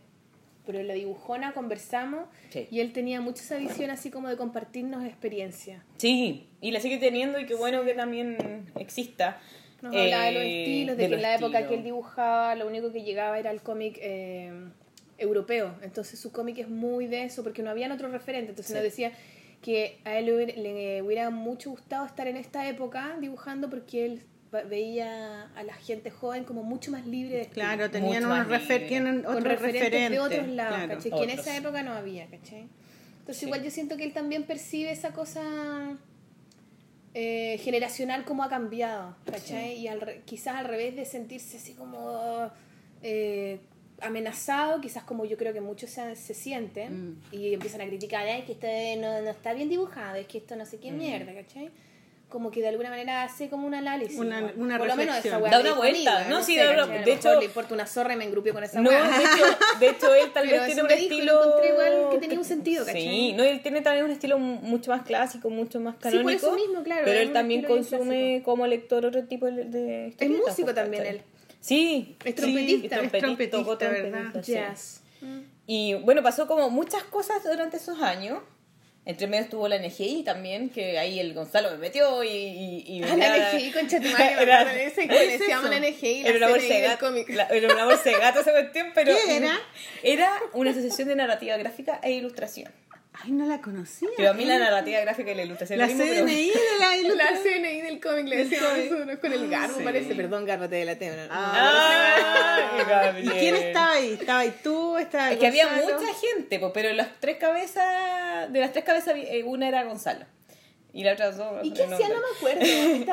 pero en la dibujona conversamos Sí. y él tenía mucho esa visión así como de compartirnos experiencia. Sí, y la sigue teniendo y qué bueno que también exista. Nos hablaba de los Eh, estilos, de, de que en la época que él dibujaba lo único que llegaba era el cómic eh, europeo, entonces su cómic es muy de eso porque no habían otro referente, entonces nos decía que a él le hubiera, mucho gustado estar en esta época dibujando porque él veía a la gente joven como mucho más libre de estilo. Claro, tenían unos refer tienen otros referentes referentes. de otros lados, claro. ¿cachai? Que en esa época no había, ¿cachai? Entonces Sí. igual yo siento que él también percibe esa cosa eh, generacional como ha cambiado, ¿cachai? Y al re- quizás al revés de sentirse así como eh, amenazado, quizás como yo creo que muchos se, se sienten Mm. y empiezan a criticar, "Ay, es que esto no, no está bien dibujado, es que esto no sé Mm. qué mierda, ¿cachai? Como que de alguna manera hace como un análisis. Una- una Por lo menos reflexión. esa weá Da una vuelta, weá, ¿no? Sí, sé, da una- de hecho- le importa una zorra y me engrupió con esa No, weá. de hecho, de hecho él tal vez tiene un estilo... lo encontré igual que tenía un sentido, ¿cachai? Sí, no, él tiene también un estilo mucho más clásico, mucho más Sí, por canónico. eso mismo, claro, Pero él también consume como lector otro tipo de, de Es historietas, músico pues, también ¿cachai? él. Sí. Es sí, trompetista, es trompetista, tocó ¿verdad? trompetista, sí. Jazz. Y bueno, pasó como muchas cosas durante esos años. Entre medio estuvo la NGI también, que ahí el Gonzalo me metió y... y, y Ah, la NGI, concha tu madre, me Era- ese que la NGI, la Era una bolsa CNI de del gato. cómic. la- Era una bolsa de gato esa cuestión, pero... ¿Qué era? Era una asociación de narrativa gráfica e ilustración. Ay, no la conocía. Pero a mí la narrativa gráfica y la ilustración... La mismo, pero- CNI de la La ilustración. CNI del cómic le decíamos nosotros con el garbo, Sí. parece. Perdón, garbo, te delaté. ¿no? Ah. ¿Y quién estaba ahí? ¿Estaba ahí tú? ¿Estaba Es que había mucha gente, pero las tres cabezas, de las tres cabezas, eh, una era Gonzalo. Y la otra dos. ¿Y qué no, hacía? No me acuerdo.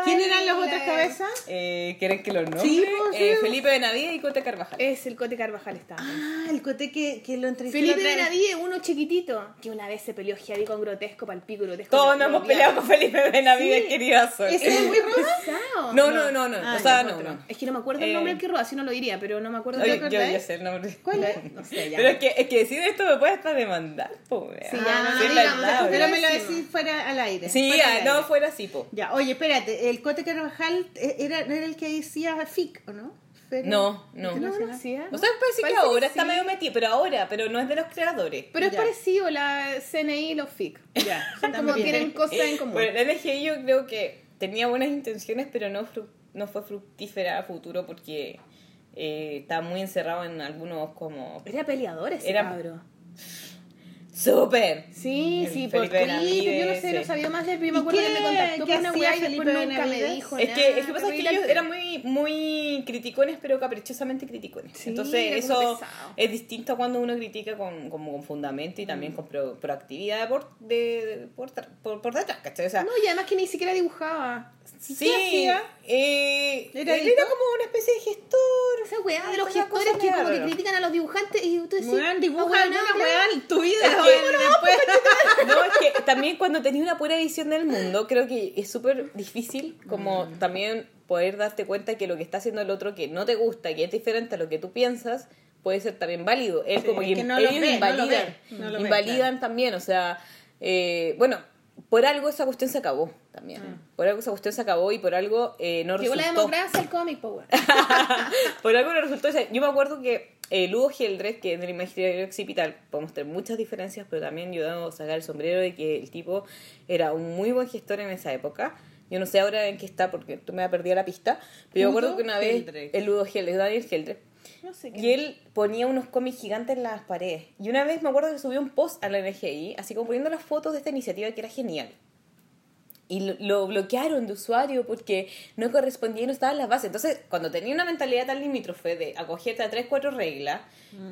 ¿Quién eran las la- otras cabezas? Eh, ¿Quieren que los nombres? Sí, pues, Eh. Felipe Benavides y Cote Carvajal. Es el Cote Carvajal estaba. Ah, el cote que, que lo entrevisté. Felipe. Benavides, uno chiquitito, que una vez se peleó heavy con grotesco, palpico grotesco. Todos nos hemos peleado con Felipe Benavides, Sí. querida Sol. Ese es muy. Pesado. No, no, no, no. Ah, o sea, no, no. Es que no me acuerdo el Eh, nombre del que roba, si no lo diría, pero no me acuerdo Oye, de yo ya sé el nombre. ¿Cuál es? No sé, ya. Pero es que, es que decir esto me puede hasta demandar, po, wea. Sí, ya, Ah, no, no, pero me lo decís fuera al aire. Sí, fuera ah, no, fuera así, po. Ya, oye, espérate, el Cote Carvajal eh, era, no era el que decía FIC, ¿o no? feria? No, no. ¿No lo hacía? O sea, parece, Parece que ahora que está medio metido, pero ahora, pero no es de los creadores. Pero es Ya. parecido la CNI y los FIC. Ya, Son como tienen cosas en común. Bueno, la NGI yo creo que tenía buenas intenciones, pero no, fru- no fue fructífera a futuro porque eh, estaba muy encerrado en algunos como... Era peleador ese Era- cabro. ¡Súper! Sí, El sí, por Twitter, yo no sé, no sabía más de él, pero yo me ¿Y acuerdo qué- que me contactó por una weá y después nunca me dijo Es nada. que, es que pasa es que ellos eran muy, muy criticones, pero caprichosamente criticones. Sí, Entonces, eso pesado. es distinto a cuando uno critica con, como con fundamento y también con pro- proactividad por, de, por, por detrás, ¿cachai? O sea, No, y además que ni siquiera dibujaba. Sí, hacía? eh, ¿Era él editor? era como una especie de gestor. Esa weá de los gestores que como que critican a los dibujantes y tú decís... Weón, dibuja "Ah, alguna bueno, weá en tu vida. Es que- weón, después- No, es que también cuando tenés una pura visión del mundo, creo que es súper difícil como Mm. también poder darte cuenta que lo que está haciendo el otro que no te gusta, que es diferente a lo que tú piensas, puede ser también válido. Él Sí, como que, que no lo ellos ve, no lo invalidan, ve, no lo ve, invalidan también, o sea, eh, bueno, por algo esa cuestión se acabó también. Por algo esa cuestión se acabó y por algo eh, no Llegó la resultó. democracia al cómic, po, weón. Por algo no resultó. o sea, yo me acuerdo que eh, Lugo Geldres, que es del Imaginario Occipital, podemos tener muchas diferencias, pero también yo debo sacar el sombrero de que el tipo era un muy buen gestor en esa época. Yo no sé ahora en qué está porque tú me has perdido la pista, pero yo me acuerdo Ludo que una vez el Lugo Geldres, Daniel Geldres, No sé y él ponía unos cómics gigantes en las paredes. Y una vez me acuerdo que subió un post a la NGI, así como poniendo las fotos de esta iniciativa que era genial. Y lo, lo bloquearon de usuario porque no correspondía y no estaba en las bases. Entonces, cuando tenía una mentalidad tan limítrofe de acogerte a tres, cuatro reglas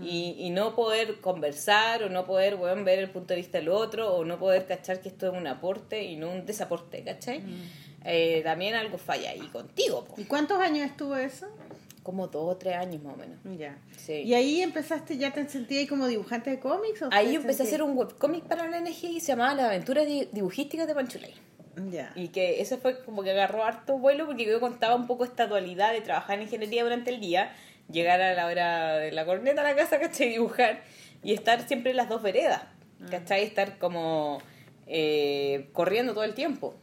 y, y no poder conversar o no poder weón, ver el punto de vista del otro o no poder cachar que esto es un aporte y no un desaporte, ¿cachai? Eh, también algo falla ahí contigo, po. ¿Y cuántos años estuvo eso? Como dos o tres años más o menos. Ya. Sí. ¿Y ahí empezaste, ya te sentías ahí como dibujante de cómics? O Ahí yo empecé a hacer un webcómic para la NG y se llamaba Las aventuras di- dibujísticas de Panchulay. Ya. Y que eso fue como que agarró harto vuelo porque yo contaba un poco esta dualidad de trabajar en ingeniería durante el día, llegar a la hora de la corneta a la casa, ¿cachai? Dibujar y estar siempre en las dos veredas, ¿cachai? Estar como eh, corriendo todo el tiempo.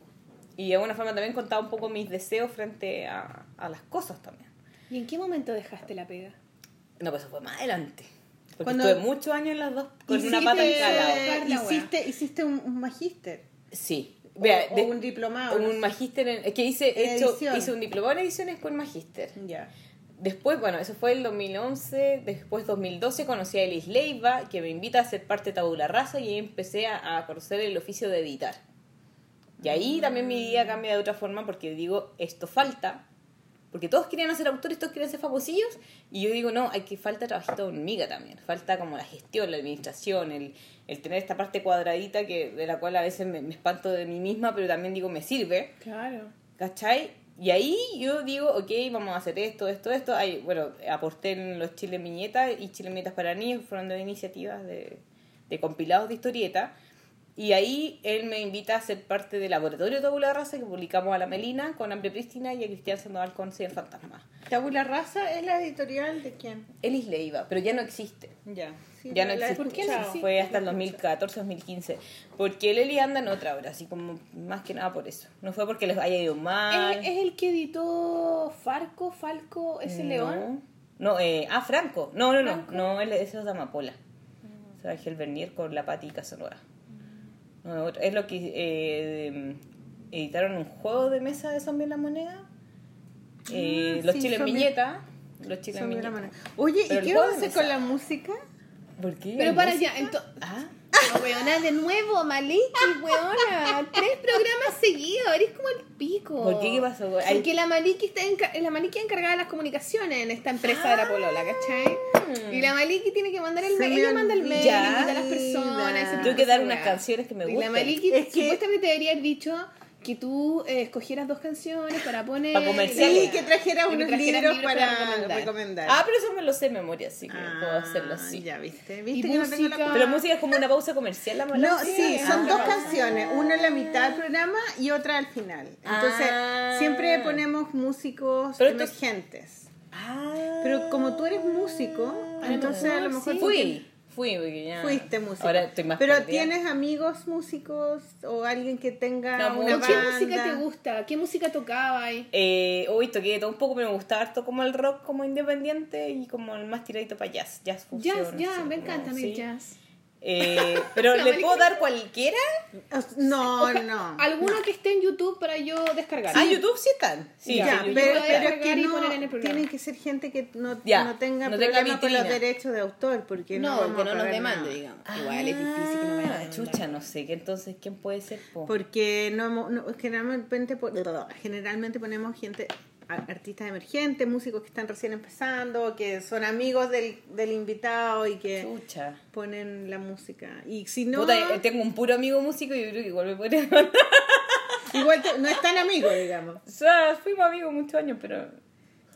Y de alguna forma también contaba un poco mis deseos frente a, a las cosas también. ¿Y en qué momento dejaste la pega? No, pues eso fue más adelante. Porque Cuando- estuve muchos años en las dos con una pata en cada hiciste, hiciste un, un magíster. Sí. O- Vea, o de- un diplomado. no un sé. magíster en, es que hice, hecho, hice un diplomado en ediciones con magíster. Ya. Después, bueno, eso fue el 2011, después 2012 conocí a Elis Leiva, que me invita a ser parte de Tabula Rasa y ahí empecé a, a conocer el oficio de editar. Y ahí también mi vida cambia de otra forma porque digo, esto falta, porque todos querían ser autores, todos querían ser famosillos, y yo digo, no, hay que falta trabajito de hormiga también, falta como la gestión, la administración, el, el tener esta parte cuadradita que de la cual a veces me, me espanto de mí misma, pero también digo, me sirve. Claro. ¿Cachai? Y ahí yo digo, ok, vamos a hacer esto, esto, esto. Ahí, bueno, aporté en los Chile Viñetas y Chile Viñetas para niños, fueron dos iniciativas de, de compilados de historieta. Y ahí él me invita a ser parte del laboratorio de Tabula Raza que publicamos a la Melina con Hambre Prístina y a Cristian Sandoval con Cien Fantasmas. Tabula Rasa es la editorial de quién? Elis Leiva, pero ya no existe. Ya. Sí, ya no existe. ¿Por qué no existe? Fue hasta el 2014, 2015. Porque el Eli anda en otra hora, así como más que nada por eso. No fue porque les haya ido mal. ¿Es, es el que editó Farco, Falco, ese No. león? No, eh, ah, Franco. No, no, no. ¿Franco? No, ese es Amapola. O sea, Ángel Bernier con la Pati Casanova. No, otro- es lo que eh, editaron un juego de mesa de Zombie en la Moneda. Eh, Ah, los sí, chiles Zombie- viñeta. Los chiles viñeta. Oye, Pero ¿y qué vamos a hacer con la música? ¿Por qué? Pero ¿Hay para música? ya, entonces... Ah, Weona, de nuevo, Maliki, weona. Tres programas seguidos, eres como el pico. ¿Por qué? ¿Qué pasó? Hay- Porque la Maliki está enca- la Maliki es encargada de las comunicaciones en esta empresa de la polola, ¿cachai? Y la Maliki tiene que mandar el mail, ella manda el mail, invita a las personas. tengo que dar unas canciones que me Y la gustan. Maliki Es que- supuestamente debería haber dicho que tú eh, escogieras dos canciones para poner. Para comerciales. Sí, que trajera Y que unos trajeras libros libros para, para recomendar. recomendar. Ah, pero eso me lo sé de memoria, así que Ah, puedo hacerlo así. Ya, ¿viste? ¿Viste que no tengo la música- Pero música es como una pausa comercial, la mala No, música? sí, Ah, son dos pausa. canciones, una en la mitad del programa y otra al final. Entonces, Ah. siempre ponemos músicos Pero esto- emergentes. Ah. Pero como tú eres músico, entonces a lo mejor sí. Fui, Fui, porque ya. Fuiste músico. Ahora estoy más Pero perdida. ¿tienes amigos músicos o alguien que tenga No, una mucho. ¿Qué banda? música te gusta? ¿Qué música tocaba ahí? Eh, hoy toqué de todo un poco, pero me gustaba harto como el rock como independiente y como el más tiradito para jazz. Jazz fusión. Jazz, me encanta a mí sí. el jazz. Eh, pero La ¿le puedo dar cualquiera? No, no. Alguno que esté en YouTube para yo descargar. Ah, YouTube sí están. Sí, Ya, sí, pero, pero es que no, poner en el programa. tiene que ser gente que no, Ya, no tenga no tenga problema con los derechos de autor, porque no, No, que a no nos demande, nada. digamos. Igual es difícil que no me Ah, demanden. chucha, no sé. ¿qué entonces quién puede ser? po? Porque no, hemos- no- generalmente, generalmente ponemos gente, artistas emergentes, músicos que están recién empezando, que son amigos del, del invitado y que Chucha. ponen la música. Y si no, Puta, eh, tengo un puro amigo músico y yo creo que igual me podría igual te- no es tan amigo, digamos. O sea, fuimos amigos muchos años, pero.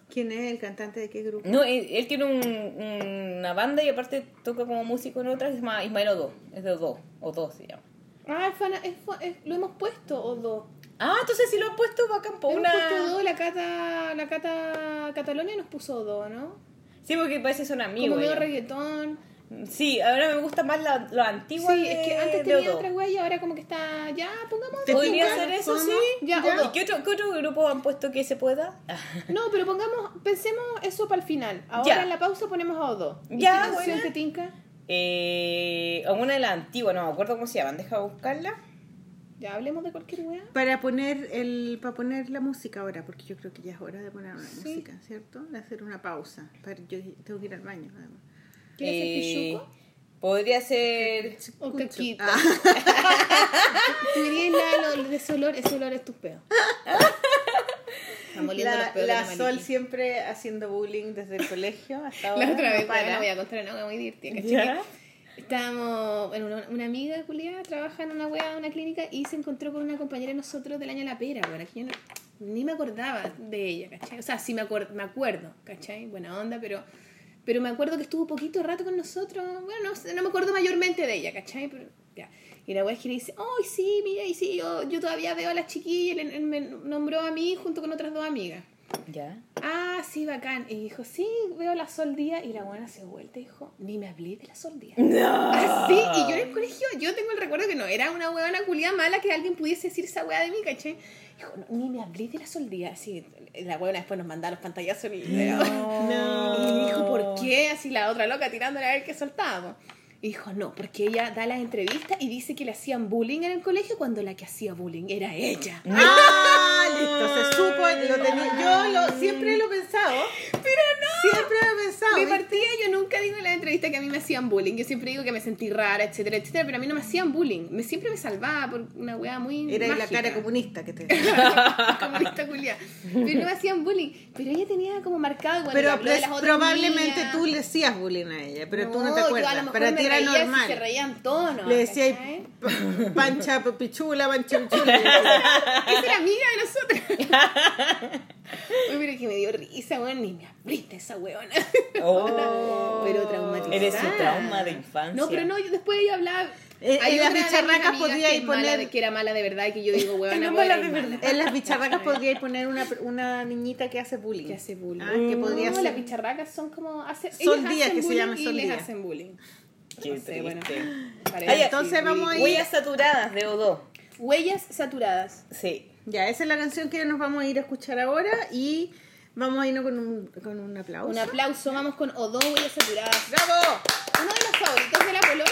¿Quién es el cantante de qué grupo? No, él, él tiene un- una banda y aparte toca como músico en otra que se llama Ismael Odo. Es de Odo. Odo se llama. Ah, es es lo hemos puesto o dos. Ah, entonces si lo han puesto bacán por una. puesto dos, la Cata, la Cata Catalonia nos puso dos, ¿no? Sí, porque parece que son amigos. Como medio ellos. reggaetón. Sí, ahora me gusta más la, lo antiguo Sí, de, es que antes tenía Odo. otra wea y ahora como que está. Ya, pongamos ¿Te dos. Podría ser eso, sí. Ya, ¿Y qué otro, qué otro grupo han puesto que se pueda? No, pero pongamos, pensemos eso para el final. Ahora Ya. en la pausa ponemos a O2. ¿Y Ya, qué canción te tinca? Eh, alguna de las antiguas, no me acuerdo cómo se llaman, deja buscarla. Ya hablemos de cualquier wea. Para poner el para poner la música ahora, porque yo creo que ya es hora de poner la música, ¿cierto? De hacer una pausa. Para, yo tengo que ir al baño. además. ¿Quieres ser Eh, pichuco? podría ser. O caquita. Ah. Tú dirías la, lo, de ese olor, ese olor es tu peo. La, peos la Sol siempre haciendo bullying desde el colegio hasta ahora. La otra no vez, para. bueno, voy a contar una wea muy divertida. ¿cachai? Estábamos, bueno, una, una amiga Julia trabaja en una wea, una clínica y se encontró con una compañera de nosotros del año La Pera, bueno, que yo no- ni me acordaba de ella, ¿cachai? O sea, sí me, acuer- me acuerdo, ¿cachai? Buena onda, pero, pero me acuerdo que estuvo poquito rato con nosotros, bueno, no, no me acuerdo mayormente de ella, ¿cachai? Pero, ya. Y la wea es que le dice, ¡ay, sí, mira, y sí, yo, yo todavía veo a la chiquilla, y él, él me nombró a mí junto con otras dos amigas. ¿Ya? Ah, sí, bacán. Y dijo, sí, veo la Sol Díaz. Y la buena se vuelta y dijo, ni me hablé de la Sol Díaz. No. Así, y yo en el colegio, yo tengo el recuerdo que no era una huevona culia mala que alguien pudiese decir esa hueá de mí, ¿cachai? Dijo, no, ni me hablé de la Sol Díaz. Así, la huevona después nos mandaba los pantallazos y, y dijo, ¿por qué? Así la otra loca tirándole a ver qué soltábamos. Y dijo, no, porque ella da las entrevistas y dice que le hacían bullying en el colegio cuando la que hacía bullying era ella. Ah, listo, se supo, lo tenía, yo lo, siempre lo he pensado, Pero no. siempre lo he pensado. ¿viste? partida yo nunca digo en la entrevista que a mí me hacían bullying. Yo siempre digo que me sentí rara, etcétera, etcétera, pero a mí no me hacían bullying. Me siempre me salvaba por una weá muy Era la mágica. cara comunista que te comunista culia. Pero no me hacían bullying. Pero ella tenía como marcado cuando Pero habló de pues, las otras probablemente tú le hacías bullying a ella, pero tú no te yo acuerdas. a lo mejor Para me ti era reía si normal. se reían todos, ¿no? Le decía pancha pichula, pancha pichula. Esa era amiga de nosotros. Uy, pero que me dio risa, weón. Ni me abriste esa weona. Oh. pero traumatizada. Eres su trauma de infancia. No, pero no, yo después ella hablaba. Eh, Hay en las bicharracas amigas podía que ir es mala poner- de- que era mala de verdad y que yo digo, weón, No mala de verdad. En las bicharracas podríais poner una, una niñita que hace bullying. Que hace bullying. Ah, que podría no, ser. las bicharracas son como. Hace, Díaz, hacen que se llama y Sol les hacen bullying. Qué No sé, bueno. ya, entonces vamos a ir- Huellas saturadas de O2. Huellas saturadas. Sí. Ya, esa es la canción que nos vamos a ir a escuchar ahora y vamos a irnos con un, con un aplauso. Un aplauso, vamos con O2 Huellas saturadas. ¡Bravo! Uno de los favoritos de la Polonia,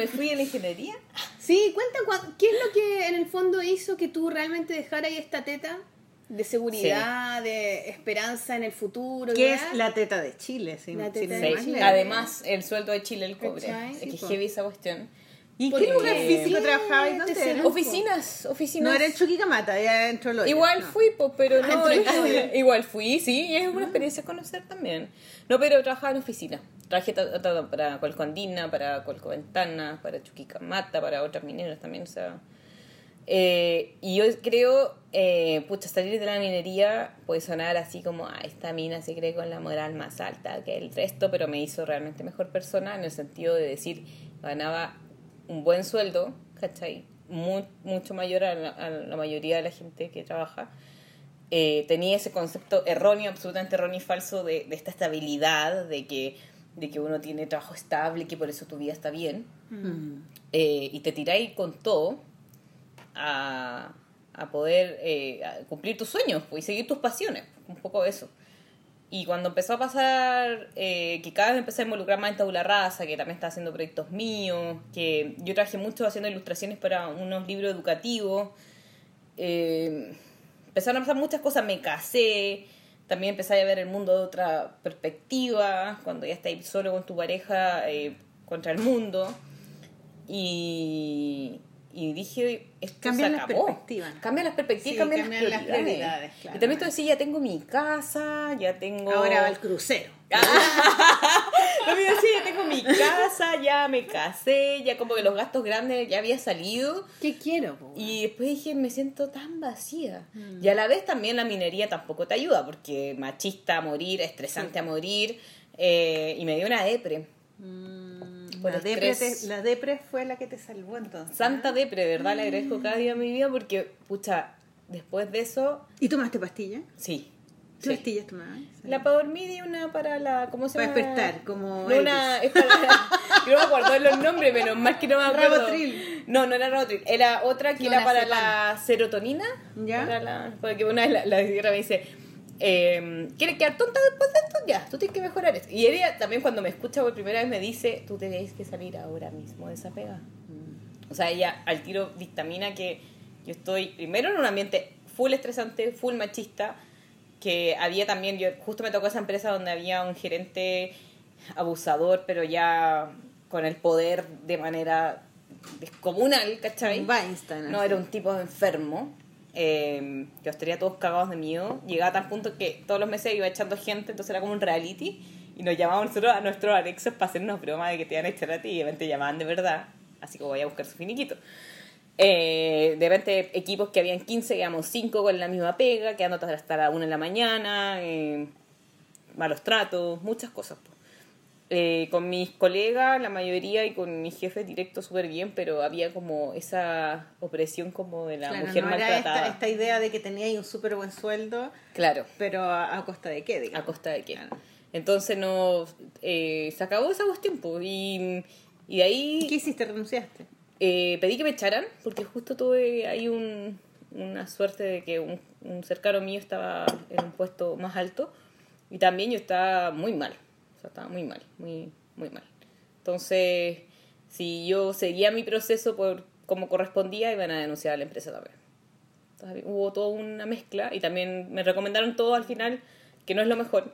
me fui a la ingeniería. Sí, cuenta qué es lo que en el fondo hizo que tú realmente dejaras ahí esta teta de seguridad, de esperanza en el futuro. ¿Qué es la teta de Chile? La teta de Sí, además el sueldo de Chile el cobre. Es Sí, que po. heavy esa cuestión. ¿Y en qué lugar físico Sí, trabajabas? ¿Y dónde era? Oficinas, oficinas. No era en Chuquicamata, ya entró lo Igual fui, pues, pero no. Entró- igual fui, sí, y es una experiencia conocer también. No, pero trabajaba en oficina. Trabajé para Colcondina, para Colcoventana, para Chuquicamata, para otras mineras también, o sea. eh, y yo creo, eh, pucha, salir de la minería puede sonar así como, ah, esta mina se cree con la moral más alta que el resto, pero me hizo realmente mejor persona en el sentido de decir, ganaba un buen sueldo, ¿cachai? Mu- mucho mayor a la, a la mayoría de la gente que trabaja. Eh, tenía ese concepto erróneo, absolutamente erróneo y falso de, de esta estabilidad, de que, de que uno tiene trabajo estable y que por eso tu vida está bien. Mm. Eh, y te tiráis con todo a, a poder eh, a cumplir tus sueños pues, y seguir tus pasiones, un poco eso. Y cuando empezó a pasar, eh, que cada vez me empecé a involucrar más en Tabula Rasa, que también estaba haciendo proyectos míos, que yo trabajé mucho haciendo ilustraciones para unos libros educativos, eh, empezaron a pasar muchas cosas, me casé, también empecé a ver el mundo de otra perspectiva, cuando ya estás solo con tu pareja eh, contra el mundo. Y, y dije, esto Cambian se las acabó. perspectivas. Cambian las perspectivas, Sí, cambian, cambian las las prioridades. prioridades, claro. Y también tú decís, ya tengo mi casa, ya tengo... Ahora va el crucero. No, pero sí, ya tengo mi casa, ya me casé, ya como que los gastos grandes ya había salido. ¿Qué quiero? po? Y después dije, me siento tan vacía. Y a la vez también la minería tampoco te ayuda, porque machista a morir, estresante a morir, eh, y me dio una depre. Por La depre, te- la depre fue la que te salvó entonces. Santa depre, de verdad, le agradezco cada día de mi vida, porque, pucha, después de eso, ¿Y tomaste pastillas? sí. ¿Qué pastillas tomabas? La para dormir y una para la. ¿Cómo se Para llama? despertar, como No, una. Es para, yo no me acuerdo los nombres, menos mal que no me acuerdo. Rabotril. No, no era Rabotril. Era otra que No, era para la serotonina. ¿Ya? Para la, porque una vez la, la me dice. Eh, ¿Quieres quedar tonta después de esto? Ya, tú tienes que mejorar esto. Y ella también cuando me escucha por primera vez me dice, tú tienes que salir ahora mismo de esa pega. O sea, ella al tiro dictamina que yo estoy primero en un ambiente full estresante, full machista, que había también, yo justo me tocó esa empresa donde había un gerente abusador, pero ya con el poder de manera descomunal, ¿cachai? Weinstein. No, era un tipo enfermo. eh, los tenía todos cagados de miedo. Llegaba a tal punto que todos los meses iba echando gente, entonces era como un reality. Y nos llamaban nosotros a nuestros anexos para hacernos bromas de que te iban a echar a ti. Y de repente llamaban de verdad. Así que voy a buscar su finiquito. Eh, de repente equipos que habían 15, quedamos 5 con la misma pega, quedando hasta- la 1 de la mañana, eh, malos tratos, muchas cosas. Eh, con mis colegas, la mayoría, y con mis jefes directos súper bien, pero había como esa opresión como de la Claro, mujer no era maltratada. esta, esta idea de que teníais un súper buen sueldo, Claro, pero a, a costa de qué, a digamos. costa de qué. Claro. Entonces no eh, se acabó esa cuestión y, y de ahí ¿Y qué hiciste? ¿Renunciaste? Eh, pedí que me echaran porque justo tuve ahí un, una suerte de que un, un cercano mío estaba en un puesto más alto y también yo estaba muy mal, o sea, estaba muy mal, muy, muy mal. Entonces, si yo seguía mi proceso por como correspondía, iban a denunciar a la empresa también. Entonces, hubo toda una mezcla y también me recomendaron todo al final, que no es lo mejor.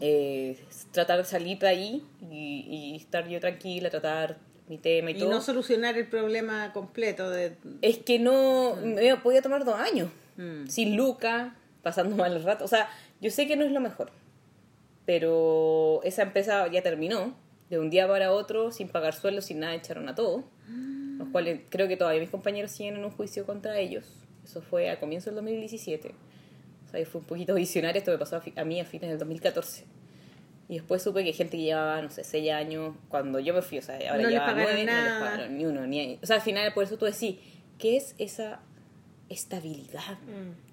Eh, tratar de salir de ahí y, y estar yo tranquila, tratar mi tema y, Y todo. no solucionar el problema completo de... Es que no me podía tomar dos años. Mm. Sin Luca, pasando mal el rato. O sea, yo sé que no es lo mejor. Pero esa empresa ya terminó. De un día para otro, sin pagar sueldo, sin nada, echaron a todos. Los cuales creo que todavía mis compañeros siguen en un juicio contra ellos. Eso fue a comienzo del 2017. O sea, fue un poquito visionario. Esto me pasó a, a mí a fines del 2014. Y después supe que gente que llevaba, no sé, seis años, cuando yo me fui, o sea, ahora No llevaba pagaron nueve, no les pagaron ni uno, ni O sea, al final, por eso tú decís, ¿qué es esa estabilidad Mm.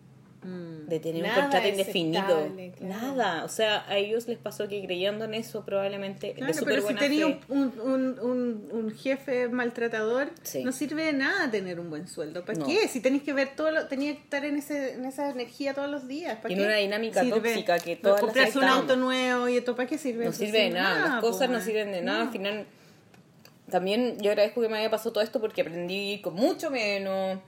De tener Nada un contrato indefinido? estable, claro. Nada. O sea, a ellos les pasó que creyendo en eso, probablemente Claro, de pero si tenía fe. un, un, un, un jefe maltratador, Sí. no sirve de nada tener un buen sueldo. ¿Para No. qué? Si tenéis que ver todo, lo, tenía que estar en, ese, en esa energía todos los días. ¿para Y en qué una dinámica sirve? tóxica que No, todas las un auto nuevo y esto, ¿para qué sirve? no sirve de Sin nada, las cosas no sirven de nada, no. al final también yo agradezco que me haya pasado todo esto porque aprendí con mucho menos,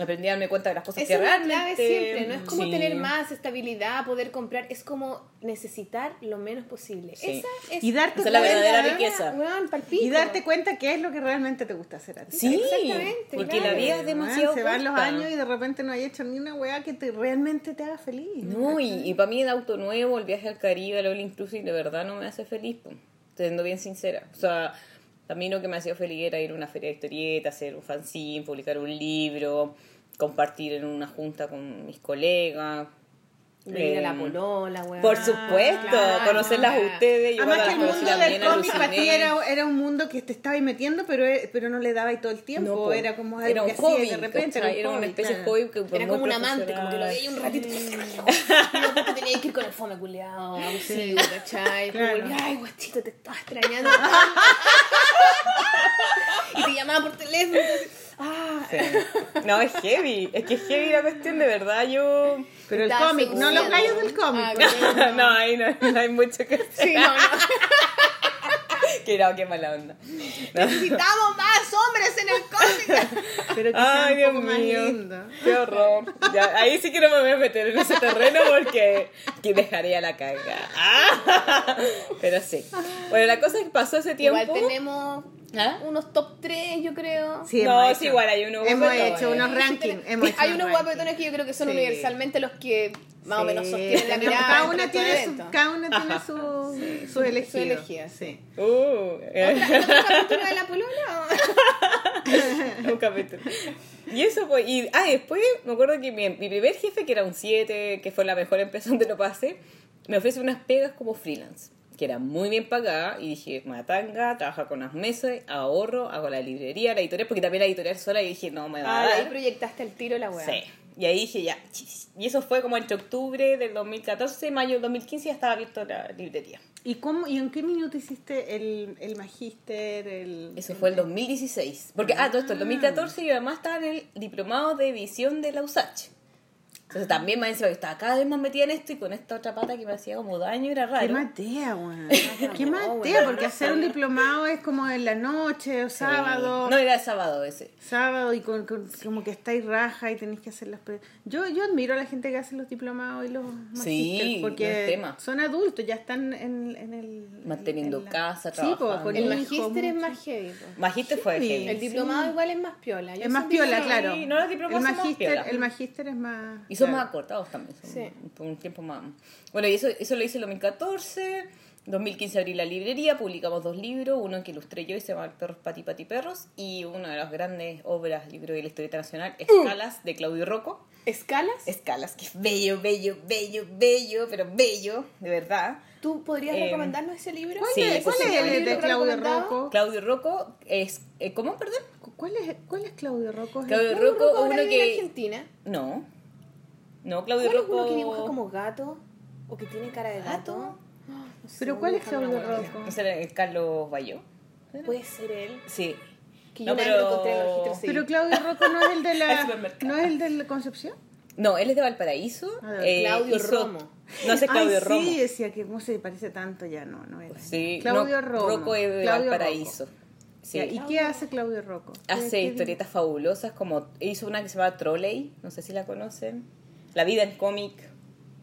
aprendí a darme cuenta de las cosas que es la realmente... clave siempre, no es como Sí. tener más estabilidad, poder comprar, es como necesitar lo menos posible. Sí. Esa es, Y darte Esa es la cuenta- verdadera riqueza. Y darte cuenta qué es lo que realmente te gusta hacer a ti. Sí, Exactamente, porque claro. la vida es demasiado Se van los años y de repente no hay hecho ni una weá que te, realmente te haga feliz. No, y, y para mí el auto nuevo, el viaje al Caribe, el All Inclusive, de verdad no me hace feliz, siendo bien sincera. O sea, mí lo que me hacía feliz era ir a una feria de historietas, hacer un fanzine, publicar un libro, compartir en una junta con mis colegas. Venir a la Em, polola, weón. Por supuesto, claro, conocerlas a claro. ustedes. Yo Además que el mundo del cómic para ti era, era un mundo que te estaba ahí metiendo, pero, eh, pero no le daba ahí todo el tiempo. No, era como algo Era un que hacía hobby, de repente. era un una hobby, especie de hobby que Era como un amante, como que lo veía un ratito. y después te tenía que ir con el fome culiado, abusivo, ¿cachai? Ay, guachito, te estaba extrañando. y te llamaba por teléfono. entonces, Ah, Sí. No, es heavy. Es que es heavy la cuestión, de verdad. Yo. Pero el cómic, no los gallos del cómic. Ah, claro. no, ahí no, no hay mucho que hacer. sí, no, no. Que no, qué mala onda. No. Necesitamos más hombres en el cómic. pero que Ay, sea Dios mío. lindo. Qué horror. Ya, ahí sí que no me voy a meter en ese terreno porque que dejaría la caga. Ah. Pero sí. Bueno, la cosa es que pasó ese tiempo. Igual tenemos ¿Ah? unos top 3, yo creo. Sí, No, es hecho- igual, hay unos Hemos guapetones. hecho unos Sí, rankings. hemos hecho Hay unos guapetones que yo creo que son Sí. universalmente los que más o menos Sí, sostienen la mirada. Cada una tiene, su, cada una tiene su, su elegido. Su elegida, sí. Uh, eh, ¿Otro capítulo de la polola? un capítulo. Y eso pues, y ah, después me acuerdo que mi, mi primer jefe, que era un 7, que fue la mejor empresa donde lo pasé, me ofrece unas pegas como freelance, que era muy bien pagada, y dije, matanga, trabaja con las mesas, ahorro, hago la librería, la editorial, porque también la editorial sola, y dije, no me va a Ah, dar. ahí proyectaste el tiro la weá. Sí. Y ahí dije ya. chis. Y eso fue como entre octubre del 2014, mayo del 2015 ya estaba abierta la librería. ¿Y, cómo, ¿Y en qué minuto hiciste el, el magíster? El, Eso fue el 2016. Porque, ah, todo esto, el 2014 yo además estaba en el diplomado de edición de la USACH. Entonces también me decía que estaba cada vez más metida en esto y con esta otra pata que me hacía como daño era Qué raro. matea, weón. Qué matea, porque hacer un diplomado es como en la noche o Sí. sábado. No era el sábado ese. Sábado y con, con- como que estáis raja y tenéis que hacer las... Yo, yo admiro a la gente que hace los diplomados y los Sí, no porque son adultos, ya están en, en el... Manteniendo en la- casa, Sí, po, trabajando. con El hijos, magíster es más heavy. po. Magíster fue Sí. heavy. El diplomado igual es más piola. Yo Es más piola, claro. no, los diplomados el son más magíster, piola. el magíster es más... Y son claro. más acortados también, son Sí. por un tiempo más. Bueno, y eso, eso lo hice en 2014. 2015 abrí la librería, publicamos dos libros, uno que ilustré yo y se llama Perros Pati Pati Perros, y una de las grandes obras, yo creo, de la historieta nacional, Escalas, de Claudio Rocco. ¿Escalas? Escalas, que es bello, bello, bello, bello, pero bello, de verdad. ¿Tú podrías Eh, recomendarnos ese libro? ¿Cuál Sí, es, cuál es el de Claudio? Rocco? Claudio Rocco es... eh, ¿Cómo, perdón? ¿Cuál es, ¿Cuál es Claudio Rocco? ¿Es Claudio el- Rocco, uno en que... Argentina. No. No, Claudio ¿Cuál es Rocco... uno que dibuja como gato? ¿O que tiene cara de gato? ¿Gato? No sé, ¿Pero cuál a es Claudio. Rocco? ¿No será el Carlos Bayó? Puede ser él. Sí. Que No, yo vez pero- lo encontré en el registro civil. Pero Claudio Rocco no es el de la... supermercado. ¿No es el de la Concepción? No, él es de Valparaíso. A ver, eh, Claudio hizo- Romo. No sé, Claudio Ay, Romo. Sí, decía que cómo se parece tanto ya, no, no era. Sí, Claudio no, Romo. Rocco es de Claudio Valparaíso. Rocco. Sí. ¿Y qué hace Claudio Rocco? ¿Qué- Hace historietas fabulosas como hizo una que se llama Trolley, no sé si la conocen. La vida en cómic.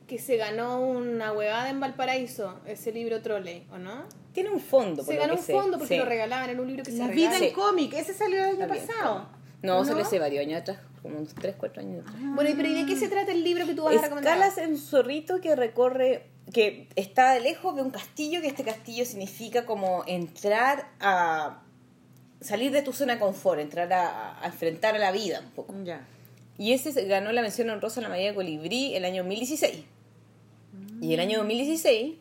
Que se ganó una huevada en Valparaíso, ese libro Trolley, ¿o no? Tiene un fondo, por Se lo ganó que un sé. fondo porque Sí. lo regalaban en un libro que se La regala. vida Sí. en cómic, ese salió el año La en pasado. No, ¿No? salió hace varios años atrás, como unos 3, 4 años atrás. Bueno, ¿y pero ¿y de qué se trata el libro que tú vas a recomendar? Escalas en un zorrito que recorre, que está de lejos de un castillo, que este castillo significa como entrar a salir de tu zona de confort, entrar a, a enfrentar a la vida un poco. Ya. Y ese se ganó la mención honrosa en la medida de Colibrí el año 2016. Y el año 2016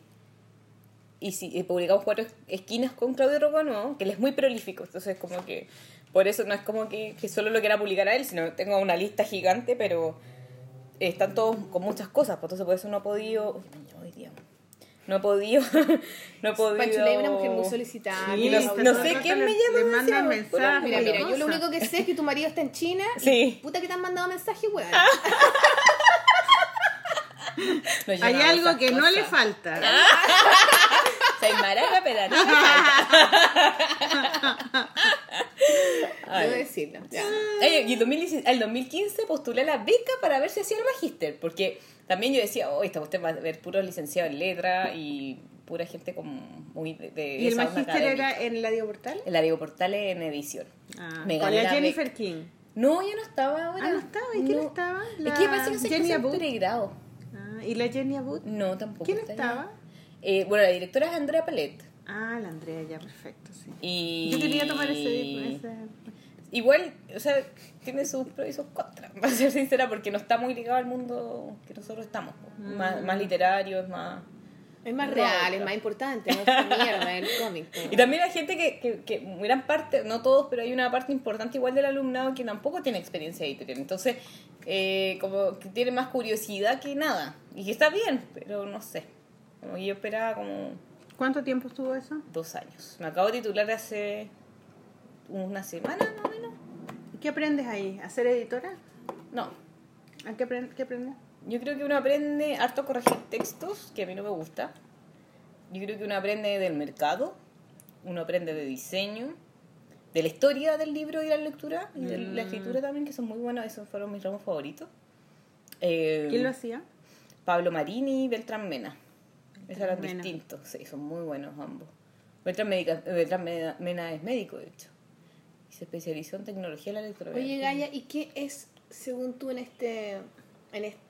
y si, eh, publicamos cuatro esquinas con Claudio Rocco nuevo, que él es muy prolífico, entonces como que por eso no es como que, solo lo quiera publicar a él, sino tengo una lista gigante, pero están todos con muchas cosas, pues entonces por eso no he podido... Uy, hoy día. No he podido... no he podido... Panchuley es una mujer muy solicitada. Sí, no- no sé quién me le- llama Le mandan demasiado, mensajes. Mira, mira, yo lo único que sé es que tu marido está en China y Sí. puta que te han mandado mensajes, weón. No, Hay no algo que no le falta. Soy maraca, pero no me falta. Debo decirlo. Ya. El, 2016 el 2015 postulé la beca para ver si hacía el magíster, porque también yo decía, oh, esta usted va a ver puros licenciados en letra y pura gente como muy de, de ¿Y el magíster era en la Dio Portal? En la Diego Portales en edición. Ah, Me con la Jennifer. King. No, ya no estaba ahora. Ah, no estaba. ¿Y quién estaba? Es La que parece que se Jenny Abud. Ah, ¿Y la Jenny Abud? No, tampoco. ¿Quién estaba? Eh, bueno, la directora es Andrea Palet. Ah, la Andrea, ya, perfecto, sí. Y... Yo quería tomar ese... ese... Igual, o sea, tiene sus pros y sus contras, para ser sincera, porque no está muy ligado al mundo que nosotros estamos. po. Más, más literario, es más... Es más real, es más importante, no es mierda el cómic. Y también hay gente que, que, que gran parte, no todos, pero hay una parte importante igual del alumnado que tampoco tiene experiencia editorial. Entonces, eh, como que tiene más curiosidad que nada. Y que está bien, pero no sé. Como que yo esperaba como ¿Cuánto tiempo estuvo eso? dos años. Me acabo de titular hace una semana más o menos. ¿Y ¿Qué aprendes ahí? ¿A ser editora? No, ¿A qué, aprend- qué aprendes? Yo creo que uno aprende harto a corregir textos, que a mí no me gusta. Yo creo que uno aprende del mercado, uno aprende de diseño, de la historia del libro y la lectura, y de Mm. la escritura también, que son muy buenos, esos fueron mis ramos favoritos. Eh, ¿Quién lo hacía? Pablo Marini y Beltrán Mena. Esos eran Mena. distintos, sí, son muy buenos ambos. Beltrán, Medica- eh, Beltrán Mena es médico, de hecho. Y se especializó en tecnología de la lectura. Oye, Gaia, ¿y qué es, según tú, en este, en este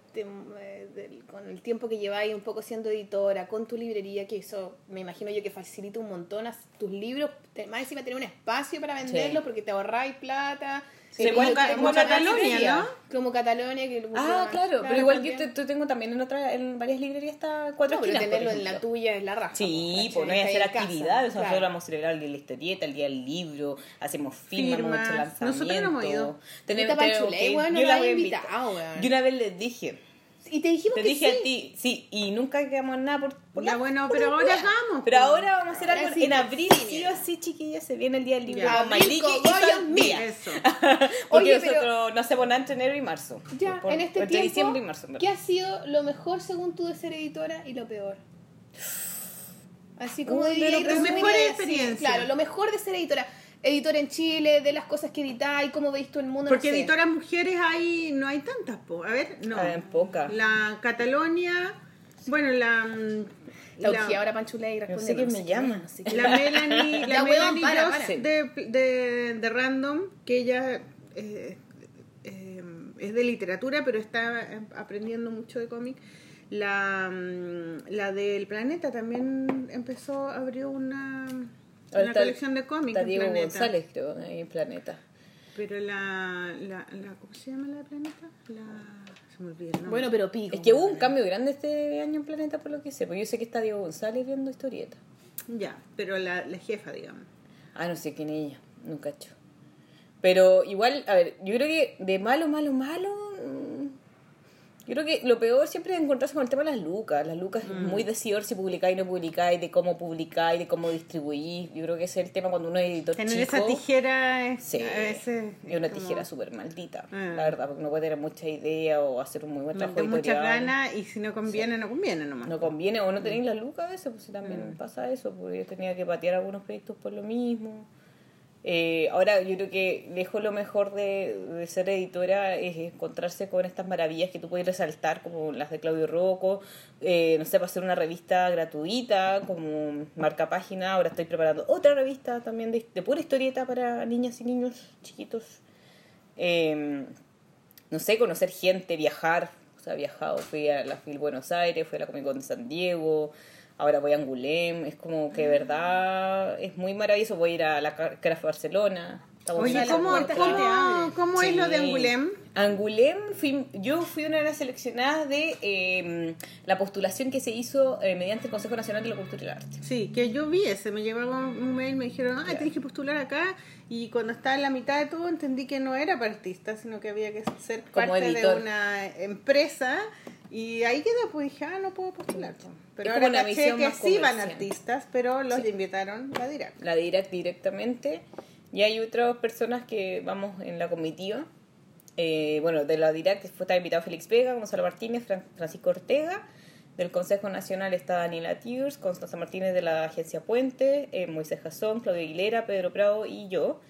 eh, del- con el tiempo que lleváis un poco siendo editora, con tu librería, que eso me imagino yo que facilita un montón a tus libros, te- más encima tener un espacio para venderlos Sí. porque te ahorráis plata. Sí, como ca- como Catalonia, ¿no? Como Catalonia. Que, Ah, claro, pero igual yo te- te tengo también en otra, en varias librerías está cuatro No, pero esquinas, por tenerlo en la tuya es la raja. Sí, pues no hay hacer actividades. Nosotros claro. vamos a celebrar el día de la historieta, el día del libro, hacemos firmas, hemos Firmas. hecho lanzamientos. Nosotros no hemos ido. Tenemos, tenemos que- yo la voy a invitar. Yo una vez les dije, Y te dijimos Te que dije sí. a ti, sí, y nunca quedamos en nada por, por Ya la- bueno, por pero la ahora wea. hagamos, Pero ahora vamos a hacer algo sí, en abril, sí. sí o sí, chiquillas, se viene el día del libro Ya. con Mayriki y. Eso. Porque Oye, pero- nosotros no hacemos nada entre enero y marzo. Ya, Por- en este entre tiempo, diciembre y marzo. ¿qué ha sido lo mejor según tú de ser editora y lo peor? Así como Uy, diría de y lo- así, experiencias. Claro, lo mejor de ser editora. Editora en Chile, de las cosas que editáis, cómo veis todo el mundo. Porque no sé. editoras mujeres hay, no hay tantas, po. A ver, no. Ah, en poca. La Catalonia, bueno, la... mm, La la- ahora Panchuley No sé quién me llama. no sé. La Melanie, la Melanie para. De, de, de Random, que ella eh, eh, es de literatura, pero está aprendiendo mucho de cómic. La, mm, la del Planeta también empezó, abrió una, Ahora una está- colección de cómics Está Diego Planeta. González, creo, ahí en Planeta. Pero la, la, la, ¿cómo se llama la de Planeta? La, se me olvidó el nombre. Bueno, pero pico. Es que hubo un cambio grande este año en Planeta, por lo que sé. Porque yo sé que está Diego González viendo historieta. Ya, pero la, la jefa, digamos. Ah, no sé quién es ella, nunca hecho. Pero igual, a ver, yo creo que de malo, malo, malo. Mm, Yo creo que lo peor siempre es encontrarse con el tema de las lucas. Las lucas es muy decidor si publicáis o no publicáis, de cómo publicáis, de cómo distribuís. Yo creo que ese es el tema cuando uno es editor Tener chico. esa tijera es, Sí, a veces es una como- tijera súper maldita, Ah. la verdad, porque no puede tener mucha idea o hacer un muy buen No trabajo tengo muchas ganas y si no conviene, no conviene nomás. No conviene o no tenéis las lucas a veces, pues si también pasa eso, porque yo tenía que patear algunos proyectos por lo mismo. Eh, ahora yo creo que lejos lo mejor de, de ser editora es encontrarse con estas maravillas que tú puedes resaltar, como las de Claudio Rocco, eh, no sé, para hacer una revista gratuita, como marca página, ahora estoy preparando otra revista también de, pura historieta para niñas y niños chiquitos. Eh, no sé, conocer gente, viajar. O sea, viajado, fui a la FIL Buenos Aires, fui a la Comic Con de San Diego, ahora voy a Angulem. Es como que de verdad es muy maravilloso. Voy a ir a la Craft Barcelona. Estamos Oye, en la ¿cómo, cómo, cómo es lo de Sí. Angulem? Angulem, fui- yo fui una de las seleccionadas de eh, la postulación que se hizo eh, mediante el Consejo Nacional de la Cultura y el Arte. Sí, que yo vi ese, me llegó un mail, me dijeron, ah, Ya. tienes que postular acá, y cuando estaba en la mitad de todo entendí que no era para artistas, sino que había que ser Como parte editor. de una empresa, y ahí quedó, pues dije, ah, no puedo postular. Pero Es ahora una caché que sí van artistas, pero los invitaron la direct. la direct directamente. Y hay otras personas que vamos en la comitiva. Eh, bueno, de la direct fue está invitado Félix Vega, Gonzalo Martínez, Fran- Francisco Ortega. Del Consejo Nacional está Daniela Tiers, Constanza Martínez de la Agencia Puente, eh, Moisés Jazón, Claudio Aguilera, Pedro Prado y yo.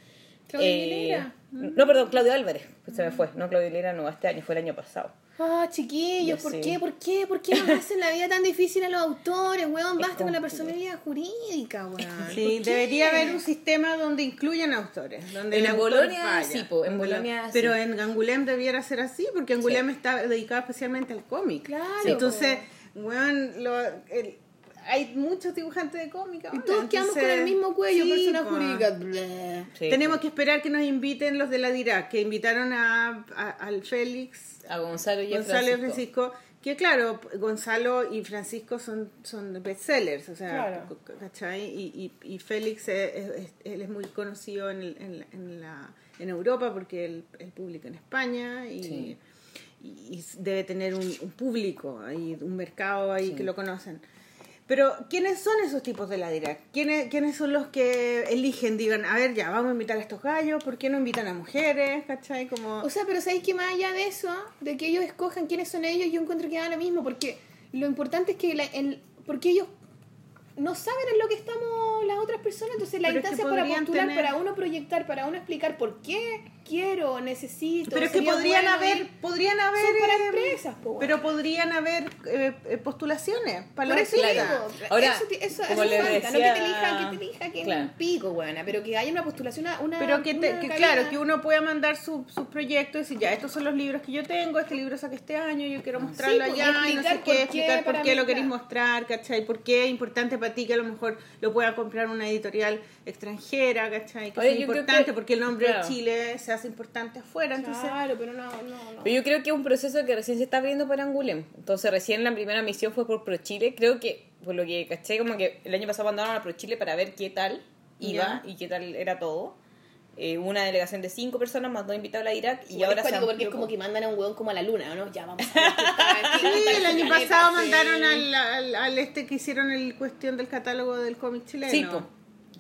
¿Claudio Eh, Aguilera? No, perdón, Claudio Álvarez, pues se me fue. No, Claudio Aguilera no, este año, fue el año pasado. Ah, chiquillos, Ya ¿por sé. qué? ¿Por qué? ¿Por qué nos hacen la vida tan difícil a los autores, weón? Basta con la personalidad jurídica, weón. Sí, ¿Por qué? debería haber un sistema donde incluyan autores. Donde En Bolonia, sí, po, en Bolonia, sí. Pero en Angulem debiera ser así, porque Angulem Sí. está dedicado especialmente al cómic. Claro, Entonces, weón, lo- el- hay muchos dibujantes de cómic Y todos quedamos con entonces- el mismo cuello, Sí, personas po. jurídicas. bleh. Sí, Tenemos pues. que esperar que nos inviten los de la DIRAC, que invitaron a, a- al Félix, A Gonzalo y a Gonzalo y a Francisco. Francisco, que claro, Gonzalo y Francisco son, son bestsellers, o sea, Claro. ¿cachai? Y, y, y Félix, es, es- él es muy conocido en, el- en, la- en, la, en Europa porque él, él publica en España y, Sí. y, y debe tener un, un público, ahí, un mercado ahí que lo conocen. Pero, ¿quiénes son esos tipos de la DIRAC? ¿Quiénes, ¿Quiénes son los que eligen? Digan, a ver, ya, vamos a invitar a estos gallos, ¿por qué no invitan a mujeres? ¿Cachai? Como... O sea, pero ¿sabéis que más allá de eso, de que ellos escojan quiénes son ellos, yo encuentro que da lo mismo, porque lo importante es que la- el- porque ellos no saben en lo que estamos las otras personas, entonces la Pero es que instancia para postular, tener- para uno proyectar, para uno explicar por qué quiero, necesito. Pero es que podrían bueno haber, ir- podrían haber, Son para eh, empresas, po, bueno. pero podrían haber eh, eh, postulaciones para artistas. digo, Ahora, eso, eso, como eso le falta, decía- no que te elija, que te elija, que Claro. un pico, buena, pero que haya una postulación, una, una Pero que, te- una que claro, que uno pueda mandar su- sus proyectos y decir, ya, estos son los libros que yo tengo, este libro saqué este año, yo quiero mostrarlo allá, y no sé explicar qué, por qué explicar por qué lo queréis claro. mostrar, ¿cachai? ¿Por qué es importante para ti que a lo mejor lo pueda comprar una editorial extranjera, ¿cachai? Que Oye, es importante que- porque el nombre claro. de Chile se hace importante afuera, entonces... Claro, pero no, no, no. Pero yo creo que es un proceso que recién se está abriendo para Angulem. Entonces, recién la primera misión fue por ProChile. Creo que, por lo que caché, como que el año pasado mandaron a ProChile para ver qué tal iba y qué tal era todo. Eh, una delegación de cinco personas más dos invitados a la Irak y Igual ahora es se porque es como que mandan a un hueón como a la luna, ¿no? Ya vamos a ver qué está- qué Sí, el año planeta, pasado sí. mandaron al, al, al este que hicieron el cuestión del catálogo del cómic chileno. Sí, po.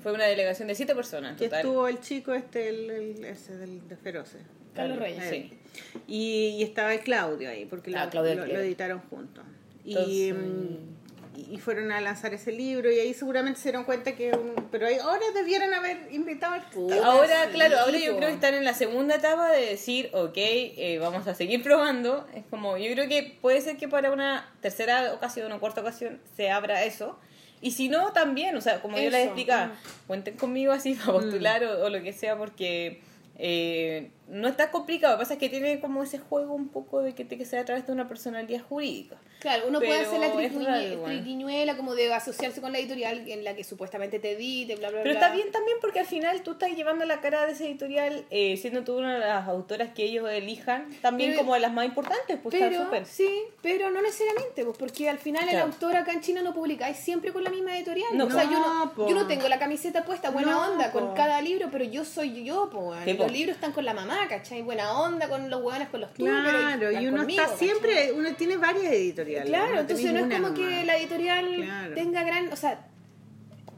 fue una delegación de siete personas Que total. estuvo el chico este, el, el- ese del, de Feroces. Carlos Reyes. Sí. Y, y estaba el Claudio ahí, porque Ah, lo, Claudio lo- lo editaron juntos. Y, Entonces- mm, y fueron a lanzar ese libro y ahí seguramente se dieron cuenta que... un- pero ahí, ahora debieran haber invitado al Puta, Ahora, sí, claro, ahora yo creo que están en la segunda etapa de decir, ok, eh, vamos a seguir probando. Es como, yo creo que puede ser que para una tercera ocasión o cuarta ocasión se abra eso. Y si no, también, o sea, como yo les explicaba, mm. cuenten conmigo así para postular o, o lo que sea, porque eh, no está complicado. Lo que pasa es que tiene como ese juego un poco de que tiene que ser a través de una personalidad jurídica. Claro, uno puede hacer la es triquiñuela como de asociarse con la editorial en la que supuestamente te edite, bla, bla, Pero bla. está bien también porque al final tú estás llevando la cara de esa editorial, eh, siendo tú una de las autoras que ellos elijan, también Pero- como de las más importantes, pues está Pero, súper. sí, pero no necesariamente, pues porque al final el Claro. autor acá en China no publicáis siempre con la misma editorial. No, o sea, yo no, yo no tengo la camiseta puesta, buena No, onda, con cada libro, pero yo soy yo, po. Los libros están con la mamá, ¿cachai? Buena onda con los hueones, con los tuyos, Claro, y uno conmigo, está ¿cachai? siempre, uno tiene varias editoriales. Claro, no entonces no es como que la editorial Claro. tenga gran, o sea,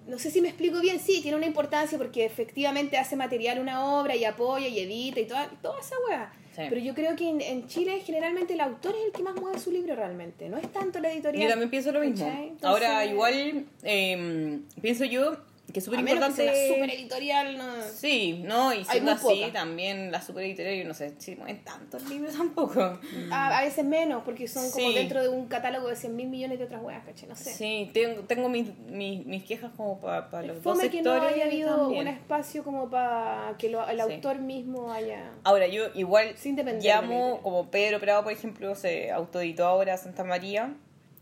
no sé si me explico bien, sí, tiene una importancia porque efectivamente hace material una obra y apoya y edita y toda, toda esa. Sí. Pero yo creo que en, en Chile generalmente el autor es el que más mueve su libro realmente, no es tanto la editorial. Yo también pienso lo mismo. Entonces, Ahora, igual, eh, pienso yo que es súper que importante. una super editorial, no. Sí, no, y siendo así, poca. también la super editorial, yo no sé si mueven tantos libros tampoco. A, a veces menos, porque son como Sí. dentro de un catálogo de 100 mil millones de otras weas, ¿cachai? No sé. Sí, tengo, tengo mis, mis, mis quejas como para los dos Fome que no haya habido también. un espacio como para que lo- el Sí. autor mismo haya... Ahora, yo igual llamo, como Pedro Prado, por ejemplo, se autoeditó ahora Santa María,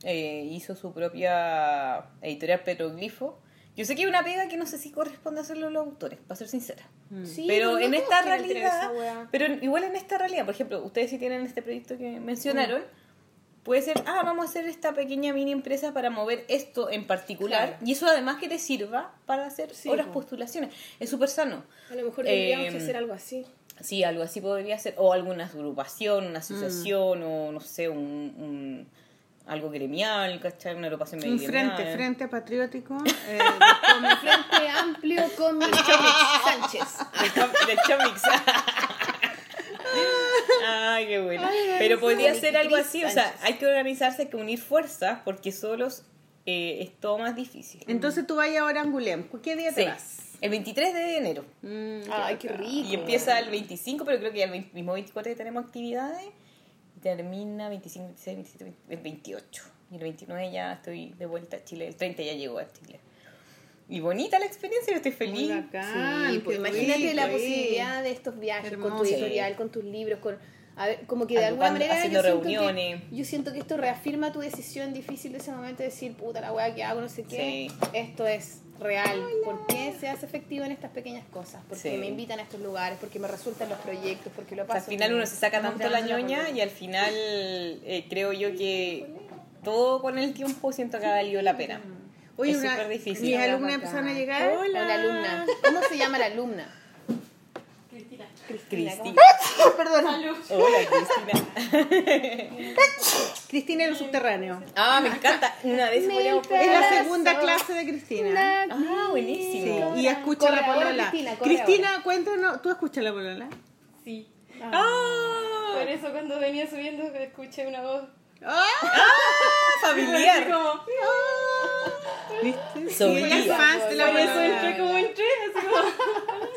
eh, hizo su propia editorial Petroglifo. Yo sé que hay una pega que no sé si corresponde hacerlo a los autores, para ser sincera. Sí, pero no en esta realidad, pero igual en esta realidad, por ejemplo, ustedes si tienen este proyecto que mencionaron, puede ser, ah, vamos a hacer esta pequeña mini empresa para mover esto en particular, Claro. y eso además que te sirva para hacer Sí, otras po. postulaciones. Es súper sano. A lo mejor tendríamos Eh, hacer algo así. Sí, algo así podría ser. O alguna agrupación, una asociación, o no sé, un, un- algo gremial, ¿cachai? Una agrupación medio Un gremial. frente, frente patriótico. eh, Como Frente Amplio con Sánchez. Del, com- del Chomix. Ay, qué bueno. Pero podría ser algo así, o sea, Sánchez. hay que organizarse, hay que unir fuerzas, porque solos eh, es todo más difícil. Entonces tú vas ahora a Angulem. ¿Qué día te Sí, vas? el 23 de enero. Mm, Ay, qué rico. Y empieza el 25, pero creo que el 20 mismo 24 que tenemos actividades. Y termina 25, 26, 27, 20, el 28. Y el 29 ya estoy de vuelta a Chile. El 30 ya llegó a Chile. Y bonita la experiencia, yo estoy Muy feliz. bacán, Sí, pues imagínate rico, la eh. posibilidad de estos viajes con tu Hermoso. editorial, con tus libros, con a ver, como que de alguna manera haciendo yo siento, reuniones. que, yo siento que esto reafirma tu decisión difícil de ese momento de decir, puta la weá que hago, no sé qué. Sí. Esto es real. ¿Por qué se hace efectivo en estas pequeñas cosas? Porque Sí. me invitan a estos lugares, porque me resultan los proyectos, porque lo O sea, paso. al final uno se saca tanto la ñoña y al final eh, creo yo que todo con el tiempo siento que ha valido la pena. Oye, es una- súper difícil. mis alumnas empezaron a llegar. Hola, alumna. ¿Cómo se llama la alumna? Cristina. Perdón. Hola, Cristina. Cristina en los subterráneos. Ah, me encanta. Una vez Me Es la segunda clase de Cristina. Ah, Sí, buenísimo. y escucha la ahora, polola. Cristina, corre Cristina, cuéntanos, ¿tú escuchas la polola? Sí. Ah, Por eso cuando venía subiendo escuché una voz. ¡Ah! familiar. Como, ¿Viste? Sí, es día. fans de la entré como entré, así como.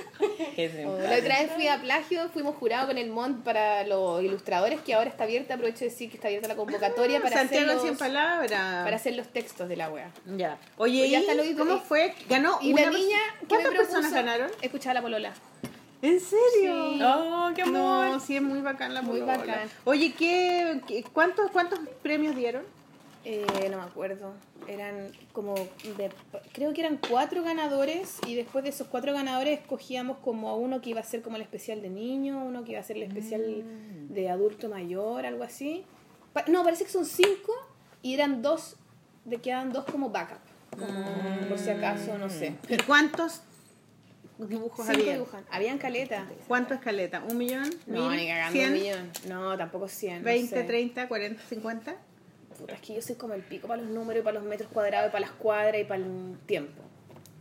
Oh. La otra vez fui a plagio, fuimos jurados con el MONT para los ilustradores, que ahora está abierta, aprovecho de decir que está abierta la convocatoria para, hacer Santiago los, 100 palabras. para hacer los textos de la wea. Ya. Oye, Pues ya ¿y está lo- ¿cómo fue? Ganó Y una la niña me ¿Cuántas propuso personas ganaron? escuchar la polola. ¿En serio? Oh, qué amor. No, sí es muy bacán la Muy polola. bacán. Oye, ¿qué, qué- cuántos, ¿cuántos premios dieron? Eh, no me acuerdo. Eran como de, creo que eran cuatro ganadores y después de esos cuatro ganadores escogíamos como a uno que iba a ser como el especial de niño, uno que iba a ser el especial de adulto mayor, algo así. Pa- no, parece que son cinco y eran dos, de quedaban dos como backup, como por si acaso, no sé. ¿Y cuántos dibujos Cinco había? dibujan. Habían caleta. ¿Cuánto es caleta? ¿Un millón? No, ¿Mil? ni cagando ¿Cien? un millón. No, tampoco 100. no 20, sé. 30, 40, 50. Puta, es que yo soy como el pico para los números y para los metros cuadrados y para las cuadras y para el tiempo.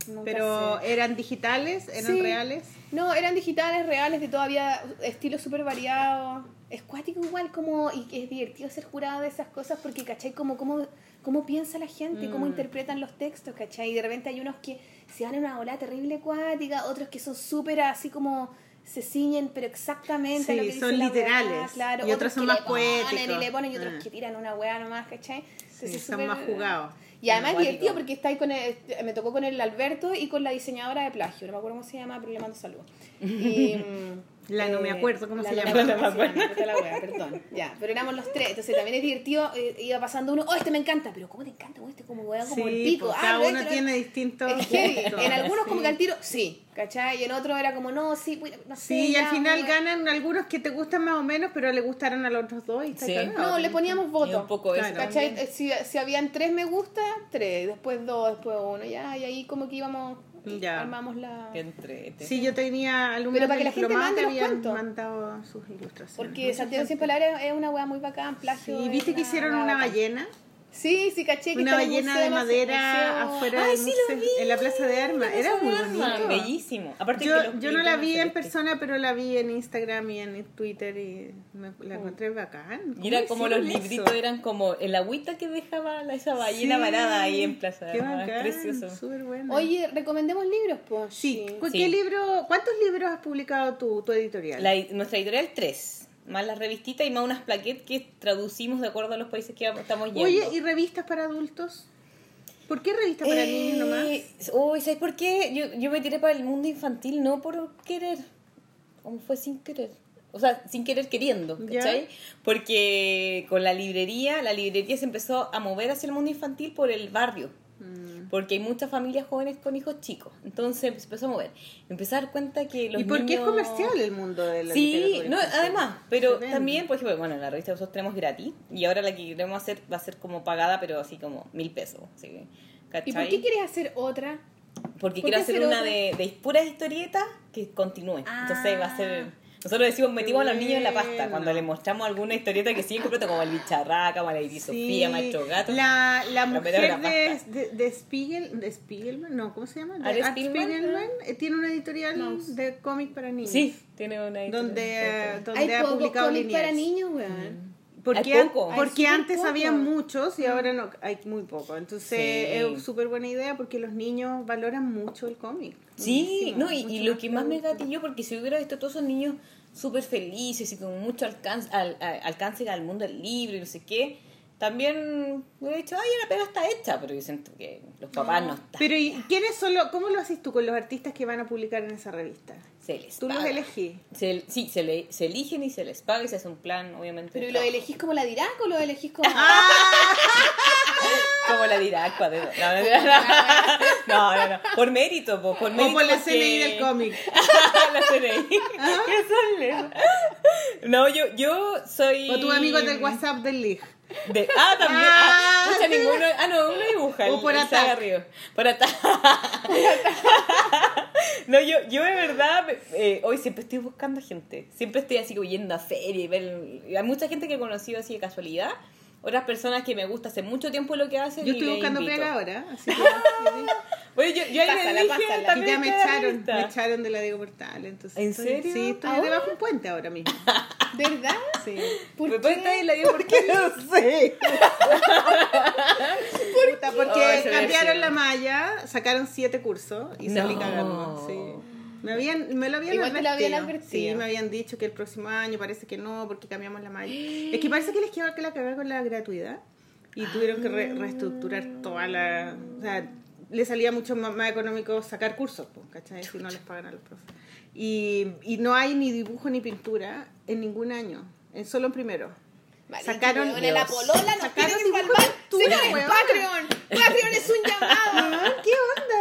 Nunca Pero sé. eran digitales, eran Sí. reales. No, eran digitales, reales, de todavía estilos súper variados. Es cuático igual, como, y es divertido ser jurado de esas cosas porque, ¿cachai? Como, como, cómo piensa la gente, cómo interpretan los textos, ¿cachai? Y de repente hay unos que se van en una ola terrible cuática, otros que son súper así como se ciñen, pero exactamente a lo Sí, que son weá, literales. claro. Y otros son más poéticos. Y le ponen y otros Ah. que tiran una weá nomás, ¿cachai? Sí, Entonces, son súper- más jugados. y además es divertido porque está ahí con el, me tocó con el Alberto y con la diseñadora de plagio, no me acuerdo cómo se llama, pero le mando saludos. Y, mm, La no me acuerdo cómo la se no llama. me acuerdo cómo se llama, puta la wea, perdón. Ya, pero éramos los tres, entonces también es divertido, eh, iba pasando uno, oh, este me encanta, pero ¿cómo te encanta? Oh, Este como wea, como el pico. pues, ah, cada uno este- tiene distintos. En algunos como que al tiro, sí, ¿cachai? Y en otro era como, no, sí, pues, no sé. Sí, y al final wea. ganan algunos que te gustan más o menos, pero le gustaron a los otros dos y está Sí. No, le poníamos Y voto. un poco eso Claro. ¿Cachai? Eh, Si, si habían tres me gusta, tres, después dos, después uno, ya, y ahí como que íbamos, Ya. armamos la... Qué entrete. Sí, yo tenía alumnos Pero para que la gente mande que los habían cuentos. mandado sus ilustraciones. Porque Santiago. Sin Palabras es una wea muy bacán, plagio. Sí, es ¿viste que hicieron una bacán. Sí, sí, caché que Una ballena de madera afuera Ay, del sí lo museo, vi. en la Plaza de Armas. Era muy bonito. Bellísimo. Aparte que Yo, los yo no la vi en persona, pero la vi en Instagram y en Twitter y me, la encontré bacán. Y era ¿Cómo como los hicieron libritos, eso? eran como el agüita que dejaba esa ballena Sí, varada ahí en Plaza de Qué Armas. bacán, Precioso. súper bueno. Oye, recomendemos libros, pues. sí, ¿cu- Sí. ¿qué libro, ¿cuántos libros has publicado tú, tu editorial? La- nuestra editorial 3, más las revistitas y más unas plaquettes que traducimos de acuerdo a los países que estamos yendo. Oye, ¿y revistas para adultos? ¿Por qué revistas para niños nomás? Eh, Uy, ¿sabes por qué? Yo, yo me tiré para el mundo infantil no por querer, como fue sin querer. O sea, sin querer queriendo. ¿cachai? Porque con la librería, la librería se empezó a mover hacia el mundo infantil por el barrio. Porque hay muchas familias jóvenes con hijos chicos. Entonces se empezó a mover. Empecé a dar cuenta que los ¿Y por qué es comercial el mundo de la Sí, no, además, pero también, por ejemplo, bueno, la revista nosotros tenemos gratis y ahora la que queremos hacer va a ser como pagada, pero así como mil pesos. Así. ¿Y por qué quieres hacer otra? Porque por quiero hacer hacer una de, de puras historietas que continúe. Ah. Entonces va a ser... Nosotros decimos, metimos a los niños en la pasta cuando les mostramos alguna historieta que sigue completo, como el bicharraca, como la Lady Sofía, Maestro Gato. La, la mujer de, pasta. de, de Spiegel, de Spiegelman, no, ¿cómo se llama? De ¿Ale Art Spiegelman? Spiegelman, eh, tiene una editorial de cómic para niños. Sí, tiene una editorial. Donde, donde Hay ha publicado cómics para niños, weón. Porque, Hay an- poco. porque antes poco. había muchos y ahora no hay muy poco. Entonces Sí. es súper buena idea porque los niños valoran mucho el cómic. Sí, no, y, lo que más me gatilló, porque si hubiera visto a todos esos niños súper felices y con mucho alcance al, al- alcance al mundo del libro y no sé qué, también hubiera dicho, ay, la pega está hecha, pero yo siento que los papás no, están. Pero ¿y quiénes son los, cómo lo haces tú con los artistas que van a publicar en esa revista? Se les Tú los paga. elegí. Se- sí, se, le, se eligen y se les paga y se hace un plan, obviamente. ¿Pero lo elegís como la Dirac o lo elegís como.? Como la dirá, no, no, no, no, por mérito, po, por mérito. O por la porque- CNI del cómic. la CNI. ¿Qué son? No, yo, yo soy. O tus amigos del WhatsApp del League. De, ah, también. Ah, Ah, sí. ninguno. Ah, no, uno dibuja. O el- por Río. Por ataque. no, yo, yo de verdad, eh, hoy siempre estoy buscando gente. Siempre estoy así como yendo a feria y ver. y Hay mucha gente que he conocido así de casualidad. Otras personas que me gusta hace mucho tiempo lo que hacen. Yo y estoy les buscando pega ahora. Así que, Bueno, yo, yo ahí Pásala, me pásala. y también ya me echaron, me echaron de la Diego Portal. Entonces ¿En estoy- serio? Sí, estoy ¿Ahora? debajo de un puente ahora mismo. ¿Verdad? Sí. ¿Por ¿Me qué? puedes traer la digo por qué? No sé. Porque Ay, se ve cambiaron la malla, sacaron siete cursos y No. salí cagando. Sí. Me, habían, me lo habían Igual te lo advertido. habían advertido. Sí, me habían dicho que el próximo año parece que no, porque cambiamos la malla. Es que parece que les quedó que la cagada con la gratuidad y tuvieron que re- reestructurar toda la. O sea, le salía mucho más, más económico sacar cursos, pues, ¿cachai? Si no les pagan a los profes. Y, y no hay ni dibujo ni pintura en ningún año, en solo en primero. Vale, Sacaron- que, en la polola nos Sacaron que pintura, weón. Patreon. Patreon es un llamado. Ah, ¿Qué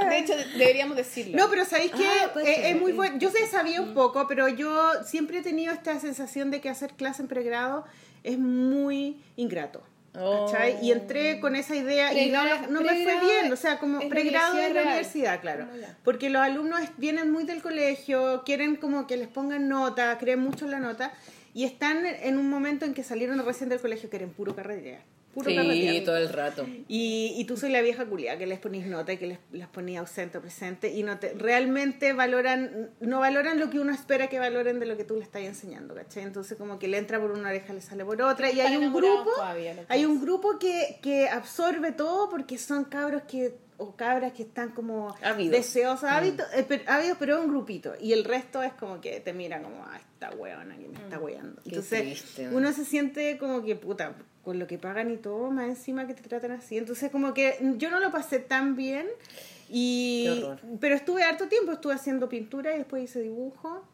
onda? De hecho, de- deberíamos decirlo. No, pero ¿sabéis que Ah, puede es, ser. es muy bueno? Yo sé, sabía un poco, pero yo siempre he tenido esta sensación de que hacer clase en pregrado es muy ingrato. Oh. Y entré con esa idea y no, no me fue bien, o sea, como pregrado de la real. universidad, claro. Porque los alumnos vienen muy del colegio, quieren como que les pongan nota, creen mucho en la nota y están en un momento en que salieron recién del colegio, quieren puro carretear. Puro Sí, todo el rato. Y, y tú soy la vieja culia que les ponís nota y que les, les ponís ausente o presente y no te, realmente valoran, no valoran lo que uno espera que valoren de lo que tú le estás enseñando, ¿cachai? Entonces como que le entra por una oreja, le sale por otra y hay un grupo, todavía, hay un grupo que, que absorbe todo porque son cabros que o cabras que están como Ávidos. deseosos, ávidos, eh, pero, ávidos, pero es un grupito y el resto es como que te mira como, ah, esta hueona que me está hueando. Qué Entonces triste, uno se siente como que puta con lo que pagan y todo más encima que te tratan así. Entonces como que yo no lo pasé tan bien y pero estuve harto tiempo estuve haciendo pintura y después hice dibujo.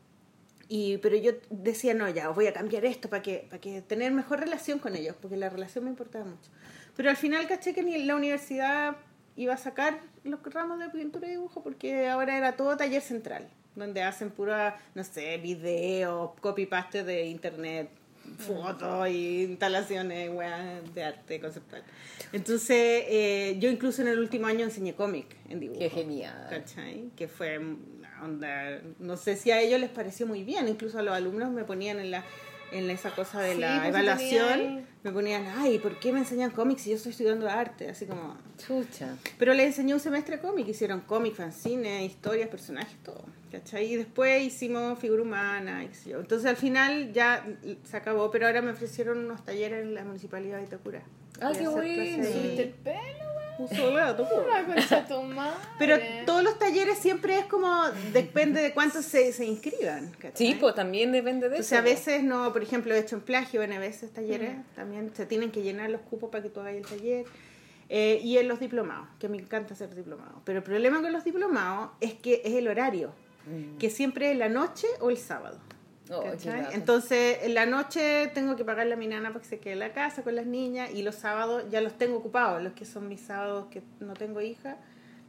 Y pero yo decía no ya voy a cambiar esto para que para que tener mejor relación con ellos porque la relación me importaba mucho pero al final caché que ni la universidad iba a sacar los ramos de pintura y dibujo porque ahora era todo taller central donde hacen pura no sé videos copy paste de internet fotos y instalaciones weas, de arte conceptual entonces eh, yo incluso en el último año enseñé cómic en dibujo Qué genial. ¿cachai? Que fue onda, no sé si a ellos les pareció muy bien, incluso a los alumnos me ponían en la en esa cosa de Sí, la pues, evaluación, me ponían, ay, ¿por qué me enseñan cómics si yo estoy estudiando arte? Así como... Chucha. Pero les enseñé un semestre cómic, hicieron cómic, fanzine, historias, personajes, todo, ¿cachai? Y después hicimos figura humana, y qué sé yo. Entonces al final ya se acabó, pero ahora me ofrecieron unos talleres en la Municipalidad de Itacura. Ah, qué bueno. ¿Subiste el pelo, Un soleado, pues. Pero todos los talleres siempre es como, depende de cuántos se, se inscriban. ¿cachai? Sí, pues también depende de O eso. sea, a veces no, por ejemplo, he hecho en plagio, en a veces talleres, también se tienen que llenar los cupos para que tú hagas el taller. Eh, y en los diplomados, que me encanta hacer diplomados. Pero el problema con los diplomados es que es el horario, que siempre es la noche o el sábado. Oh. Entonces, en la noche tengo que pagarle a mi nana para que se quede en la casa con las niñas y los sábados ya los tengo ocupados, los que son mis sábados que no tengo hija,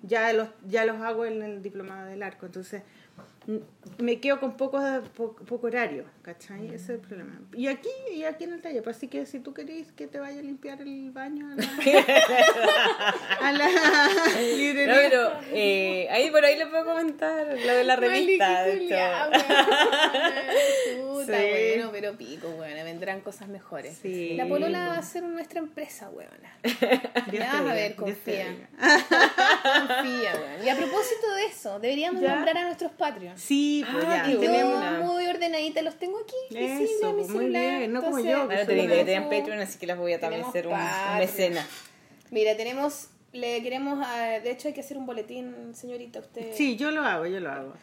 ya los, ya los hago en el diplomado del arco. Entonces, me quedo con poco, po- poco horario, ¿cachai? Ese es el problema. Y aquí, y aquí en el taller, pues así que si tú querés que te vaya a limpiar el baño a la, a la No, pero eh, ahí por ahí le puedo comentar lo de la revista. de hecho. Puta, Sí. bueno, pero pico, weona, vendrán cosas mejores. Sí. La polola va a ser nuestra empresa, weona. Ya vas a ver, confía. Confía. Y a propósito de eso, deberíamos Ya. nombrar a nuestros Patreons. Sí, pues Ah, ya, tenemos... muy ordenadita los tengo aquí, mi pues, muy celular. bien, no como Entonces, yo, que Ah, tenía una idea, tenían tenemos- Patreon, así que las voy a también hacer un, un mecena. Mira, tenemos, le queremos, ah, de hecho hay que hacer un boletín, señorita, usted. Sí, yo lo hago, yo lo hago.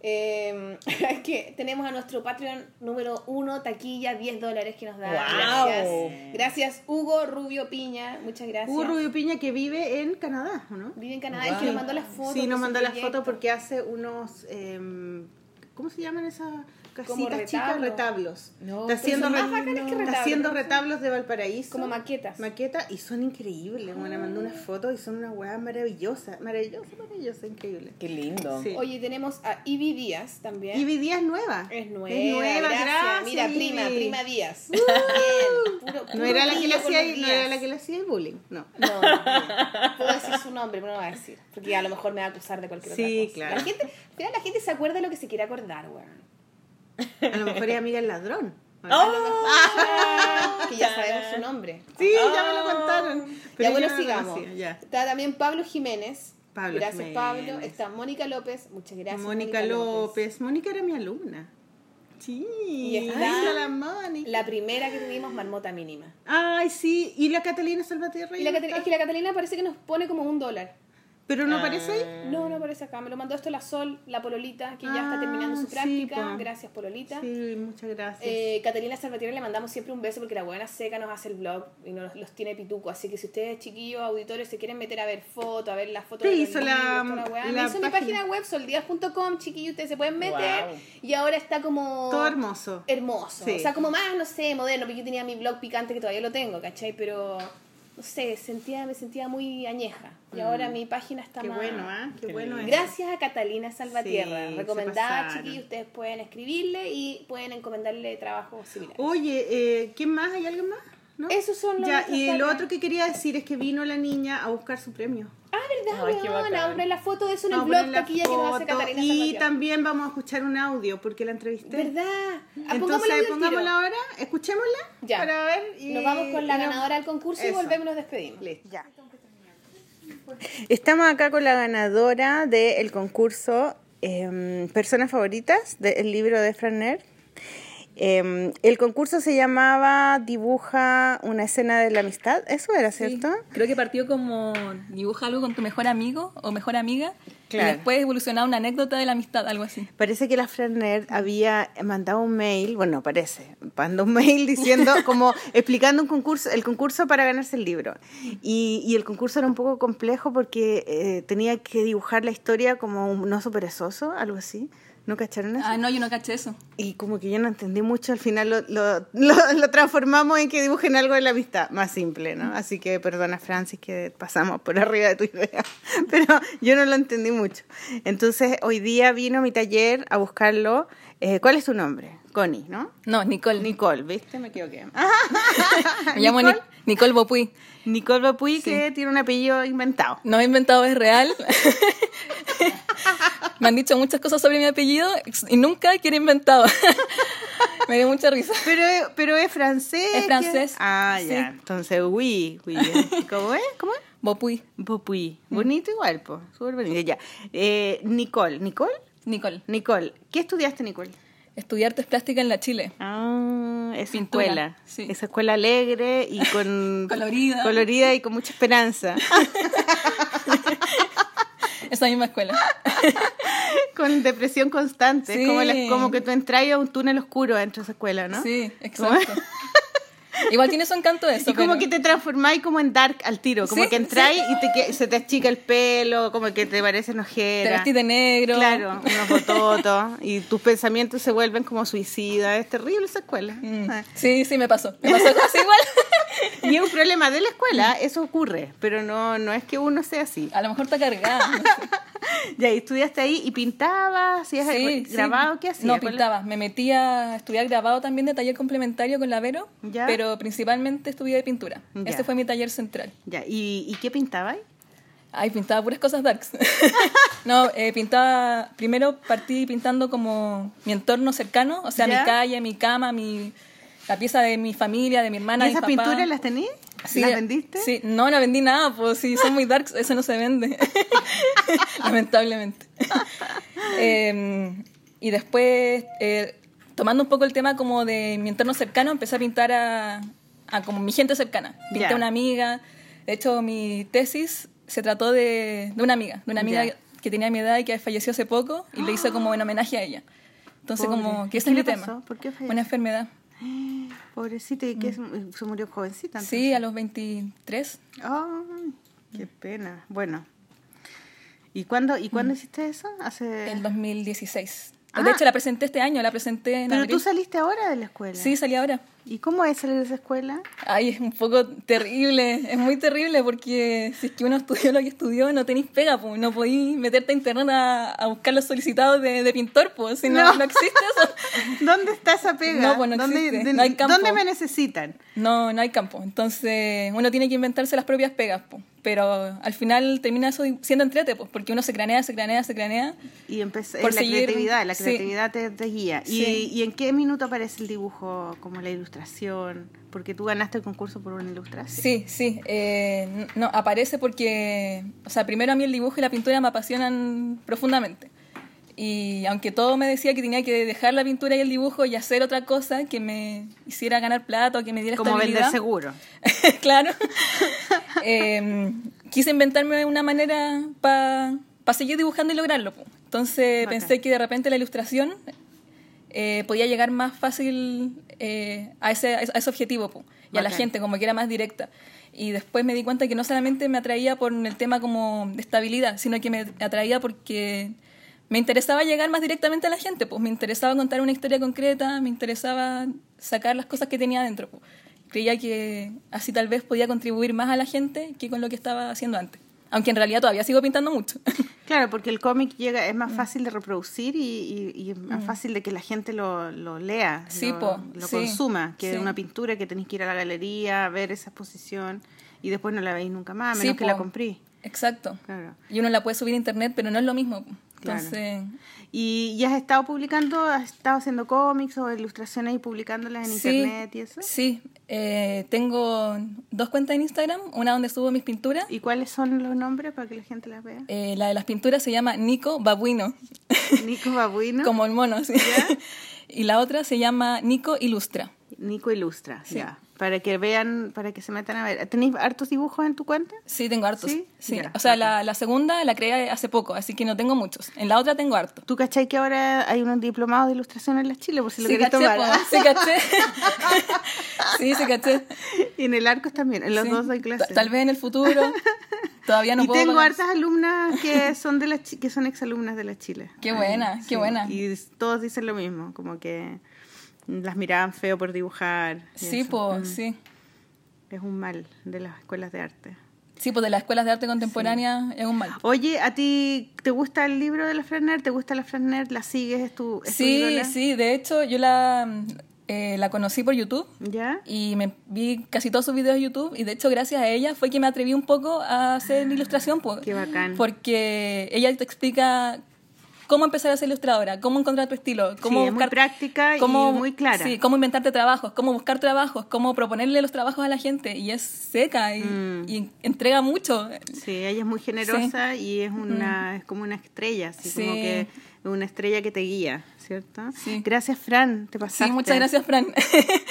Eh, es que tenemos a nuestro Patreon número uno, taquilla, 10 dólares que nos da. ¡Guau! Gracias. Gracias, Hugo Rubio Piña. Muchas gracias. Hugo Rubio Piña que vive en Canadá, ¿o no? Vive en Canadá y Guau. que nos mandó las fotos. Sí, de nos su mandó las proyecto. fotos porque hace unos... em, ¿Cómo se llaman esas casitas chicas? retablos. No, está haciendo, re- está retablos, haciendo retablos de Valparaíso. Como maquetas. Maqueta y son increíbles. Bueno, me mandó unas fotos y son una weá maravillosa. Maravillosa, maravillosa, increíble. Qué lindo. Sí. Oye, tenemos a Ivy Díaz también. Y Día es nueva. Es nueva. Es nueva, gracias. gracias. Mira, Ivy. prima, prima Díaz. Bien. Puro, No era la que le hacía, no era Díaz. la que le hacía el bullying, no. No, no. puedo decir su nombre, pero no lo voy a decir. Porque a lo mejor me va a acusar de cualquier Sí, otra cosa. claro. La gente, al final la gente se acuerda de lo que se quiere acordar, weón. A lo mejor es amiga del ladrón. ¿o no? A lo mejor, que ya sabemos su nombre. Sí, ya me lo contaron. ya Pero bueno, yo no lo sigamos. ya. Está también Pablo Jiménez. Pablo gracias, Jiménez. Pablo. Está Mónica López. Muchas gracias. Mónica López. Mónica era mi alumna. Sí. Y está la Mónica. La primera que tuvimos, Marmota Mínima. Ay, sí. ¿Y la Catalina Salvatierra? Y la ya Cata- es que la Catalina parece que nos pone como un dólar. ¿Pero no aparece ahí? No, no aparece acá. Me lo mandó esto la Sol, la Pololita, que ya está Ah, terminando su sí, práctica. Gracias, Pololita. Sí, muchas gracias. Eh, Catalina Salvatierra le mandamos siempre un beso porque la buena seca nos hace el blog y nos los tiene pituco. Así que si ustedes, chiquillos, auditores, se quieren meter a ver fotos, a ver las fotos de hizo la- libros, la me hizo mi página. web, soldias.com, chiquillos, ustedes se pueden meter. Y ahora está como... Todo hermoso. Hermoso. Sí. O sea, como más, no sé, moderno, porque yo tenía mi blog picante que todavía lo tengo, ¿cachai? Pero, no sé, sentía, me sentía muy añeja. Y ahora mi página está Mm. Qué más... bueno, ¿ah? Qué, Qué bueno es. Gracias a Catalina Salvatierra. Sí, Recomendada, chiquillos. Ustedes pueden escribirle y pueden encomendarle trabajo similar. Oye, eh, ¿quién más? ¿Hay alguien más? ¿No? Esos son los Ya, y lo otro que quería decir es que vino la niña a buscar su premio. Ah, verdad, Ay, qué weón. bacán. Vamos a poner la foto de eso en el blog taquilla que nos hace foto Catalina y también vamos a escuchar un audio porque la entrevisté. ¿Verdad? Ah, Entonces, pongámosla ahora, escuchémosla Ya. para ver. Y, Nos vamos con la ganadora del concurso y volvemos y nos despedimos. Listo. Ya. Estamos acá con la ganadora del concurso em, Personas Favoritas del libro de Franer. Em, el concurso se llamaba Dibuja una escena de la amistad. ¿Eso era cierto? Creo que partió como dibuja algo con tu mejor amigo o mejor amiga Claro. y después evolucionó a una anécdota de la amistad, algo así. Parece que la Franer había mandado un mail, bueno, parece, mandó un mail diciendo, como explicando un concurso, el concurso para ganarse el libro. Y, y el concurso era un poco complejo porque eh, tenía que dibujar la historia como un oso perezoso, algo así. ¿No cacharon eso? Ah, no, yo no caché eso. Y como que yo no entendí mucho, al final lo, lo, lo- lo transformamos en que dibujen algo de la amistad, más simple, ¿no? Así que perdona, Francis, que pasamos por arriba de tu idea, pero yo no lo entendí mucho. Entonces, hoy día vino a mi taller a buscarlo. Eh, ¿Cuál es tu nombre? Connie, ¿no? No, Nicole. Nicole, ¿viste? Me equivoqué. Me llamo Ni- Nicole, Nicole Bopuy. Nicole Bapuy, que tiene un apellido inventado. No inventado, es real. Me han dicho muchas cosas sobre mi apellido y nunca quiero inventado. Me dio mucha risa. Pero, pero es francés. Es que- francés, Ah, sí. ya. Entonces, oui, oui. ¿Cómo es? ¿Cómo es? Bopuy. Popuy. Bonito igual, pues. Súper bonito. Ya. Eh, Nicole. ¿Nicole? Nicole. Nicole. ¿Qué estudiaste, Nicole? Estudié artes plásticas en la Chile. Ah, esa Pintura, escuela. sí. Esa escuela alegre y con... Colorida. Colorida y con mucha esperanza. Esa misma escuela. con depresión constante. Es Sí. como, la- como que tú entras a un túnel oscuro dentro de esa escuela, ¿no? Sí, exacto. Igual tiene su encanto eso. Y como pero- que te transformáis como en dark al tiro, como Sí, que entráis y te, que- se te achica el pelo, como que te parecen Te ojeras. vestís de negro. Claro, unos bototos y tus pensamientos se vuelven como suicidas. Es terrible esa escuela. Mm. Ah. Sí, sí, me pasó. Me pasó casi igual. Y es un problema de la escuela, eso ocurre, pero no, no es que uno sea así. A lo mejor está cargada. no sé. Ya, y estudiaste ahí y pintabas, hacías Sí, sí. grabado, ¿qué hacías? No, ¿Cuál- pintaba. Me metí a estudiar grabado también de taller complementario con la Vero, Ya. pero principalmente estudié de pintura. Ya. Ese fue mi taller central. Ya, ¿y, y qué pintabas? Ay, pintaba puras cosas darks. no, eh, pintaba. Primero partí pintando como mi entorno cercano, o sea, ¿Ya? mi calle, mi cama, mi la pieza de mi familia, de mi hermana, ¿Y mi esas papá. pinturas las tenías? Sí, ¿Las vendiste? Sí, no, no vendí nada, pues si son muy darks, eso no se vende. Lamentablemente. Eh, y después, eh, tomando un poco el tema como de mi entorno cercano, empecé a pintar a, a como mi gente cercana. Pinté a una amiga. De hecho, mi tesis se trató de, de una amiga, de una amiga que tenía mi edad y que falleció hace poco, y le hice como en homenaje a ella. Entonces, Pobre. como que ¿Y ese qué es mi tema. ¿Por qué falleció? Una enfermedad. Pobrecita, ¿y qué es? se murió jovencita? entonces? Sí, a los 23. Ay, qué pena. Bueno. ¿Y cuándo, ¿y cuándo hiciste eso? Hace... El 2016. Ah. De hecho, la presenté este año, la presenté en Pero abril. tú saliste ahora de la escuela. Sí, salí ahora. ¿Y cómo es salir de esa escuela? Ay, es un poco terrible, es muy terrible porque si es que uno estudió lo que estudió, no tenéis pega, pues no podéis meterte a internet a, a buscar los solicitados de, de pintor, pues si no, No. no existe eso. ¿Dónde está esa pega? No, pues no ¿Dónde, existe, de- no hay campo. ¿Dónde me necesitan? No, no hay campo. Entonces uno tiene que inventarse las propias pegas, pues. Pero al final termina eso siendo entrete, pues, porque uno se cranea, se cranea, se cranea. Y Por la seguir- creatividad, la sí. creatividad te, te guía. ¿Y, Sí. ¿Y en qué minuto aparece el dibujo, como la ilustración? Porque tú ganaste el concurso por una ilustración. Sí, sí. eh, no, aparece porque, o sea, primero a mí el dibujo y la pintura me apasionan profundamente. Y aunque todo me decía que tenía que dejar la pintura y el dibujo y hacer otra cosa que me hiciera ganar plata o que me diera Como vender seguro. claro. Eh, quise inventarme una manera para seguir dibujando y lograrlo. Entonces pensé que de repente la ilustración eh, podía llegar más fácil eh, a, ese, a ese objetivo po, y a la gente, como que era más directa. Y después me di cuenta que no solamente me atraía por el tema como de estabilidad, sino que me atraía porque me interesaba llegar más directamente a la gente, pues me interesaba contar una historia concreta, me interesaba sacar las cosas que tenía adentro. pues. Creía que así tal vez podía contribuir más a la gente que con lo que estaba haciendo antes. Aunque en realidad todavía sigo pintando mucho. Claro, porque el cómic llega, es más fácil de reproducir y, y- y es más fácil de que la gente lo, lo lea, Mm. Sí, lo, po, lo sí, consuma, que sí. una pintura que tenéis que ir a la galería, ver esa exposición y después no la veis nunca más, a menos que po. la compré. Exacto. Claro. Y uno la puede subir a internet, pero no es lo mismo. Claro. ¿Y, y has estado publicando, has estado haciendo cómics o ilustraciones y publicándolas en sí, internet y eso? Sí, eh, tengo dos cuentas en Instagram, una donde subo mis pinturas. ¿Y cuáles son los nombres para que la gente las vea? Eh, la de las pinturas se llama Nico Babuino, Nico Babuino. como el mono, sí. y la otra se llama Nico Ilustra. Nico Ilustra, ya. Para que vean, para que se metan a ver. ¿Tenéis hartos dibujos en tu cuenta? Sí, tengo hartos. ¿Sí? Sí, Ya, o sea, la, la segunda la creé hace poco, así que no tengo muchos. En la otra tengo harto. ¿Tú cachai que ahora hay unos diplomados de ilustración en la Chile? Por si lo Sí, querés caché, tomar. po, ¿ah? sí, caché. sí, sí, caché. Y en el Arcos también, en los Sí. dos hay clases. Ta- Tal vez en el futuro. Todavía no y puedo tengo pagar. hartas alumnas que son de la que son exalumnas de la Chile. Qué buena, qué buena. Y todos dicen lo mismo, como que las miraban feo por dibujar. Sí, pues, Mm. sí. Es un mal de las escuelas de arte. Sí, pues de las escuelas de arte contemporánea es un mal. Oye, ¿a ti te gusta el libro de la Fresner? ¿Te gusta la Fresner? ¿La sigues? ¿Es tu, es Sí, sí, de hecho yo la, eh, la conocí por YouTube ¿Ya? y me vi casi todos sus videos de YouTube y de hecho gracias a ella fue que me atreví un poco a hacer ilustración. Pues, Qué bacán. Porque ella te explica cómo empezar a ser ilustradora, cómo encontrar tu estilo, cómo Sí, es muy buscar... práctica y muy clara. Sí, cómo inventarte trabajos, cómo buscar trabajos, cómo proponerle los trabajos a la gente y es seca y, Mm. y entrega mucho. Sí, ella es muy generosa y es una es como una estrella, así como Sí. que una estrella que te guía, ¿cierto? Sí. Gracias, Fran, te pasaste. Sí, muchas gracias, Fran.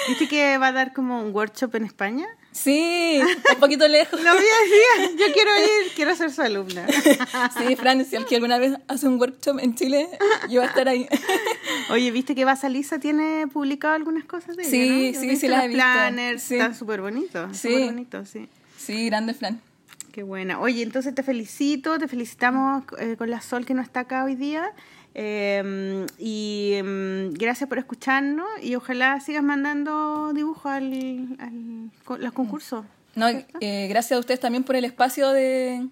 ¿Viste que va a dar como un workshop en España? Sí, un poquito lejos. Lo vi decía, yo quiero ir, quiero ser su alumna. Sí, Fran, si alguien alguna vez hace un workshop en Chile, yo voy a estar ahí. Oye, ¿viste que Basa Lisa tiene publicado algunas cosas de ella, Sí, ¿no? sí, ¿Viste sí las he visto. planners, Sí. están súper bonitos, Sí. súper bonitos, sí. Sí, grande Fran. Qué buena. Oye, entonces te felicito, te felicitamos eh, con la Sol que no está acá hoy día. Eh, y em, gracias por escucharnos y ojalá sigas mandando dibujos al, al los concursos. No, eh, gracias a ustedes también por el espacio de,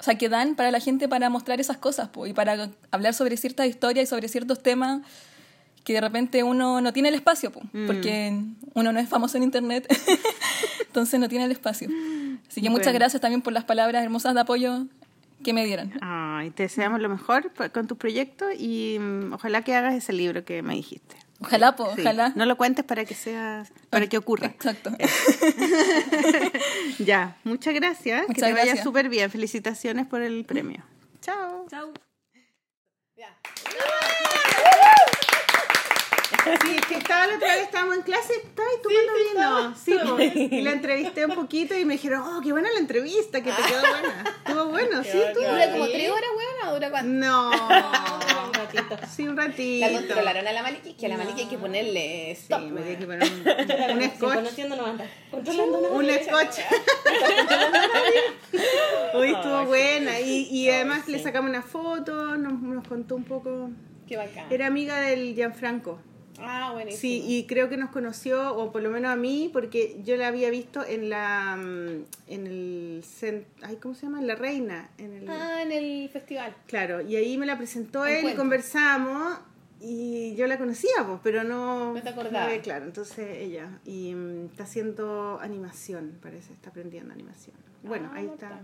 o sea, que dan para la gente para mostrar esas cosas po, y para hablar sobre ciertas historias y sobre ciertos temas que de repente uno no tiene el espacio, po, porque uno no es famoso en internet, entonces no tiene el espacio. Así que muchas gracias también por las palabras hermosas de apoyo que me dieron. Ay, te deseamos lo mejor con tu proyecto y mm, ojalá que hagas ese libro que me dijiste. Ojalá, po, Sí, ojalá. No lo cuentes para que sea, para que ocurra. Exacto. Ya, muchas gracias. que te vaya súper bien. Felicitaciones por el premio. Chao. Chao. Sí, es que estaba la otra vez, estábamos en clase, estaba ahí tomando vino. Sí, pues, y la entrevisté un poquito y me dijeron, oh, qué buena la entrevista, que te quedó buena. Estuvo bueno, sí, estuvo ¿Dura como tres horas, weón, o dura cuánto? No, Un ratito. sí, un La ratito. controlaron a la Maliki, que a la Maliki hay que ponerle Sí, stop. me weón. tenía que poner un, un Sí, scotch. conociendo no anda. Controlando no. Un scotch. Hoy estuvo buena y, y además le sacamos una foto, nos, nos contó un poco. Qué bacán. Era amiga del Gianfranco. Ah, buenísimo. Sí, y creo que nos conoció, o por lo menos a mí, porque yo la había visto en la. mm, en el. Ay, ¿Cómo se llama? En La Reina. En el, Ah, en el festival. Claro, y ahí me la presentó él y Encuentro. conversamos. Y yo la conocía, pues, pero no. No te acordabas. no, claro, entonces ella. Y mm, está haciendo animación, parece, está aprendiendo animación. Bueno, Ah, ahí está. está.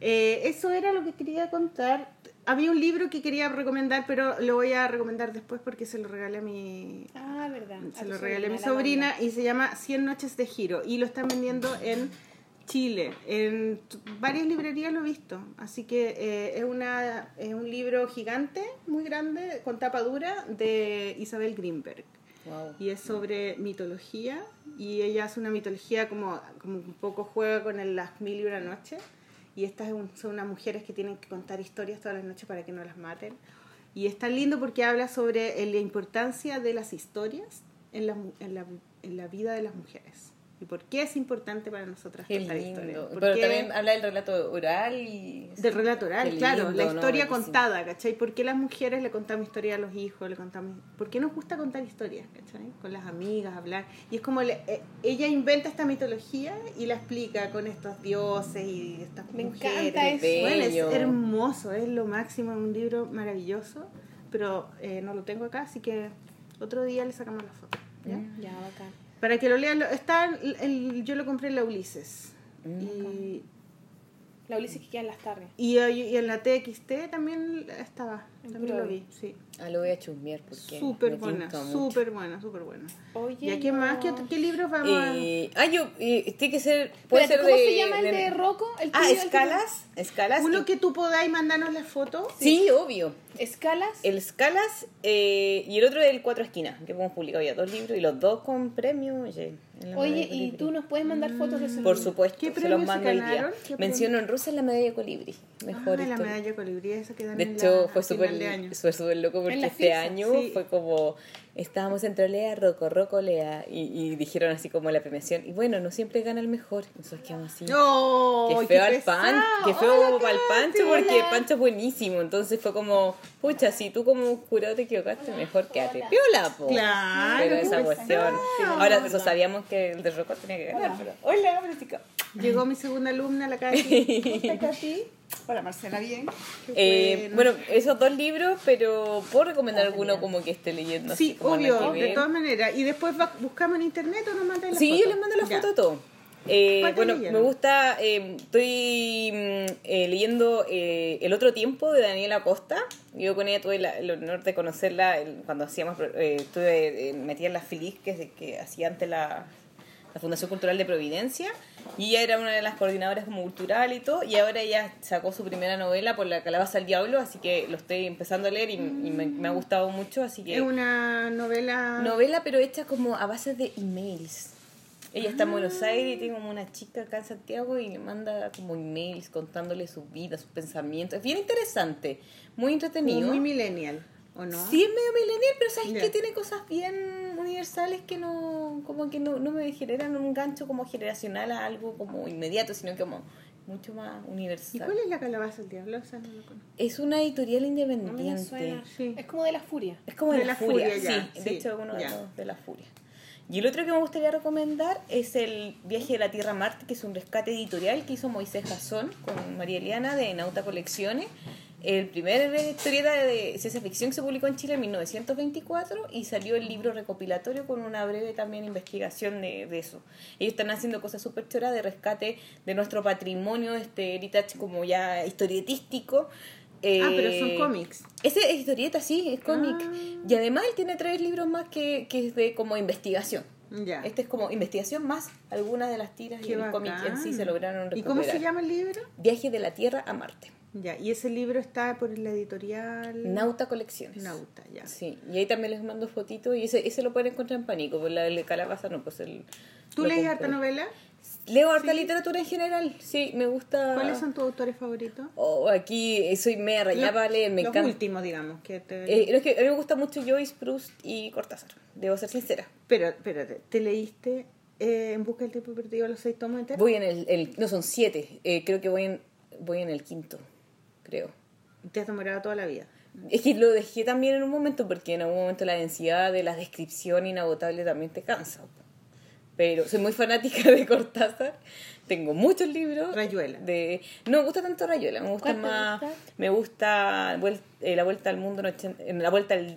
Eh, eso era lo que quería contar. Había un libro que quería recomendar, pero lo voy a recomendar después porque se lo regalé a mi, Ah, verdad. se A lo regalé a mi sobrina y se llama 100 noches de giro y lo están vendiendo en Chile. En varias librerías lo he visto. Así que eh, es, una, es un libro gigante, muy grande, con tapa dura, de Isabel Greenberg. Wow. Y es sobre mitología y ella hace una mitología como, como un poco juega con el las mil y una noches. Y estas son unas mujeres que tienen que contar historias todas las noches para que no las maten. Y es tan lindo porque habla sobre la importancia de las historias en la, en la, en la vida de las mujeres. Y por qué es importante para nosotras Qué contar historias. lindo. ¿Por Pero qué- también habla del relato oral y... del relato oral, Qué claro, lindo, la historia contada, ¿cachai? ¿Por qué las mujeres le contamos historia a los hijos? Le contamos, ¿Por qué nos gusta contar historias, ¿cachai? Con las amigas, hablar. Y es como le- eh, ella inventa esta mitología y la explica con estos dioses y estas Me mujeres. encanta eso. Bueno, es hermoso, es lo máximo, es un libro maravilloso, pero eh, no lo tengo acá, así que otro día le sacamos la foto. ¿ya? Mm. Ya, bacán. Para que lo lean, lo- está el- el- yo lo compré en la Ulises. Mm, y, La Ulises que queda en las tardes. y, y en la TXT también estaba, también lo vi, sí. Ah, lo voy a chusmear porque Súper buena, súper buena, súper buena. Oye, ¿Y a qué no. más? ¿Qué, qué libros vamos a...? Eh, ah, yo, eh, tiene que ser, puede Espérate, ser ¿Cómo de... se llama el de Rocco? El Ah, el escalas, escalas. Uno y- que tú podáis mandarnos la foto. Sí, obvio. ¿Escalas? El escalas eh, y el otro del Cuatro Esquinas, que hemos publicado ya dos libros y los dos con premio. oye, Oye, ¿y tú nos puedes mandar fotos de esos Por libros? supuesto, ¿Qué se los mando hoy día. Menciono en rusa la medalla Colibrí. Mejor ah, la medalla colibrí, esa que dan De hecho, fue súper de año. fue súper loco porque este año sí. fue como estábamos en Trolea, Roco, Roco, Lea y, y dijeron así como la premiación y bueno, no siempre gana el mejor, nosotros quedamos así. ¡Oh, Qué feo al pesado! pan, qué feo Hola, como para el Pancho porque hola. Pancho es buenísimo, entonces fue como, pucha, si tú como jurado te equivocaste, mejor quédate piola, po. Claro, Pero qué esa cuestión. Ahora eso sabíamos que el de Roco tenía que ganar, pero hola. Llegó mi segunda alumna, la Katy. ¿Cómo está, Katy? Hola, Marcela, bien. Eh, bueno. bueno, esos dos libros, pero ¿puedo recomendar alguno como que esté leyendo? Sí, obvio, de todas maneras. Y después va- buscamos en internet o nos mandan la Sí, foto. yo les mando la Ya. foto de todo. Eh, ¿Cuál estás bueno, me gusta, eh, estoy mm, eh, leyendo eh, El otro tiempo de Daniela Costa. Yo con ella tuve la- el honor de conocerla el- cuando hacíamos, eh, estuve metida en la Feliz que, que hacía antes la, la Fundación Cultural de Providencia. Y ella era una de las coordinadoras como cultural y todo. Y ahora ella sacó su primera novela por La Calabaza al Diablo, así que lo estoy empezando a leer y, y me, me ha gustado mucho. Así que Es una novela... novela, pero hecha como a base de emails. Ella está en Ah. Buenos Aires y tiene como una chica acá en Santiago y le manda como emails contándole su vida, sus pensamientos. Es bien interesante, muy entretenido. muy millennial, ¿o no? Sí, es medio millennial, pero sabes Ya. que tiene cosas bien universales que no, como que no, no me generan un gancho como generacional a algo como inmediato, sino que como mucho más ¿Y universal. cuál es la calabaza del diablo? O sea, no lo conozco. Es una editorial No independiente. suena. Sí. Es como de la furia. Es como de, De la, la furia, furia, ya, sí. sí, De hecho, uno de ya. los de la furia. Y el otro que me gustaría recomendar es el Viaje de la Tierra a Marte, que es un rescate editorial que hizo Moisés Jason con María Eliana de Nauta Colecciones. El primer historieta de ciencia ficción que se publicó en Chile en 1924 y salió el libro recopilatorio con una breve también investigación de, de eso. Ellos están haciendo cosas súper choras de rescate de nuestro patrimonio, este heritage como ya historietístico. Ah, pero son Eh, cómics. ese es historieta, sí, es cómic. Ah. Y además él tiene tres libros más que, que es de como investigación. Ya. Este es como investigación más algunas de las tiras y Qué el cómic en sí se lograron ¿Y recuperar. cómo se llama el libro? Viaje de la Tierra a Marte. Ya, y ese libro está por la editorial Nauta Colecciones. Nauta, ya. Sí, y ahí también les mando fotitos y ese, ese lo pueden encontrar en pánico, pues la de Calabaza no, pues el... ¿Tú lees harta novela? Leo harta literatura en general, sí, me gusta... ¿Cuáles son tus autores favoritos? Oh, aquí soy media rayada para leer, me los encanta. últimos, digamos. Que te... Eh, es que a mí me gusta mucho Joyce, Proust y Cortázar, debo ser sincera. Pero, espérate, ¿te leíste eh, En busca del tiempo perdido los seis tomos enteros? Voy en el, el- no son siete, eh, creo que voy en, voy en el quinto, creo. Te has demorado toda la vida. Es que lo dejé también en un momento porque en algún momento la densidad de la descripción inagotable también te cansa. Pero soy muy fanática de Cortázar. Tengo muchos libros. Rayuela. De, no me gusta tanto Rayuela, me gusta ¿Cuál te más. gusta? Me gusta eh, La Vuelta al Mundo en La Vuelta al,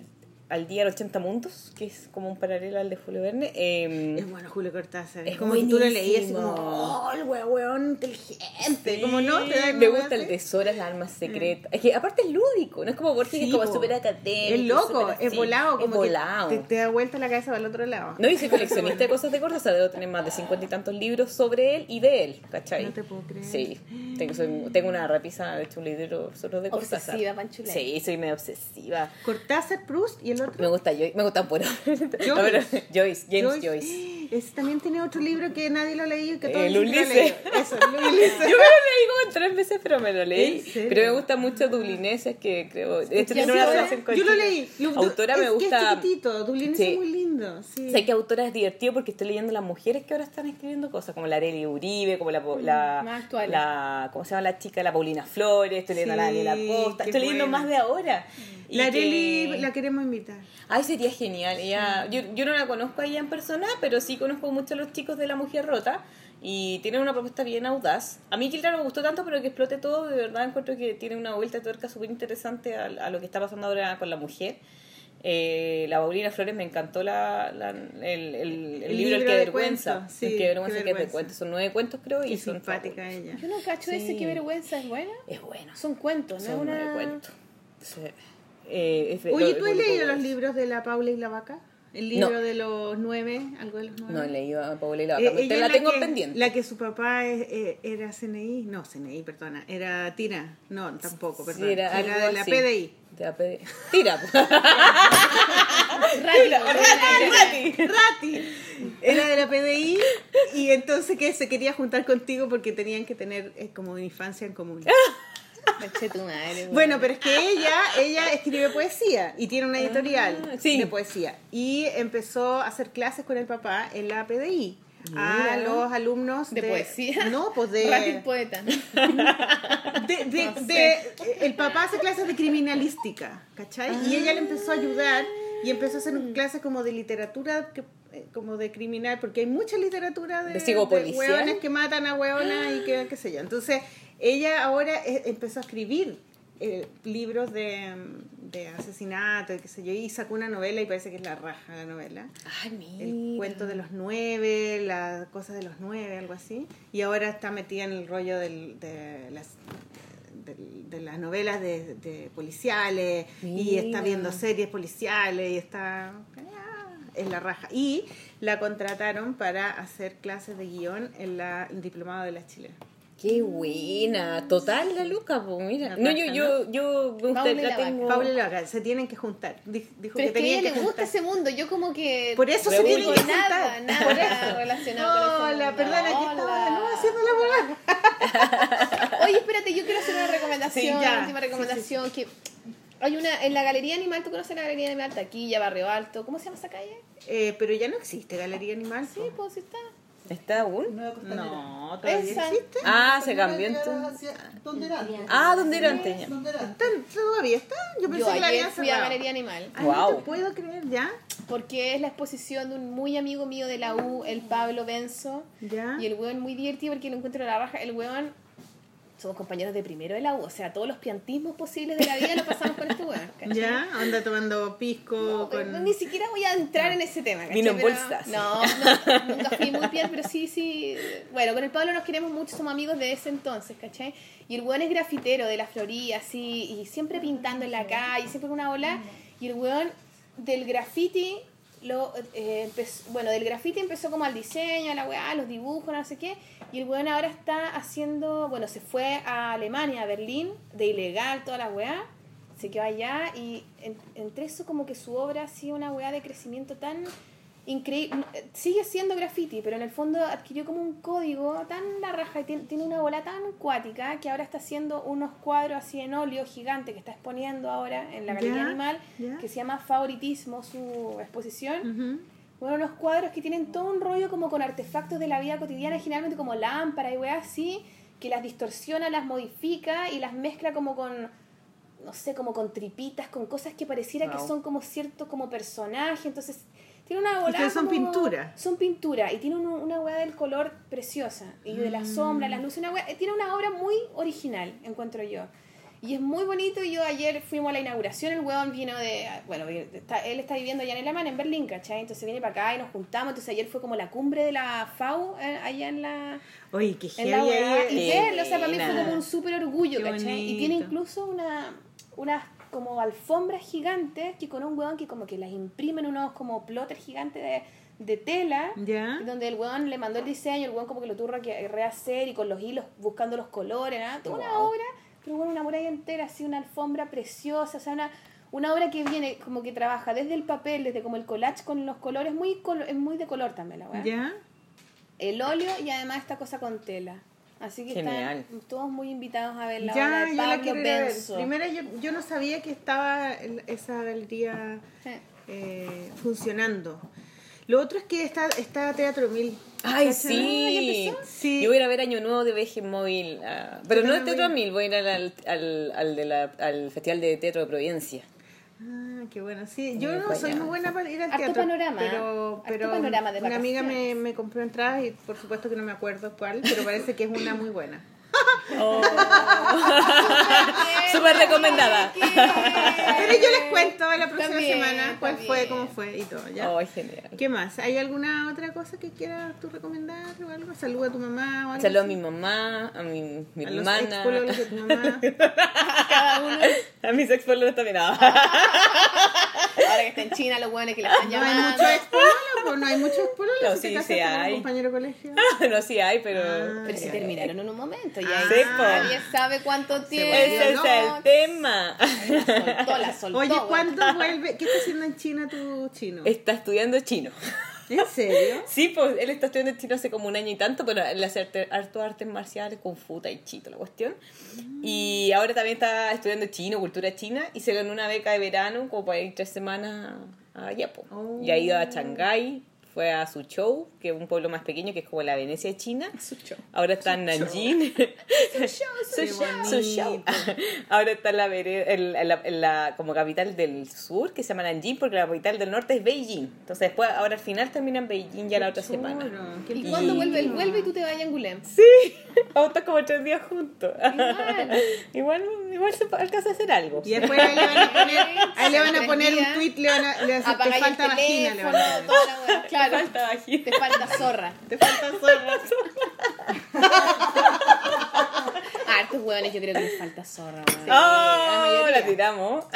al Día en 80 Mundos, que es como un paralelo al de Julio Verne. Eh, Es bueno Julio Cortázar. Es como que tú lo leías buenísimo. como, oh, el weón inteligente. como no, te da me gusta el tesoro, las almas secretas. Es que aparte es lúdico, no es como Borges que es como súper académico. Es loco, es volado. Como es que volado. te, te da vuelta la cabeza para el otro lado. No, y soy coleccionista de cosas de Cortázar, debo tener más de cincuenta y tantos libros sobre él y de él, ¿cachai? No te puedo creer. Sí, tengo, soy- tengo una repisa, de hecho, un libro solo de Cortázar. Obsesiva. Sí, soy medio obsesiva. Cortázar, Proust y el otro. Me gusta Joyce, me gusta puro. Pero- Joyce, James Joyce. Ese también tiene otro libro que nadie lo ha leído y que todos El que lo Ulises. leído. Eso, el Ulises. Yo me lo leí como tres veces, pero me lo leí. Pero me gusta mucho Dublineses, que creo. De hecho, tiene una relación con Yo lo leí. Lo- Autora es me que gusta. es chiquitito. Dublín Sí. es muy lindo. sí. Sé que autora es divertido porque estoy leyendo las mujeres que ahora están escribiendo cosas, como la Arely Uribe, como la, Mm, la, más la- ¿cómo se llama la chica? La Paulina Flores, estoy leyendo a la Daniela Costa, estoy leyendo más de ahora. Y La que- Arely la queremos invitar. Ay, sería genial. Ella, yo, yo no la conozco a ella en persona, pero sí conozco mucho a los chicos de La Mujer Rota y tienen una propuesta bien audaz. A mí Kilda no me gustó tanto, pero que explote todo, de verdad encuentro que tiene una vuelta de tuerca súper interesante a, a lo que está pasando ahora con la mujer. Eh, la Paulina Flores me encantó la, la- el, el- el El libro El que vergüenza. sí, el que Qué vergüenza, que vergüenza. vergüenza. Son nueve cuentos creo Qué y son simpática ella. Yo no cacho ese, Sí. qué vergüenza, ¿es buena? Es bueno. Son cuentos, ¿no? Son Una- nueve cuentos. Sí. Eh, es- Oye, lo- ¿tú has leído lo- los libros de la Paula y la vaca? El No. libro de los nueve, algo de los nueve. No leído a Paula y la Eh, te es la tengo que, pendiente. La que su papá es- eh, era CNI, no, CNI, perdona, era Tira, no, tampoco, Sí, perdón, era de la así. PDI. De la PDI. Tira. Rati, Rati. Rati era de la PDI y entonces que se quería juntar contigo porque tenían que tener eh, como infancia en común. Tu madre. Bueno, pero es que ella, ella escribe poesía y tiene una editorial Ah, sí. de poesía. Y empezó a hacer clases con el papá en la PDI. A Mira. los alumnos ¿De poesía? No, pues de. Rati el poeta. de, de- No sé. de- el papá hace clases de criminalística, ¿cachai? Y ella le empezó a ayudar y empezó a hacer Mm. clases como de literatura, que, eh, como de criminal, porque hay mucha literatura de, ¿De psicopolicial? hueones que matan a hueonas y que qué sé yo. Entonces, ella ahora eh, empezó a escribir eh, libros de, de asesinato y qué sé yo, y sacó una novela y parece que es la raja la novela. Ay, mira. El cuento de los nueve, las cosas de los nueve, algo así. Y ahora está metida en el rollo del- de las de, de las novelas de, de policiales y está viendo series policiales y está ah, en la raja. Y la contrataron para hacer clases de guion en la el diplomado de las chilenas. Qué buena. Total, la Luca, pues mira. No, yo, yo, yo me gusta, Paula y la la tengo. Paula y la Vaca, se tienen que juntar. Di- Dijo Pero que es que a ella que le gusta juntar. ese mundo. Yo como que... Por eso se tienen que nada, juntar. Por nada eso. relacionado con Hola, perdona, aquí estaba de nuevo haciendo la bola. Oye, espérate, yo quiero hacer una recomendación, Sí, última recomendación que hay una en la Galería Animal, ¿tú conoces la Galería Animal? Taquilla, Barrio Alto, ¿cómo se llama esa calle? Eh, pero ya no existe Galería Animal. Sí, pues sí está. ¿Está aún? No, todavía existe. Ah, se cambió entonces. ¿Dónde era? Ah, ¿dónde era antes? ¿Todavía está? Yo pensé Yo que la ayer habían fui a cerrado. Galería Animal Ay, no Wow. puedo creer, ¿ya? porque es la exposición de un muy amigo mío de la U, el Pablo Benzo. ¿Ya? Y el weón muy divertido porque lo encuentro a la raja. El weón, somos compañeros de primero de la U, o sea, todos los piantismos posibles de la vida lo pasamos con este weón. ¿cachai? ¿Ya? Anda tomando pisco No, con... Ni siquiera voy a entrar en ese tema. ¿cachai? Vino en bolsas. No, no, nunca fui muy bien, pero sí, sí. Bueno, con el Pablo nos queremos mucho, somos amigos de ese entonces, ¿cachai? Y el weón es grafitero de la Florida, así, y siempre pintando en la calle, siempre con una ola. Y el weón del graffiti, lo, eh, empezó- bueno, del graffiti empezó como al diseño, a la weá, los dibujos, no sé qué. Y el weón ahora está haciendo, bueno, se fue a Alemania, a Berlín, de ilegal, toda la weá se quedó allá y en- entre eso como que su obra ha sido una weá de crecimiento tan increíble. Sigue siendo graffiti, pero en el fondo adquirió como un código tan la raja y tiene, tiene una bola tan cuática que ahora está haciendo unos cuadros así en óleo gigante que está exponiendo ahora en la Galería Animal, que se llama Favoritismo, su exposición. Bueno, unos cuadros que tienen todo un rollo como con artefactos de la vida cotidiana, generalmente como lámparas y weas así, que las distorsiona, las modifica y las mezcla como con, no sé, como con tripitas, con cosas que pareciera que son como cierto como personaje. Entonces, tiene una bola. que son como- pintura. Son pintura y tiene un- una wea del color preciosa. Y de Mm. la sombra, las luces, una wea- eh, tiene una obra muy original, encuentro yo. Y es muy bonito. y Yo ayer fuimos a la inauguración. El huevón vino de. Bueno, está- él está viviendo allá en Alemania, en Berlín, ¿cachai? Entonces viene para acá y nos juntamos. Entonces ayer fue como la cumbre de la FAU, eh, allá en la. Oye, qué En la. Y verlo, o sea, para mí fue como un súper orgullo, Qué ¿cachai? Y tiene incluso una, unas como alfombras gigantes que con un huevón que como que las imprimen unos como plotters gigantes de, de tela. Donde el weón le mandó el diseño, el weón como que lo tuvo que rehacer y con los hilos buscando los colores, ¿no? Toda una obra, pero bueno, una muralla entera, así una alfombra preciosa, o sea, una, una obra que viene como que trabaja desde el papel, desde como el collage con los colores, muy colo- es muy de color también la weá. ¿Ya? El óleo y además esta cosa con tela. Así que Genial. están todos muy invitados a ver la Ya, obra de yo la quiero ir a ver. Primero, yo, yo no sabía que estaba esa galería Sí. eh, funcionando. Lo otro es que está, está Teatro Mil. Ay, ¿Cachai? sí. Sí. Yo voy a ir a ver Año Nuevo de Veje Móvil. ah, pero no de también Teatro. Mil, voy a ir al, al, al, de la- al Festival de Teatro de Providencia. Ah, qué bueno. Sí, yo Muy no para soy muy buena para ir al teatro. panorama, Pero, pero panorama de una amiga me, me compró entradas y por supuesto que no me acuerdo cuál, pero parece que es una muy buena. Súper recomendada. Pero yo les cuento la próxima semana cuál fue, cómo fue y todo, ¿ya? Ay, genial. ¿Qué más? ¿Hay alguna otra cosa que quieras tú recomendar o algo? Saluda a tu mamá o algo. Saludo a mi mamá, a mi, mi a los hermana. expololos de tu mamá. Cada uno. A mis expololos también. ah. Ahora que está en China, los buenos que la están No hay llamando. pues no hay muchos expololos. No, si te sí, casaste sí un hay. compañero de colegio. no, sí hay, pero... Ah, Pero si ya. terminaron en un momento, ya Ah, ahí sí, nadie sabe cuánto tiempo. Ese es el tema. La soltó, la soltó. Oye. ¿cuándo vuelve? ¿Qué está haciendo en China tu chino? Está estudiando chino. ¿En serio? Sí, pues él está estudiando chino hace como un año y tanto, pero él hace arte- harto artes marciales, con futa y chito la cuestión. Y ahora también está estudiando chino, cultura china, y se ganó una beca de verano como para ir tres semanas allá. po. Oh. Y ha ido a Shanghái, fue a Suzhou, que es un pueblo más pequeño, que es como la Venecia de China. Ahora está en Nanjing. Suzhou, Suzhou. Ahora está en la, en- la- en la- como capital del sur, que se llama Nanjing, porque la capital del norte es Beijing. Entonces después, ahora al final termina en Beijing ya la otra semana. Choro, qué ¿Y lindo. cuándo vuelve? Él vuelve y tú te vayas a Angulem. Sí, vamos a estar como tres días juntos. Igual. igual, igual se alcanza a hacer algo. Y después ahí le van a poner, ahí le van a poner un tweet, le van a, le van a decir, te falta vagina, le van a poner. Claro. Te falta vagina. Te falta zorra. Te falta zorra. A hartos hueones yo creo que les falta zorra, weón. ¡Oh! la La tiramos.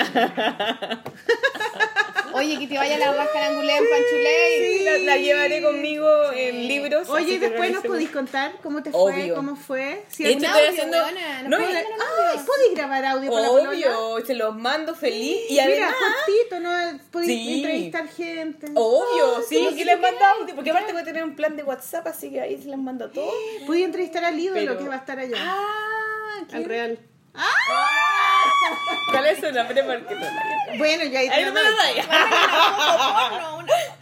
Oye, que te vaya la raja en Angulem, Panchuley. Sí, la, la llevaré conmigo en libros. Oye, así y después nos podéis contar cómo te fue, Obvio. cómo fue. Si De hecho, Un estoy audio, haciendo. No, y- Ay, ¿podéis grabar audio polola? obvio, se los mando feliz. Y Mira, además. cortito, ¿no? Podéis Sí. entrevistar gente. Obvio, sí, no que sé les mando audio, porque aparte voy a tener un plan de WhatsApp, así que ahí se les mando todo. Podéis entrevistar al ídolo Pero- que va a estar allá. Ah, al ¿quién? real. ¿Cuál es su nombre? Porque no la- Bueno, ya ahí te lo doy.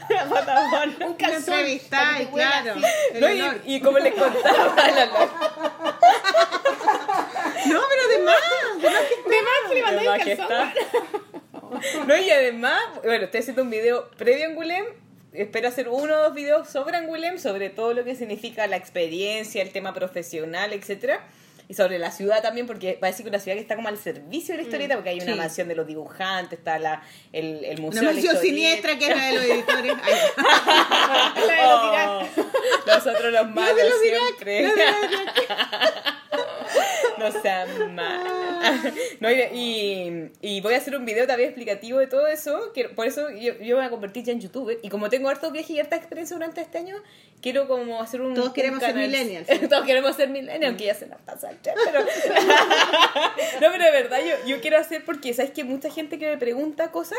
Un Una calzón. te huela claro. El No, y, y como les contaba, la, la, No, pero de más. De más que De más que le un que calzón. No, y además, bueno, estoy haciendo un video previo a Angulem. Espero hacer uno o dos videos sobre Angulem, sobre todo lo que significa la experiencia, el tema profesional, etcétera Y sobre la ciudad también, porque parece que una ciudad que está como al servicio de la historieta, porque hay una sí. mansión de los dibujantes, está la, el, el museo Una mansión siniestra que es la de los editores. La de los. Oh, nosotros los malos los Irak, siempre. No sean malos. No, y, y, voy a hacer un video también explicativo de todo eso. Que, por eso yo, yo me voy a convertir ya en youtuber. Y como tengo hartos viajes y harta experiencia durante este año, quiero como hacer un. Todos un queremos ser canal. millennials. Todos queremos ser millennials, aunque ya se nos pasa el tren, pero. no, pero de verdad, yo, yo quiero hacer porque, ¿sabes que Mucha gente que me pregunta cosas,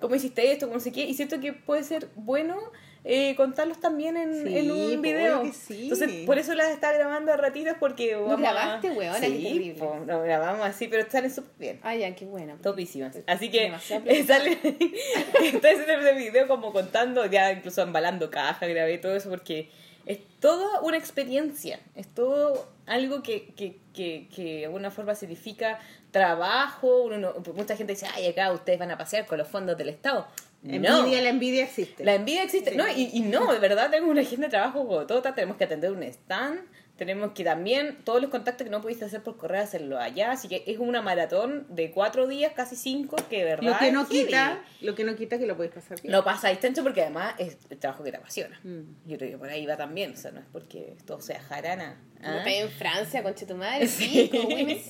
¿cómo hiciste esto? ¿Cómo no sé qué? Y siento que puede ser bueno eh, contarlos también en, Sí, en un video. obvio que sí. Entonces, por eso las está grabando a ratitos porque vamos a- grabaste? Qué Sí, po, lo grabamos así, pero salen súper bien. Ay, ya, qué buena. Topísimas. Así que eh, sale, haciendo ese video como contando, ya incluso embalando caja, grabé todo eso porque es toda una experiencia, es todo algo que, que, que, que de alguna forma significa trabajo, uno no- mucha gente dice, ay, acá ustedes van a pasear con los fondos del Estado. No. Envidia, la envidia existe. La envidia existe. No, y, y no, de verdad, tenemos una agenda de trabajo gotota, tenemos que atender un stand, tenemos que también, todos los contactos que no pudiste hacer por correo, hacerlo allá. Así que es una maratón de cuatro días, casi cinco, que de verdad. Lo que no es heavy. quita, lo que no quita que lo puedes pasar bien. Lo pasa extenso porque además es el trabajo que te apasiona. Mm. Yo creo que por ahí va también, o sea, no es porque todo sea jarana. ¿Ah? en Francia, conche tu madre. Sí. Sí, como oui.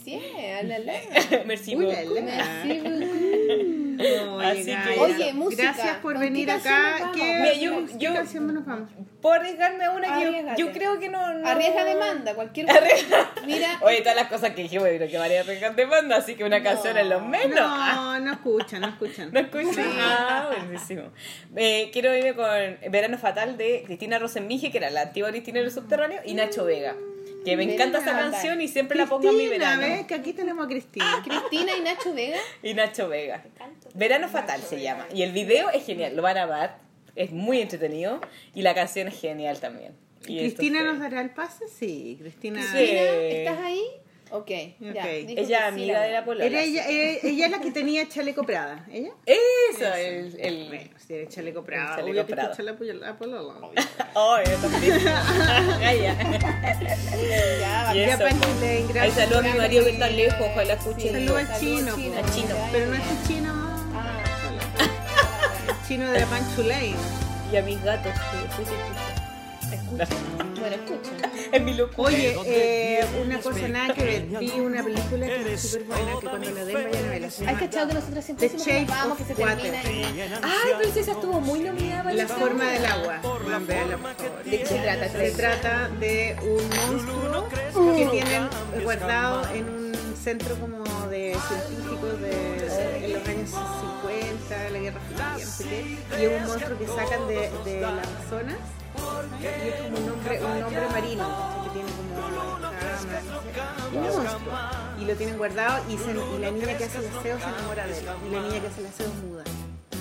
Merci Uy, la, beaucoup. la. Merci beaucoup. Oye, Así que- Oye, música. Gracias por ¿Con venir acá. ¿Qué, Mira, yo- qué canción nos vamos? Puedo arriesgarme a una que yo, yo creo que no. no... Arriesga demanda, cualquier cosa. Mira, Oye, todas las cosas que dije, bueno, que María arriesgar demanda, así que una canción es lo menos. Ah. No, no escuchan, no escuchan. ¿No escuchan? Ah, buenísimo. Eh, quiero irme con Verano Fatal de Cristina Rosenmige, que era la antigua Cristina del Subterráneo, y Nacho Vega. Que me encanta esa canción y siempre la pongo en mi Cristina, verano. ¿ves? Que aquí tenemos a Cristina. Cristina y Nacho Vega. Y Nacho Vega. Verano Fatal se llama. Y el video es genial, lo van a ver. Es muy entretenido. Y la canción es genial también. Y ¿Cristina nos dará el pase? Sí, Cristina. Sí. Cristina, ¿estás ahí? Ok, ya. Ok. dijo Ella que amiga sí, de la polola. Era ella, era- ella es la que tenía chaleco Prada. ¿Ella? Eso, el... el... Bueno, si era chaleco Prada. chaleco obvio que Prada. está chaleco la polola. Oh, yo también. Gaya. Y Ya, eso, pues. Gracias. Ahí saludo a mi marido que está lejos, ojalá escuche. Saludos al Saludos, chino, chino. po. Al chino. Pero no es el chino. El chino de la Pancho Lane. Y a mis gatos, que después se escuchan. Bueno, escucha. Es mi locura. Oye, eh, una cosa nada que ver. Vi una película que es súper buena que cuando la den vayan a verla. Se ¿Has llama cachado que nosotros siempre The decimos que nos Shape vamos, que se termina. Ay, pero esa estuvo muy nominada para La el forma del agua. Van, véanla, por favor. ¿De qué se trata? Se trata de un monstruo que tienen guardado en un centro como de científicos de, en los años 50, la guerra fría, no sé qué. Y es un monstruo que sacan de, de las Amazonas y es como un hombre, un marino que tiene como. Y lo tienen guardado y la niña que hace el aseo se enamora de él. Y la niña que hace el aseo es muda.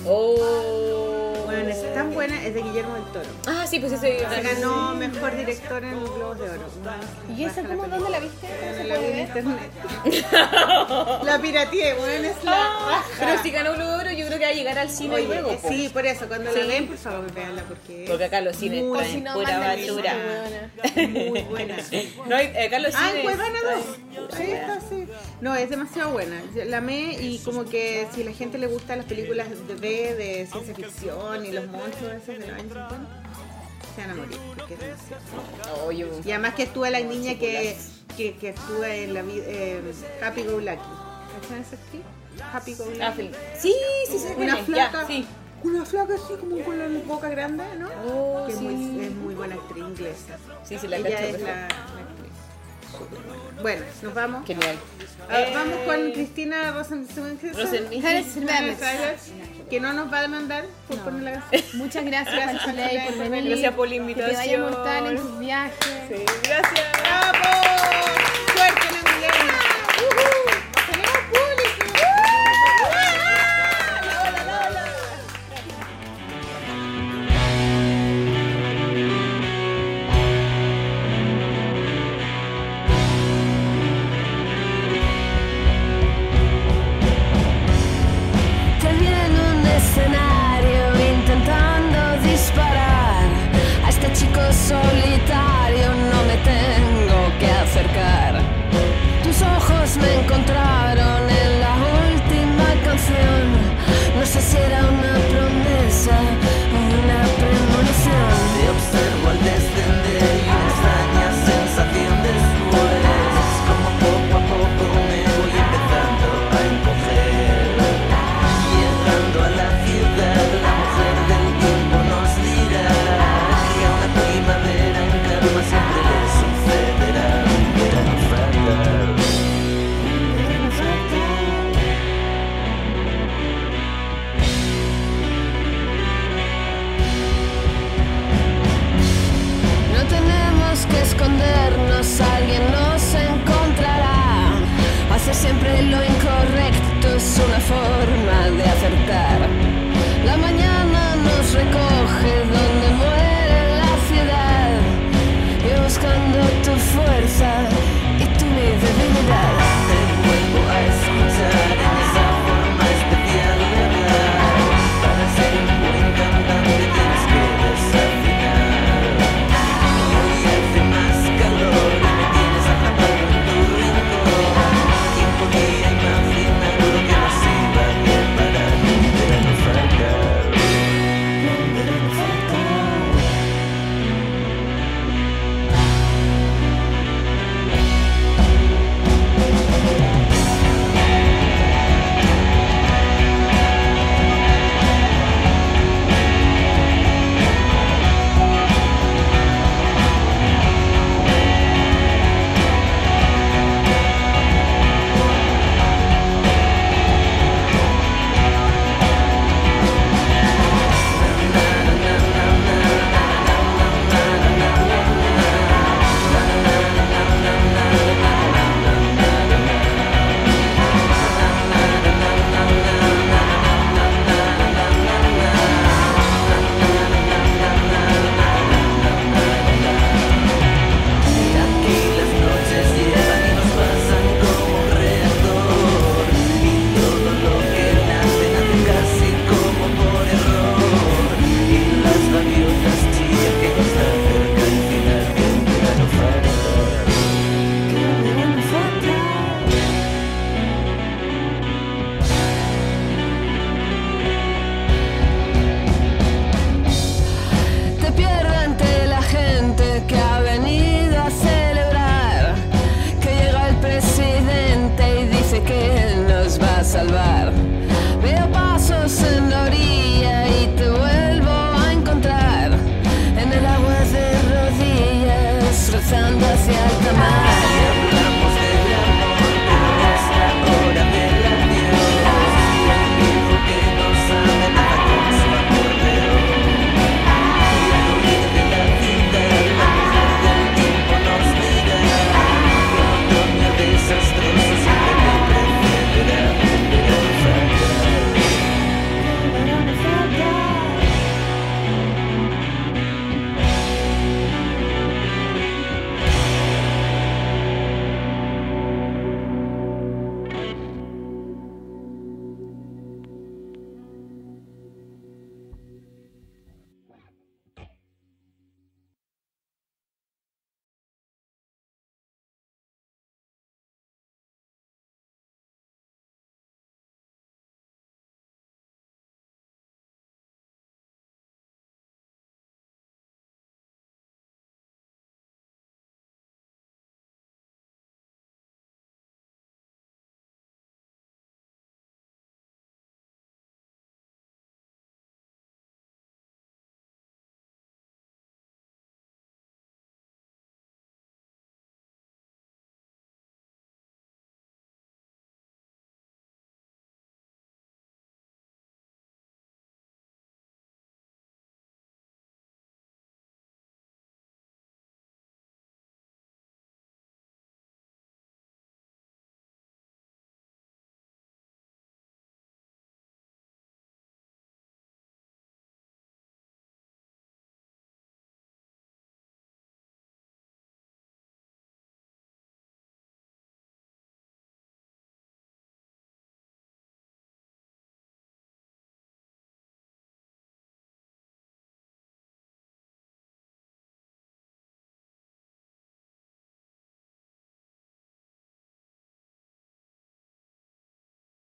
Oh. Bueno, es tan buena, es de Guillermo del Toro. Ah, sí, pues ese. Se ganó mejor director en los Globos de Oro. ¿Y esa cómo? ¿Dónde la viste? ¿Cómo se La vi en internet. la pirateé, bueno, es la raja. Pero si ganó Globo de Oro, yo creo que va a llegar al cine Oye, luego. po. sí, por eso, cuando la ven, por favor, veanla porque Porque acá los cines traen pura basura. muy buena. No acá los Ah, cines. en Cuevana 2. Sí, está, sí. No, es demasiado buena. La amé y como que si la gente le gustan las películas de, de, de ciencia ficción y los monstruos esos de los años 50, se van a morir. Porque es demasiado. Oye, Y además que actúa la niña que, que, que actúa en la eh, Happy Go Lucky. ¿Cachai esa actriz? Happy Go Lucky. Ah, sí. Sí, sí, sí. Una flaca. sí. Una flaca así como con la boca grande, ¿no? Oh, que es, muy, es muy buena actriz inglesa. Sí, sí, la Ella cacho, es la, la actriz. Buena. Bueno, nos vamos. Genial. Eh, Vamos con Cristina Rosen Rosen- que no nos va a demandar por poner la canción. Muchas gracias, Pancho Ley, por venir. Gracias por la Que te vaya invitación. mortal en tus viajes. Sí, gracias. ¡Bravo! Este today.